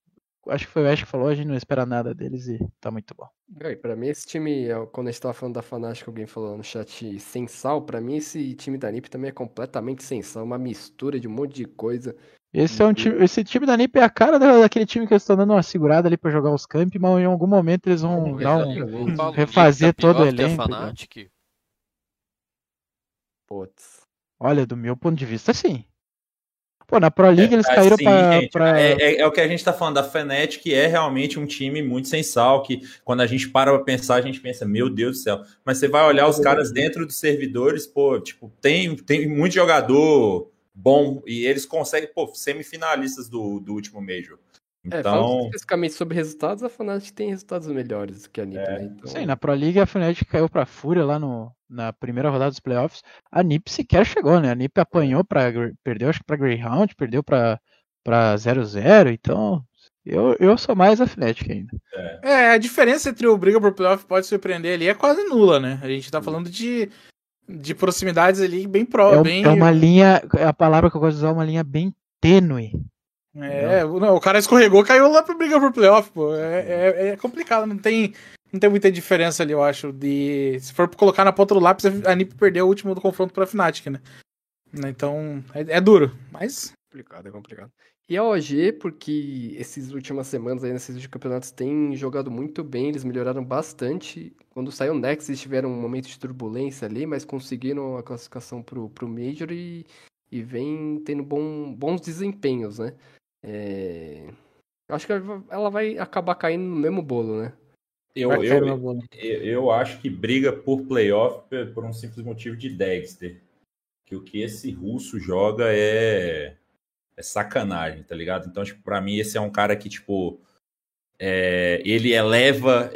acho que foi o Ash que falou, a gente não espera nada deles e tá muito bom. É, pra mim, esse time, quando a gente tava falando da Fnatic, alguém falou no chat sem sal, pra mim esse time da NiP também é completamente sem sal, uma mistura de um monte de coisa. Esse, é um time, esse time da NiP é a cara daquele time que eles estão dando uma segurada ali pra jogar os camp, mas em algum momento eles vão é, dar um, refazer todo o elenco. Putz. Olha, do meu ponto de vista, sim. Pô, na Pro League é, eles caíram assim, pra, gente, pra... É, é, é, o que a gente tá falando da Fnatic, que é realmente um time muito sensal, que quando a gente para pra pensar, a gente pensa, meu Deus do céu. Mas você vai olhar os caras dentro dos servidores, pô, tipo, tem, tem muito jogador bom e eles conseguem, pô, semifinalistas do, do último Major. É, então... É, especificamente sobre resultados, a Fnatic tem resultados melhores do que a NiP, é. né? Então... Sim, na Pro League a Fnatic caiu pra Fúria lá no, na primeira rodada dos playoffs. A NiP sequer chegou, né? A NiP apanhou pra... perdeu acho que pra Greyhound, perdeu pra, pra 0-0, então... Eu, eu sou mais a Fnatic ainda. É. é, a diferença entre o Briga por Playoff pode surpreender ali é quase nula, né? A gente tá falando de, de proximidades ali bem próximas. É, bem... é uma linha, a palavra que eu gosto de usar é uma linha bem tênue é, não, o cara escorregou, caiu lá pra brigar por playoff, pô. É, é, é, complicado, não tem, não tem muita diferença ali, eu acho. De, se for colocar na ponta do lápis, a NiP perdeu o último do confronto pra Fnatic, né? Então, é, é duro, mas. Complicado, é complicado. E a OG, porque essas últimas semanas aí, nesses últimos campeonatos, têm jogado muito bem, eles melhoraram bastante. Quando saiu o Nex, eles tiveram um momento de turbulência ali, mas conseguiram a classificação pro, pro Major e, e vem tendo bom, bons desempenhos, né? É... Acho que ela vai acabar caindo no mesmo bolo, né? Eu, eu, eu, eu, acho que briga por playoff por um simples motivo de Dexter. Que o que esse russo joga é, é sacanagem, tá ligado? Então, tipo, pra mim, esse é um cara que, tipo, é, ele eleva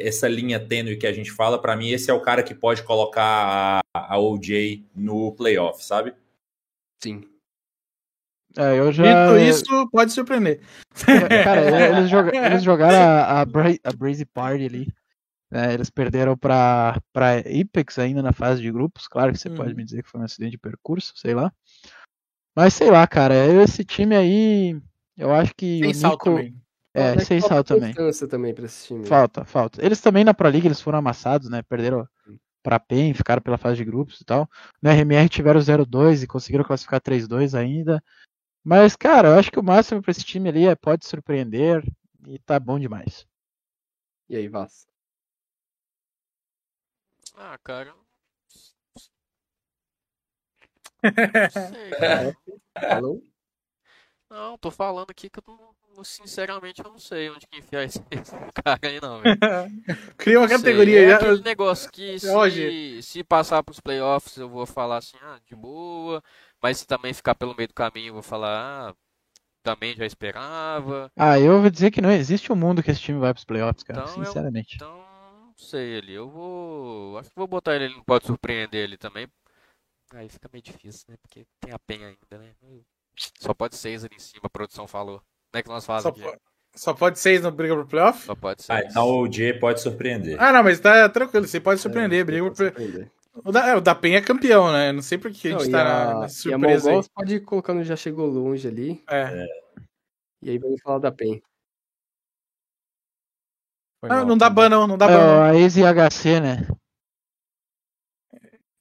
essa linha tênue que a gente fala. Para mim, esse é o cara que pode colocar a, a OJ no playoff, sabe? Sim. É, eu já... Dito isso, pode surpreender. Cara, eles, joga... eles jogaram a, a, Bra... a Brazy Party ali. Né? Eles perderam pra, pra Apex ainda na fase de grupos. Claro que você hum. pode me dizer que foi um acidente de percurso, sei lá. Mas sei lá, cara, esse time aí, eu acho que. Sem sal Nico... também. É, sem sal também. também pra esse time. Falta, falta. Eles também na Pro League eles foram amassados, né? Perderam pra PEN, ficaram pela fase de grupos e tal. No RMR tiveram 0-2 e conseguiram classificar 3-2 ainda. Mas, cara, eu acho que o máximo para esse time ali é pode surpreender e tá bom demais. E aí, Vaz? Ah, cara. Sei, cara. Alô? Não, tô falando aqui que eu não, sinceramente eu não sei onde que enfiar esse, esse cara aí não, Cria uma categoria é já. aquele negócio que se, se passar pros playoffs eu vou falar assim, ah, de boa. Mas se também ficar pelo meio do caminho, vou falar, ah, também já esperava. Ah, eu vou dizer que não existe um mundo que esse time vai pros playoffs, cara, então, sinceramente. Eu, então, não sei ele. Eu vou. Acho que vou botar ele, ele não pode surpreender ele também. Aí fica meio difícil, né? Porque tem a penha ainda, né? Só pode seis ali em cima, a produção falou. Como é que nós fazemos aqui? Só pode seis no Briga pro Playoff? Só pode seis. Ah, então o J pode surpreender. Ah, não, mas tá tranquilo, você pode surpreender. É, briga pro Playoff. O da, é, o da Penha é campeão, né? Não sei por que a gente não, tá na, surpresa. E a pode ir colocando já chegou longe ali. É. é. E aí vamos falar da Penha. Ah, não dá ban não, não dá ban não. A Easy HC, né?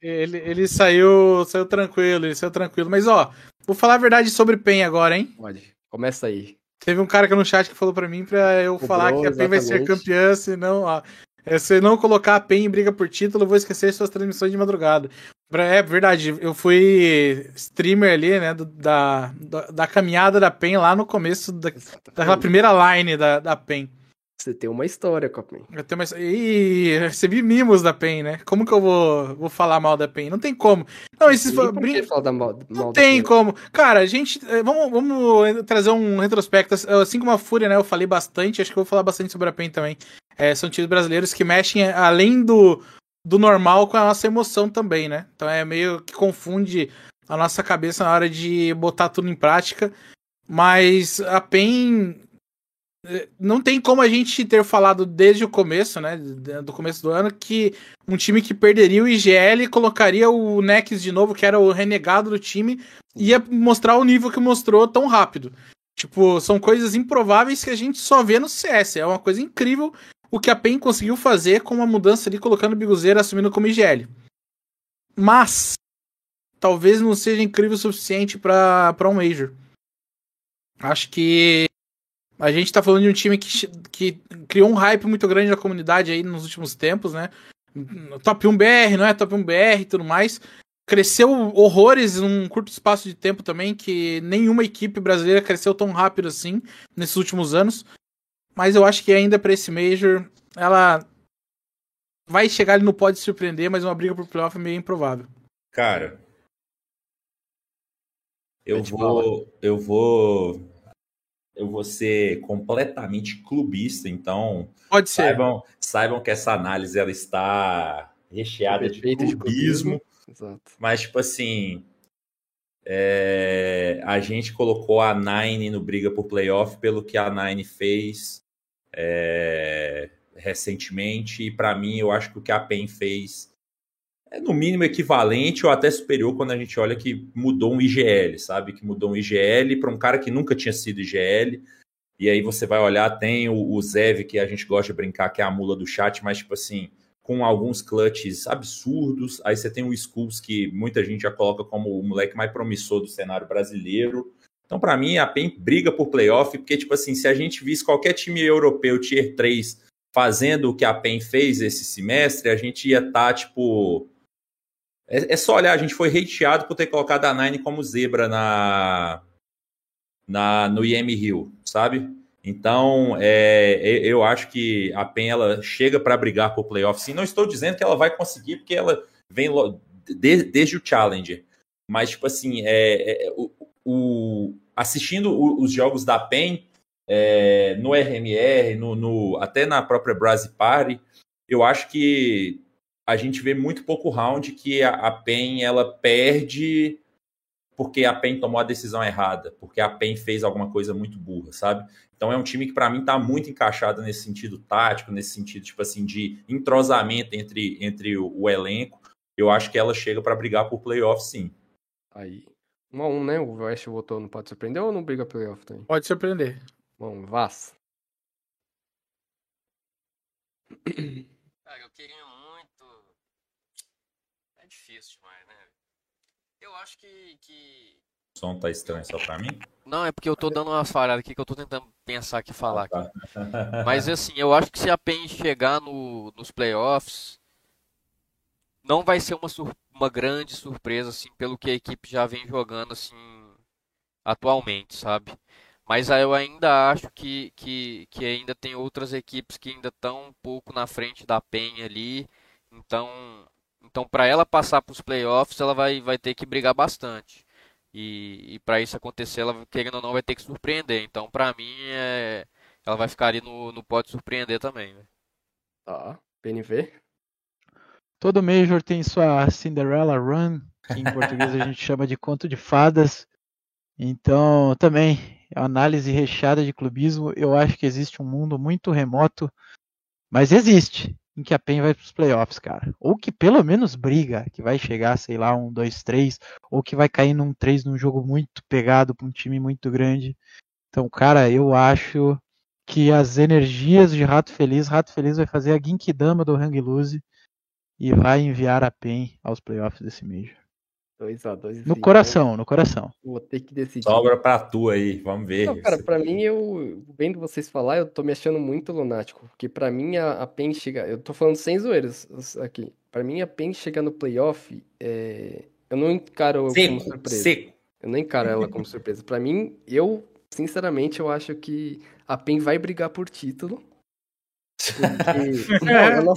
Ele, ele saiu, saiu tranquilo, ele saiu tranquilo. Mas ó, vou falar a verdade sobre Pen agora, hein? Pode. Começa aí. Teve um cara aqui no chat que falou para mim pra eu falar que a PEN vai ser campeã, senão, ó. É, se não colocar a PEN em briga por título, eu vou esquecer suas transmissões de madrugada. É verdade, eu fui streamer ali, né, do, da, da, da, caminhada da PEN lá no começo da, daquela primeira line da, da PEN. Você tem uma história com a PEN. Eu tenho uma... E recebi mimos da PEN, né? Como que eu vou, vou falar mal da PEN? Não tem como. Não, esses... Brin... Mal, mal não tem como. Cara, a gente... Eh, vamos, vamos trazer um retrospecto. Assim como a Fúria, né? Eu falei bastante. Acho que eu vou falar bastante sobre a PEN também. É, são times brasileiros que mexem além do, do normal com a nossa emoção também, né? Então é meio que confunde a nossa cabeça na hora de botar tudo em prática. Mas a PEN é, não tem como a gente ter falado desde o começo, né? Do começo do ano, que um time que perderia o IGL colocaria o Nex de novo, que era o renegado do time, ia mostrar o nível que mostrou tão rápido. Tipo, são coisas improváveis que a gente só vê no CS. É uma coisa incrível o que a PEN conseguiu fazer com uma mudança ali, colocando o Biguzeira assumindo como IGL. Mas, talvez não seja incrível o suficiente para um Major. Acho que a gente tá falando de um time que, que criou um hype muito grande na comunidade aí nos últimos tempos, né? Top 1 BR, não é? Top 1 BR e tudo mais. Cresceu horrores num curto espaço de tempo também, que nenhuma equipe brasileira cresceu tão rápido assim nesses últimos anos. Mas eu acho que ainda para esse Major, ela vai chegar ali no pode surpreender, mas uma briga por playoff é meio improvável. Cara, eu vou, eu vou, eu vou ser completamente clubista, então pode ser. Saibam, saibam que essa análise ela está recheada de clubismo, de clubismo. Exato. mas tipo assim, é, a gente colocou a Nine no briga por playoff pelo que a Nine fez é, recentemente, e para mim eu acho que o que a PEN fez é no mínimo equivalente ou até superior quando a gente olha que mudou um IGL, sabe? Que mudou um IGL para um cara que nunca tinha sido IGL. E aí você vai olhar, tem o, o Zev, que a gente gosta de brincar, que é a mula do chat, mas tipo assim, com alguns clutches absurdos. Aí você tem o Skulls, que muita gente já coloca como o moleque mais promissor do cenário brasileiro. Então, para mim, a PEN briga por playoff, porque, tipo assim, se a gente visse qualquer time europeu Tier 3 fazendo o que a PEN fez esse semestre, a gente ia estar, tá, tipo. É, é, só olhar, a gente foi hateado por ter colocado a Nine como zebra na, na no IM Rio, sabe? Então, é, eu acho que a PEN ela chega para brigar por playoff. Sim, não estou dizendo que ela vai conseguir, porque ela vem de, desde o Challenger. Mas, tipo assim, é, é o, o, assistindo os jogos da PEN é, no RMR, no, no, até na própria Brasi Party, eu acho que a gente vê muito pouco round que a, a PEN ela perde porque a PEN tomou a decisão errada, porque a PEN fez alguma coisa muito burra, sabe? Então é um time que para mim está muito encaixado nesse sentido tático, nesse sentido tipo assim de entrosamento entre, entre o, o elenco. Eu acho que ela chega para brigar por playoff sim. Aí, 1 a 1 né? O West votou, não pode surpreender ou não briga playoff também? Pode surpreender. Bom, Vaz. Cara, eu queria muito. É difícil demais, né? Eu acho que. que... O som tá estranho só pra mim? Não, é porque eu tô dando uma falhada aqui que eu tô tentando pensar aqui falar. Ah, tá. aqui. Mas assim, eu acho que se a PEN chegar no, nos playoffs, não vai ser uma surpresa uma grande surpresa, assim, pelo que a equipe já vem jogando, assim, atualmente, sabe? Mas eu ainda acho que, que, que ainda tem outras equipes que ainda estão um pouco na frente da Penha ali. Então, então para ela passar para os playoffs, ela vai, vai ter que brigar bastante. E, e para isso acontecer, ela querendo ou não vai ter que surpreender. Então, para mim, é, ela vai ficar ali no, no pode surpreender também. Né? Tá, PNV? Todo Major tem sua Cinderella Run, que em português a gente chama de conto de fadas. Então, também, análise recheada de clubismo. Eu acho que existe um mundo muito remoto, mas existe, em que a PEN vai para os playoffs, cara. Ou que pelo menos briga, que vai chegar, sei lá, um 2-3, ou que vai cair num 3 num jogo muito pegado para um time muito grande. Então, cara, eu acho que as energias de Rato Feliz, Rato Feliz vai fazer a Ginkidama do Hang Loose e vai enviar a PEN aos playoffs desse Major. 2x2. No coração, no coração. Vou ter que decidir. Sobra pra tu aí, vamos ver. Não, cara, pra mim, eu vendo vocês falar, eu tô me achando muito lunático. Porque pra mim, a, a PEN chega. Eu tô falando sem zoeiras aqui. Pra mim, a PEN chegar no playoff, é... eu não encaro seco, como surpresa. Seco. Eu não encaro ela como surpresa. Pra mim, eu, sinceramente, eu acho que a PEN vai brigar por título. Porque... não, não,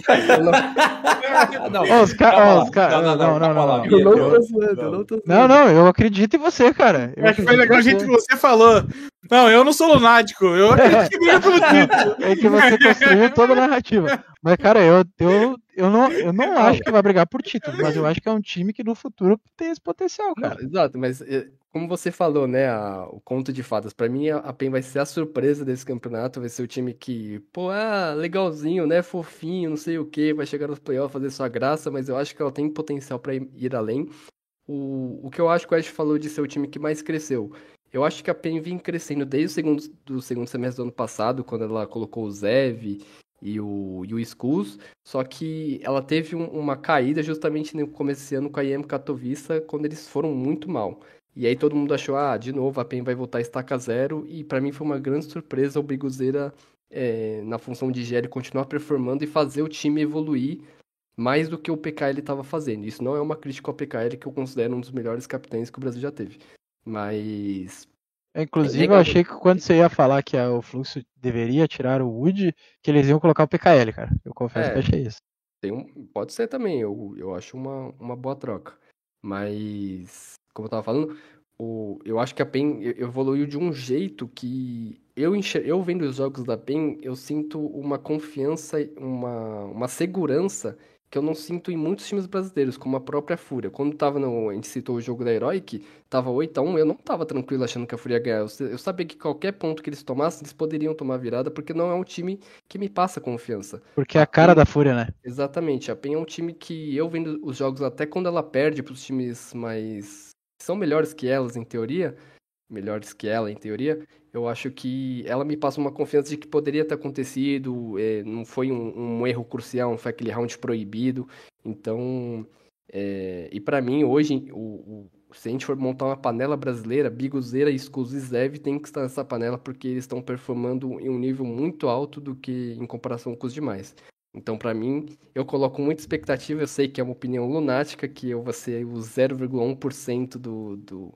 eu não... não, os caras. Cara... Não, não, não, não, não. Eu não tô zoando, eu não tô zoando. Não, não, eu acredito em você, cara. Eu acho que foi legal o jeito que você falou. Não, eu não sou lunático, eu acredito em pelo título. É que você construiu toda a narrativa. Mas, cara, eu, eu, eu, não, eu não acho que vai brigar por título, mas eu acho que é um time que no futuro tem esse potencial, cara. Não, exato, mas eh, como você falou, né, a, o conto de fadas, para mim a PEN vai ser a surpresa desse campeonato, vai ser o time que, pô, ah, legalzinho, né, fofinho, não sei o que, vai chegar nos playoffs, fazer sua graça, mas eu acho que ela tem potencial para ir, ir, além. O, o que eu acho que o Ash falou de ser o time que mais cresceu, Eu acho que a PEN vem crescendo desde o segundo, do segundo semestre do ano passado, quando ela colocou o Zev e o, e o Skulls, só que ela teve um, uma caída justamente no começo desse ano com a IEM Katowice, quando eles foram muito mal. E aí todo mundo achou, ah, de novo a PEN vai voltar a estaca zero, e para mim foi uma grande surpresa o Biguzeira é, na função de GL continuar performando e fazer o time evoluir mais do que o PKL estava fazendo. Isso não é uma crítica ao PKL, que eu considero um dos melhores capitães que o Brasil já teve. Mas. É, inclusive, eu achei que quando você ia falar que o fluxo deveria tirar o Wood, que eles iam colocar o PKL, cara. Eu confesso é, que achei isso. Tem um, pode ser também, eu, eu acho uma, uma boa troca. Mas como eu tava falando, o, eu acho que a PEN evoluiu de um jeito que eu, enxer, eu vendo os jogos da PEN, eu sinto uma confiança, uma, uma segurança que eu não sinto em muitos times brasileiros, como a própria Fúria. Quando tava no, a gente citou o jogo da Heroic, tava 8 a 1 eu não tava tranquilo achando que a Fúria ia ganhar. Eu, eu sabia que qualquer ponto que eles tomassem, eles poderiam tomar virada, porque não é um time que me passa confiança. Porque é a cara da Fúria, né? Exatamente. A PEN é um time que eu vendo os jogos até quando ela perde para os times mais são melhores que elas em teoria, melhores que ela em teoria, eu acho que ela me passa uma confiança de que poderia ter acontecido, é, não foi um, um, erro crucial, não foi aquele round proibido. Então, é, e para mim, hoje, o, o, se a gente for montar uma panela brasileira, Biguzeira, e Zev tem que estar nessa panela porque eles estão performando em um nível muito alto do que em comparação com os demais. Então, para mim, eu coloco muita expectativa. Eu sei que é uma opinião lunática, que eu vou ser o 0,1% do, do,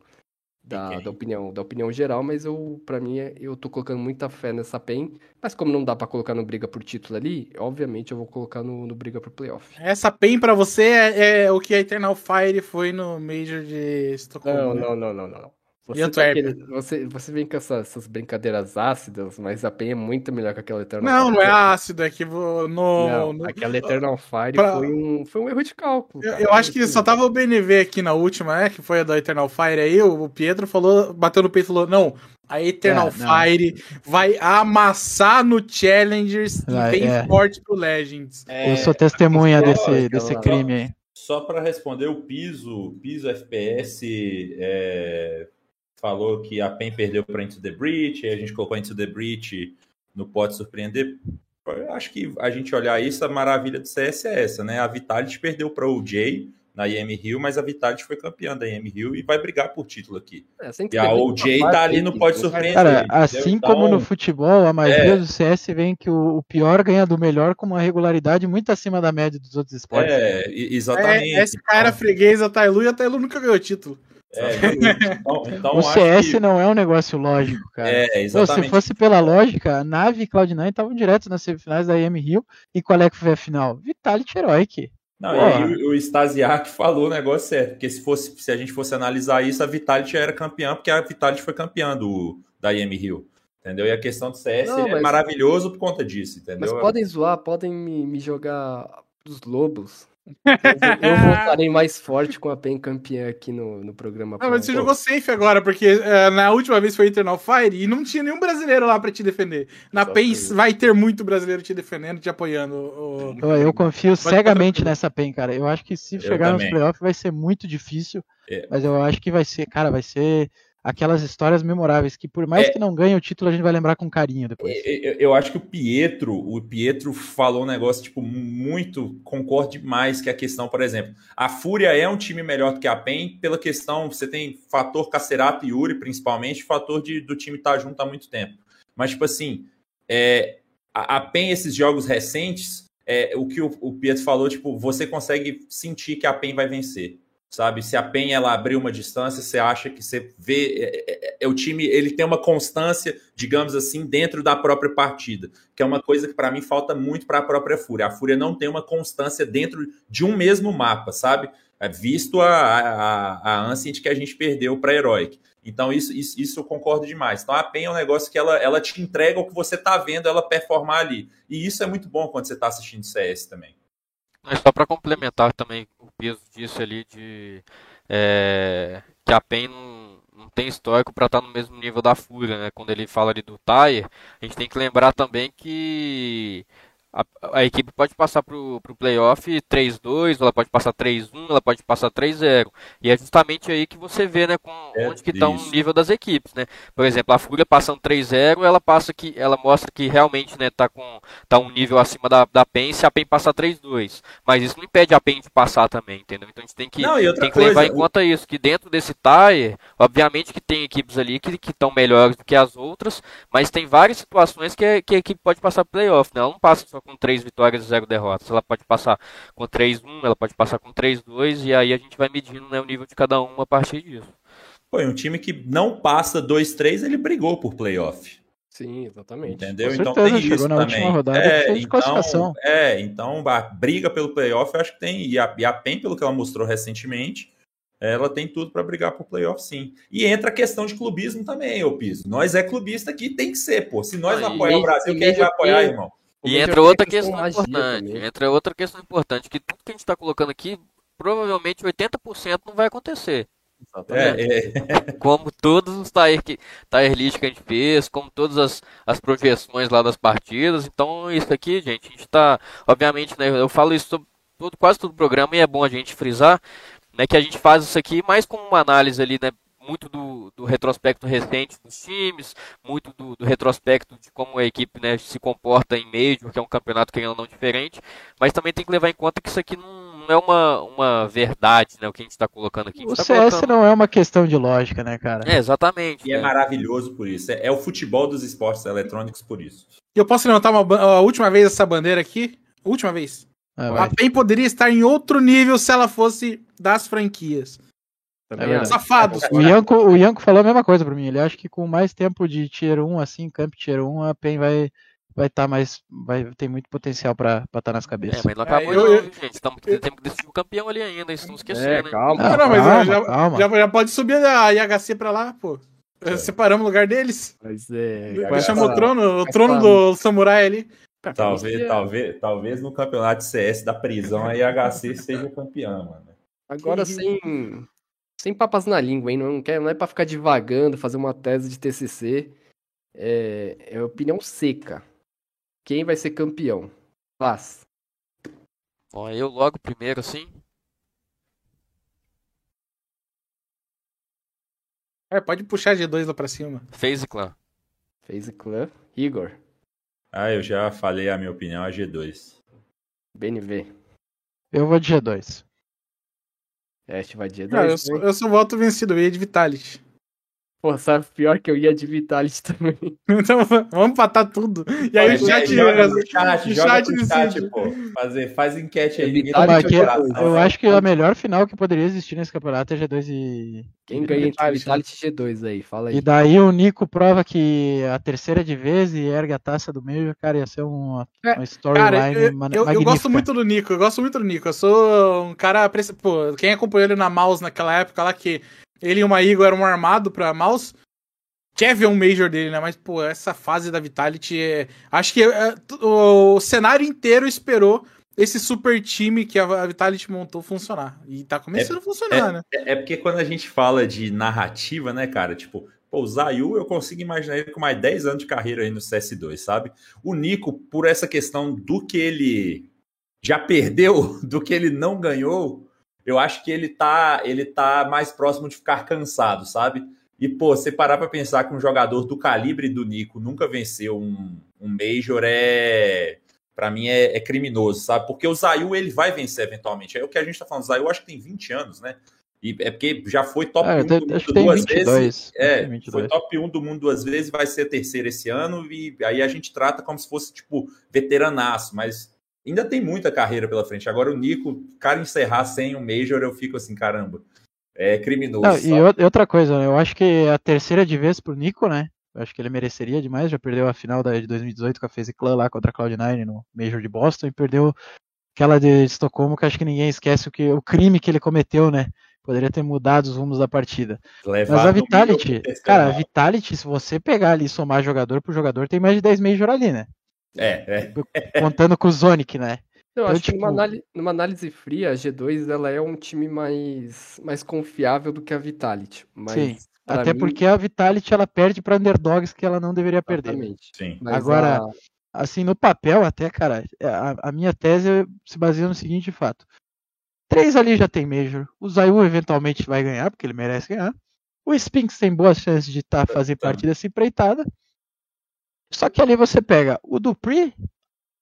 da, okay. da, opinião, da opinião geral, mas eu, para mim, é, eu tô colocando muita fé nessa PEN. Mas como não dá para colocar no briga por título ali, obviamente eu vou colocar no, no briga por playoff. Essa PEN para você é, é, o que a Eternal Fire foi no Major de Estocolmo. Não, né? não, não, não, não. Você, tá querendo, você, você vem com essas, essas, brincadeiras ácidas, mas a PEN é muito melhor que aquela Eternal Não, Fire. não é ácido, é que no. Não, no aquela Eternal Fire pra... foi, um, foi um erro de cálculo. Eu, eu, acho que só tava o BNV aqui na última, né? Que foi a da Eternal Fire. Aí o Pietro falou, bateu no peito e falou: não, a Eternal é, Fire vai amassar no Challengers vai, e vem é. forte pro Legends. É, eu sou testemunha desse, desse crime aí. Só para responder, o piso, piso FPS é, falou que a PEN perdeu para Into the Breach, a gente colocou Into the Breach no Pode Surpreender. Eu acho que a gente olhar isso, a maravilha do CS é essa, né? A Vitality perdeu para o Jay na IM Rio, mas a Vitality foi campeã da IM Rio e vai brigar por título aqui. É, e a OJ tá ali no Pode Surpreender. Cara, assim então, como no futebol, a maioria é, do CS vem que o, pior ganha do melhor com uma regularidade muito acima da média dos outros esportes. É, exatamente. É, esse cara freguês a Tailu e a Tailu nunca ganhou título. É, então, então o CS que... não é um negócio lógico, cara. É, exatamente. se fosse pela lógica, a Nave e Cloud9 estavam direto nas semifinais da IM Rio. E qual é que foi a final? Vitality Heroic. Não, e aí o, o Stasiak falou o negócio certo, porque se, fosse, se a gente fosse analisar isso, a Vitality era campeã, porque a Vitality foi campeã do, da IM Rio. Entendeu? E a questão do CS não, é maravilhoso por conta disso, entendeu? Mas podem zoar, podem me, me jogar os lobos. Eu voltarei mais forte com a PEN campeã aqui no, no programa. Não, mas você jogou safe agora, porque é, na última vez foi Eternal Fire e não tinha nenhum brasileiro lá pra te defender. Na Só PEN vai ter muito brasileiro te defendendo, te apoiando. O... Eu confio cegamente nessa PEN, cara. Eu acho que se eu chegar também. nos playoffs vai ser muito difícil, é. mas eu acho que vai ser, cara, vai ser aquelas histórias memoráveis que por mais é, que não ganhe o título a gente vai lembrar com carinho depois. Eu, eu, acho que o Pietro, o Pietro falou um negócio tipo muito concordo demais que a questão, por exemplo, a Fúria é um time melhor do que a PEN pela questão, você tem fator Cacerato e Yuri principalmente, fator de, do time estar tá junto há muito tempo. Mas tipo assim, é, a, a PEN esses jogos recentes, é, o que o, o Pietro falou, tipo, você consegue sentir que a PEN vai vencer sabe? Se a Penha ela abrir uma distância, você acha que você vê é, é, é, o time, ele tem uma constância, digamos assim, dentro da própria partida, que é uma coisa que para mim falta muito para a própria Fúria. A Fúria não tem uma constância dentro de um mesmo mapa, sabe? É visto a, a, a Ancient que a gente perdeu para Heroic. Então, isso, isso, isso eu concordo demais. Então, a PEN é um negócio que ela, ela te entrega o que você está vendo ela performar ali. E isso é muito bom quando você está assistindo CS também. Mas só para complementar também o peso disso ali de é, que a PEN não, não tem histórico para estar tá no mesmo nível da Fúria, né? Quando ele fala ali do Tire, a gente tem que lembrar também que a, a, equipe pode passar pro, pro playoff 3-2, ela pode passar 3-1, ela pode passar 3-0. E é justamente aí que você vê, né, com é onde que está o nível das equipes, né? Por exemplo, a Fúria passando 3-0, ela passa que ela mostra que realmente, né, tá com tá um nível acima da, da PEN se a PEN passar 3-2. Mas isso não impede a PEN de passar também, entendeu? Então a gente tem que, não, tem que levar em conta isso, que dentro desse tire, obviamente que tem equipes ali que estão melhores do que as outras, mas tem várias situações que, que a equipe pode passar playoff, né? Ela não passa só com três vitórias e zero derrotas. Ela pode passar com 3-1, ela pode passar com 3-2 e aí a gente vai medindo né, o nível de cada um a partir disso. Foi um time que não passa 2-3, ele brigou por playoff. Sim, exatamente. Entendeu? então tem isso também. Rodada, é, então, é, então a briga pelo playoff eu acho que tem. E a, e a PEN, pelo que ela mostrou recentemente, ela tem tudo para brigar por playoff, sim. E entra a questão de clubismo também, ô Piso. Nós é clubista aqui, tem que ser, pô. Se nós não apoiar o Brasil, quem vai apoiar, irmão? E entra outra questão importante. Entra outra questão importante, que tudo que a gente está colocando aqui, provavelmente 80% não vai acontecer. É, é. Como todos os tier, tier list que a gente fez, como todas as, as projeções lá das partidas. Então, isso aqui, gente, a gente está. Obviamente, né, eu falo isso sobre todo, quase todo o programa e é bom a gente frisar né, que a gente faz isso aqui mais como uma análise ali, né, muito do, do retrospecto recente dos times, muito do, do, retrospecto de como a equipe né, se comporta em Major, que é um campeonato que é não diferente, mas também tem que levar em conta que isso aqui não, não é uma, uma verdade, né, o que a gente está colocando aqui. O tá CS colocando... não é uma questão de lógica, né, cara? É, exatamente. E é né? é maravilhoso por isso. É, é, o futebol dos esportes eletrônicos por isso. E eu posso levantar uma, a última vez essa bandeira aqui? Última vez. Ah, a PEN poderia estar em outro nível se ela fosse das franquias. É Safados. O Yanko, o Yanko falou a mesma coisa pra mim. Ele acha que com mais tempo de Tier 1, assim, Camp Tier 1, a PEN vai vai estar tá mais. Vai ter muito potencial pra estar tá nas cabeças. É, mas não acabou, é, eu, eu, gente. Tamo, eu, temos que decidir o campeão ali ainda, isso não esquecer, é, né? Calma, não, não, mas calma, já, calma. Já, já, pode subir a IHC pra lá, pô. É. Separamos o lugar deles. Mas é. Deixamos o trono, o trono do samurai ali. Talvez, talvez, talvez no campeonato de CS da prisão a IHC seja campeã, mano. Agora sem, sem papas na língua, hein? Não, quer, não é pra ficar divagando, fazer uma tese de TCC. É, é opinião seca. Quem vai ser campeão? Faz. Bom, eu logo primeiro, sim. É, pode puxar G2 lá pra cima. FaZe Clan. FaZe Clan. Igor. Ah, eu já falei a minha opinião, a G2. BNV. Eu vou de G2. Ash vai de G2. Ah, eu, sou, eu sou voto vencido, eu ia de Vitality. Pô, sabe, pior que eu ia de Vitality também. então vamos empatar tudo. E aí o chat, joga no chat, joga chat, chat pô. Fazer, faz enquete aí. Vitality, eu, eu acho que a melhor final que poderia existir nesse campeonato é G2 e. Quem ganha entre Vitality e G2 aí? Fala aí. E daí o Nico prova que a terceira de vez e ergue a taça do meio, cara, ia ser uma, é, uma storyline eu, eu, eu, gosto muito do Nico, eu gosto muito do Nico. Eu sou um cara. Pô, quem acompanhou ele na Mouse naquela época lá que ele e o Maigo eram um armado pra mouse. Quer ver um Major dele, né? Mas, pô, essa fase da Vitality é. Acho que é, o cenário inteiro esperou esse super time que a Vitality montou funcionar. E tá começando é, a funcionar, é, né? É, é, porque quando a gente fala de narrativa, né, cara? Tipo, pô, o Zayu, eu consigo imaginar ele com mais 10 anos de carreira aí no CS2, sabe? O Nico, por essa questão do que ele já perdeu, do que ele não ganhou, eu acho que ele tá, ele tá mais próximo de ficar cansado, sabe? E, pô, você parar pra pensar que um jogador do calibre do Nico nunca venceu um, um Major é. Pra mim é, é, criminoso, sabe? Porque o Zayu ele vai vencer eventualmente. É o que a gente tá falando. O Zayu acho que tem 20 anos, né? E é porque já foi top é, 1 do mundo duas 22, vezes. É, 22. foi top 1 do mundo duas vezes, vai ser terceiro esse ano. E aí a gente trata como se fosse, tipo, veteranaço. Mas ainda tem muita carreira pela frente. Agora o Nico, cara, encerrar sem um Major, eu fico assim, caramba. É criminoso. Não, e outra coisa? Eu acho que é a terceira de vez pro Nico, né? Eu acho que ele mereceria demais. Já perdeu a final da, de 2018 com a FaZe Clan lá contra a Cloud9 no Major de Boston e perdeu aquela de Estocolmo que acho que ninguém esquece o, que, o crime que ele cometeu, né? Poderia ter mudado os rumos da partida. Mas a Vitality, cara, a Vitality, se você pegar ali e somar jogador por jogador, tem mais de 10 Major ali, né? É, é. Contando com o Zonic, né? Eu então, acho tipo... que numa análise, numa análise, fria, a G2 ela é um time mais, mais confiável do que a Vitality. Mas Sim. Até mim... porque a Vitality ela perde para underdogs que ela não deveria perder. Sim. Mas Agora, assim, no papel até, cara, a, a minha tese se baseia no seguinte fato. Três ali já tem Major. O Zayu eventualmente vai ganhar, porque ele merece ganhar. O Spinks tem boas chances de estar tá, fazer parte dessa empreitada. Só que ali você pega o Dupri,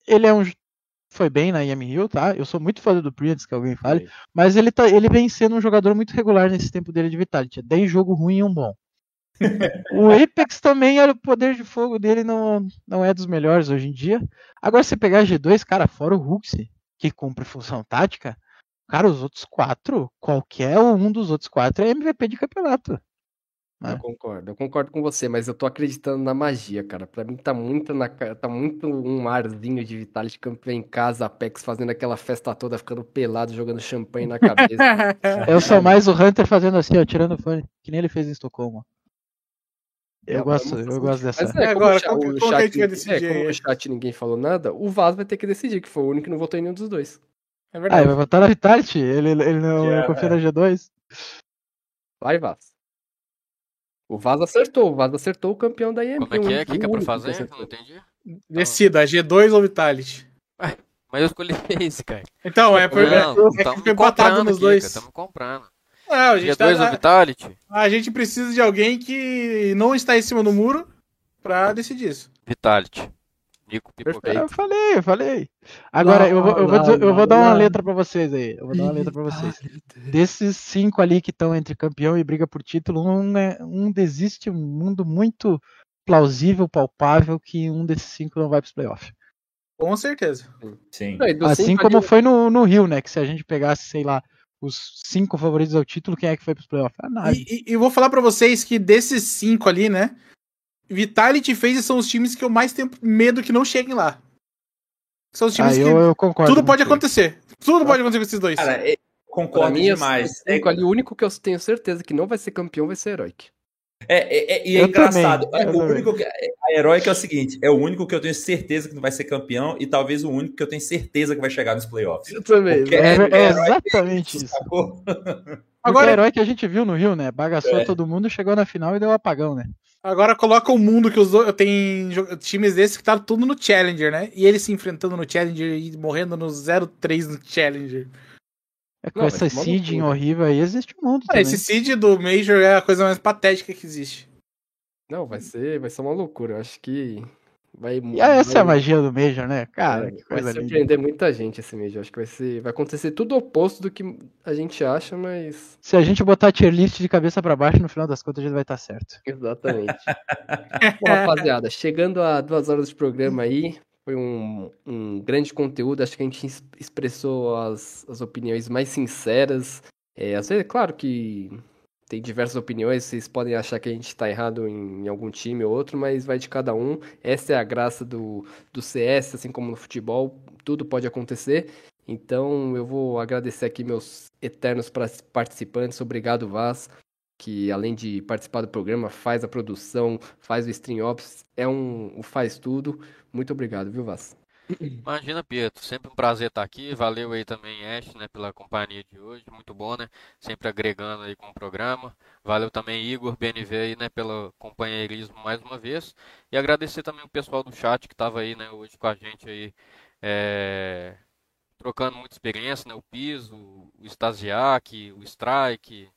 ele é um. Foi bem na IM Hill, tá? Eu sou muito fã do Dupri, antes que alguém fale. Mas ele, tá, ele vem sendo um jogador muito regular nesse tempo dele de Vitality. É 10 jogo ruim e um bom. o Apex também era o poder de fogo dele não, não é dos melhores hoje em dia. Agora você pegar G2, cara, fora o Hux, que cumpre função tática, cara, os outros quatro, qualquer um dos outros quatro é MVP de campeonato. Eu é. concordo, eu concordo com você, mas eu tô acreditando na magia, cara. Pra mim tá muito na tá muito um arzinho de Vitality campeão em casa, Apex fazendo aquela festa toda, ficando pelado, jogando champanhe na cabeça. eu sou mais o Hunter fazendo assim, ó, tirando o fone, que nem ele fez em Estocolmo. Eu, gosto, eu gosto dessa. Mas é, agora, como, o, como chat, é, como o chat ninguém falou nada, o Vaz vai ter que decidir, que foi o único que não votou em nenhum dos dois. É verdade. Ah, ele vai votar na Vitality? Ele, ele não yeah, confia é. na G2? Vai, Vaz. O Vaz acertou, o Vaz acertou o campeão da IMP. Como é que é? O que, que é pra fazer? Eu não entendi. Decida, G2 ou Vitality? Ué, mas eu escolhi esse, cara. Então, é, por, não, é, é que foi empatado nos dois. Estamos comprando. Não, a gente G2 tá, ou Vitality? A gente precisa de alguém que não está em cima do muro pra decidir isso. Vitality. Nico. Eu falei, eu falei. Agora, não, eu, vou, eu, vou, eu vou dar uma letra pra vocês aí. Eu vou dar uma letra pra vocês. Desses cinco ali que estão entre campeão e briga por título, um, é, um desiste, um mundo muito plausível, palpável, que um desses cinco não vai pros playoffs. Com certeza. Sim. Assim como ali... foi no, no Rio, né? Que se a gente pegasse, sei lá, os cinco favoritos ao título, quem é que foi pros playoffs? Ah, e, e, e vou falar para vocês que desses cinco ali, né? Vitality e FaZe são os times que eu mais tenho medo que não cheguem lá. São os times ah, que eu, eu concordo tudo pode acontecer. Tudo pode acontecer com esses dois. Cara, é, concordo mim, demais. É, ali, o único que eu tenho certeza que não vai ser campeão vai ser Heroic. É, é, é, e é eu engraçado. Também, é, o único que, a Heroic é o seguinte: é o único que eu tenho certeza que não vai ser campeão e talvez o único que eu tenho certeza que vai chegar nos playoffs. Eu também. É, é, exatamente isso. Agora, o herói que a gente viu no Rio, né? Bagaçou todo mundo, chegou na final e deu um apagão, né? Agora coloca o mundo que os. Tem times desses que tá tudo no Challenger, né? E eles se enfrentando no Challenger e morrendo no 0-3 no Challenger. É, com não, essa seeding horrível aí, existe um mundo. Ah, esse seed do Major é a coisa mais patética que existe. Não, vai ser, vai ser uma loucura. Eu acho que Vai, e essa vai, é a magia do Major, né? Cara, que coisa vai surpreender muita gente esse Major. Acho que vai, ser, vai acontecer tudo o oposto do que a gente acha, mas. Se a gente botar tier list de cabeça para baixo, no final das contas a gente vai estar tá certo. Exatamente. Bom, rapaziada, chegando a duas horas de programa aí, foi um, um grande conteúdo. Acho que a gente expressou as, as opiniões mais sinceras. É, às vezes, claro que tem diversas opiniões, vocês podem achar que a gente está errado em, algum time ou outro, mas vai de cada um. Essa é a graça do, do CS, assim como no futebol, tudo pode acontecer. Então eu vou agradecer aqui meus eternos participantes. Obrigado, Vaz, que além de participar do programa, faz a produção, faz o Stream Ops, é um, faz tudo. Muito obrigado, viu, Vaz? Imagina, Pietro, sempre um prazer estar aqui. Valeu aí também, Ash, né, pela companhia de hoje. Muito bom, né? Sempre agregando aí com o programa. Valeu também, Igor, BNV aí, né, pelo companheirismo mais uma vez. E agradecer também o pessoal do chat que estava aí, né, hoje com a gente aí, é... trocando muita experiência, né? O Piso, o Stasiak, o Strike,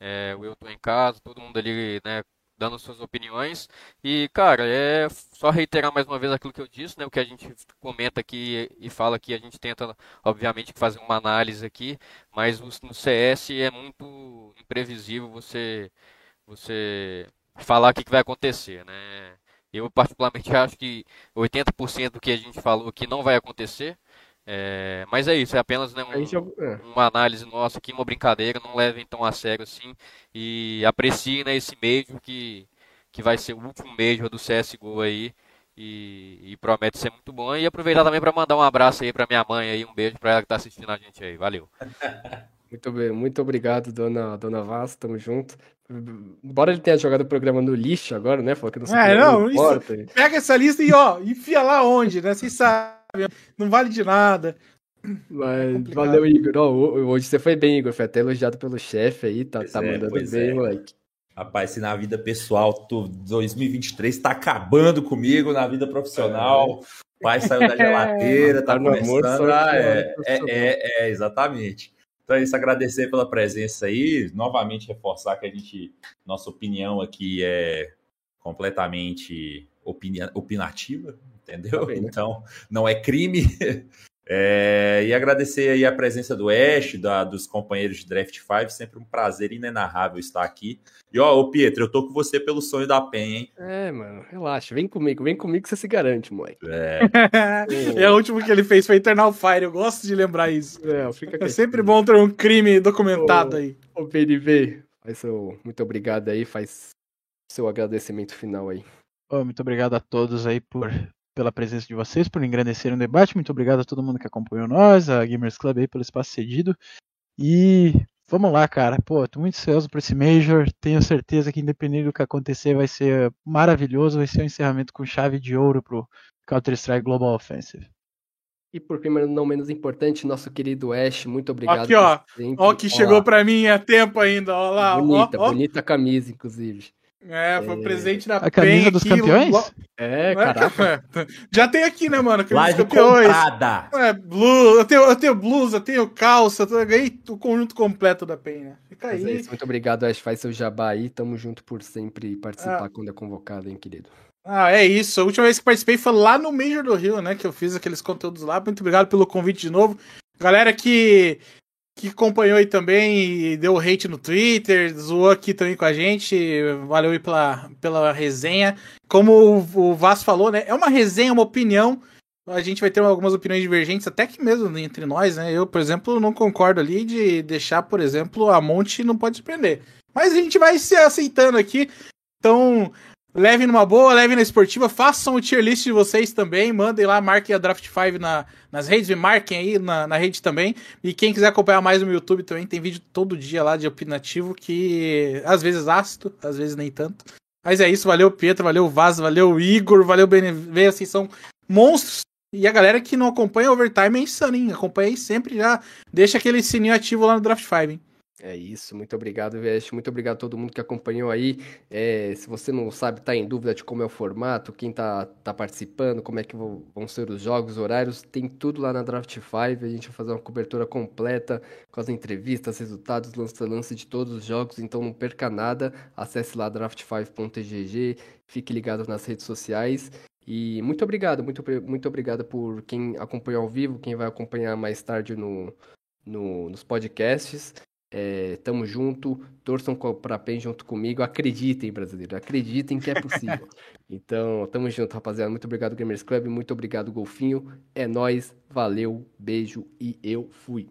é... o Eu Tô Em Casa, todo mundo ali, né, dando suas opiniões. E, cara, é só reiterar mais uma vez aquilo que eu disse, né? O que a gente comenta aqui e fala aqui, a gente tenta, obviamente, fazer uma análise aqui, mas no CS é muito imprevisível você, você falar o que vai acontecer, né? Eu, particularmente, acho que 80% do que a gente falou aqui não vai acontecer. É, mas é isso, é apenas né, um, é. uma análise nossa aqui, uma brincadeira, não levem tão a sério assim e apreciem né, esse Major que, que vai ser o último Major do CSGO aí e, e promete ser muito bom. E aproveitar também para mandar um abraço aí para minha mãe aí, um beijo para ela que está assistindo a gente aí, valeu. Muito bem, muito obrigado, dona, dona Vaz, tamo junto. Embora ele tenha jogado o programa no lixo agora, né? Falou que não É, não, isso, pega essa lista e ó, enfia lá onde, né? Vocês sabem não vale de nada. Mas é valeu, Igor. Hoje você foi bem, Igor. Foi até elogiado pelo chefe aí, tá, tá é, mandando bem, é. moleque. Rapaz, se na vida pessoal, tu, 2023 tá acabando comigo, na vida profissional, o pai saiu da geladeira, tá, tá começando. Ah, é, é, é, é, exatamente. Então é isso, agradecer pela presença aí, novamente reforçar que a gente, nossa opinião aqui é completamente opinativa, entendeu? Tá então, não é crime. É, e agradecer aí a presença do Ash, da, dos companheiros de Draft 5, sempre um prazer inenarrável estar aqui. E ó, ô Pietro, eu tô com você pelo sonho da PEN, hein? É, mano, relaxa, vem comigo, vem comigo que você se garante, moleque. É. é o último que ele fez foi Eternal Fire, eu gosto de lembrar isso. É, fica é sempre bom ter um crime documentado ô, aí. Ô, PNV, faz seu, muito obrigado aí, faz seu agradecimento final aí. Oh, muito obrigado a todos aí por pela presença de vocês, por engrandecerem o debate. Muito obrigado a todo mundo que acompanhou nós, a Gamers Club aí pelo espaço cedido. E vamos lá, cara. Pô, tô muito ansioso por esse Major. Tenho certeza que independente do que acontecer, vai ser maravilhoso. Vai ser um encerramento com chave de ouro pro Counter-Strike Global Offensive. E por primeiro, não menos importante, nosso querido Ash, muito obrigado. Aqui, ó. Ó, que chegou para mim há tempo ainda. Ó lá, bonita, ó, bonita camisa, inclusive. É, foi é... presente da A camisa dos campeões? É, caraca. Já tem aqui, né, mano? Camisa Live dos campeões. Comprada. É, blusa, eu tenho, eu tenho blusa, eu tenho calça, eu ganhei o conjunto completo da PEN, né? Fica aí. É isso, muito obrigado, Ash. Faz seu jabá aí. Tamo junto por sempre participar ah. quando é convocado, hein, querido. Ah, é isso. A última vez que participei foi lá no Major do Rio, né? Que eu fiz aqueles conteúdos lá. Muito obrigado pelo convite de novo. Galera que que acompanhou aí também e deu hate no Twitter, zoou aqui também com a gente. Valeu aí pela, pela resenha. Como o, o Vaz falou, né? É uma resenha, uma opinião. A gente vai ter algumas opiniões divergentes, até que mesmo entre nós, né? Eu, por exemplo, não concordo ali de deixar, por exemplo, a Monte não pode se prender. Mas a gente vai se aceitando aqui. Então, Levem numa boa, levem na esportiva, façam o tier list de vocês também, mandem lá, marquem a Draft 5 na, nas redes, me marquem aí na, na rede também. E quem quiser acompanhar mais no YouTube também, tem vídeo todo dia lá de opinativo, que às vezes ácido, às vezes nem tanto. Mas é isso, valeu Pietro, valeu Vaz, valeu Igor, valeu BNV, assim, são monstros. E a galera que não acompanha Overtime é insano, hein? Acompanha aí sempre, já deixa aquele sininho ativo lá no Draft 5, hein? É isso, muito obrigado, Veste. Muito obrigado a todo mundo que acompanhou aí. É, se você não sabe, tá em dúvida de como é o formato, quem tá, tá participando, como é que vão, ser os jogos, horários, tem tudo lá na Draft 5. A gente vai fazer uma cobertura completa com as entrevistas, resultados, lance-lance de todos os jogos. Então não perca nada. Acesse lá draft5.gg, fique ligado nas redes sociais. E muito obrigado, muito, muito obrigado por quem acompanhou ao vivo, quem vai acompanhar mais tarde no, no, nos podcasts. É, tamo junto, torçam pra PEN junto comigo, acreditem, brasileiro, acreditem que é possível. então, tamo junto, rapaziada. Muito obrigado, Gamers Club, muito obrigado, Golfinho. É nós, valeu, beijo e eu fui.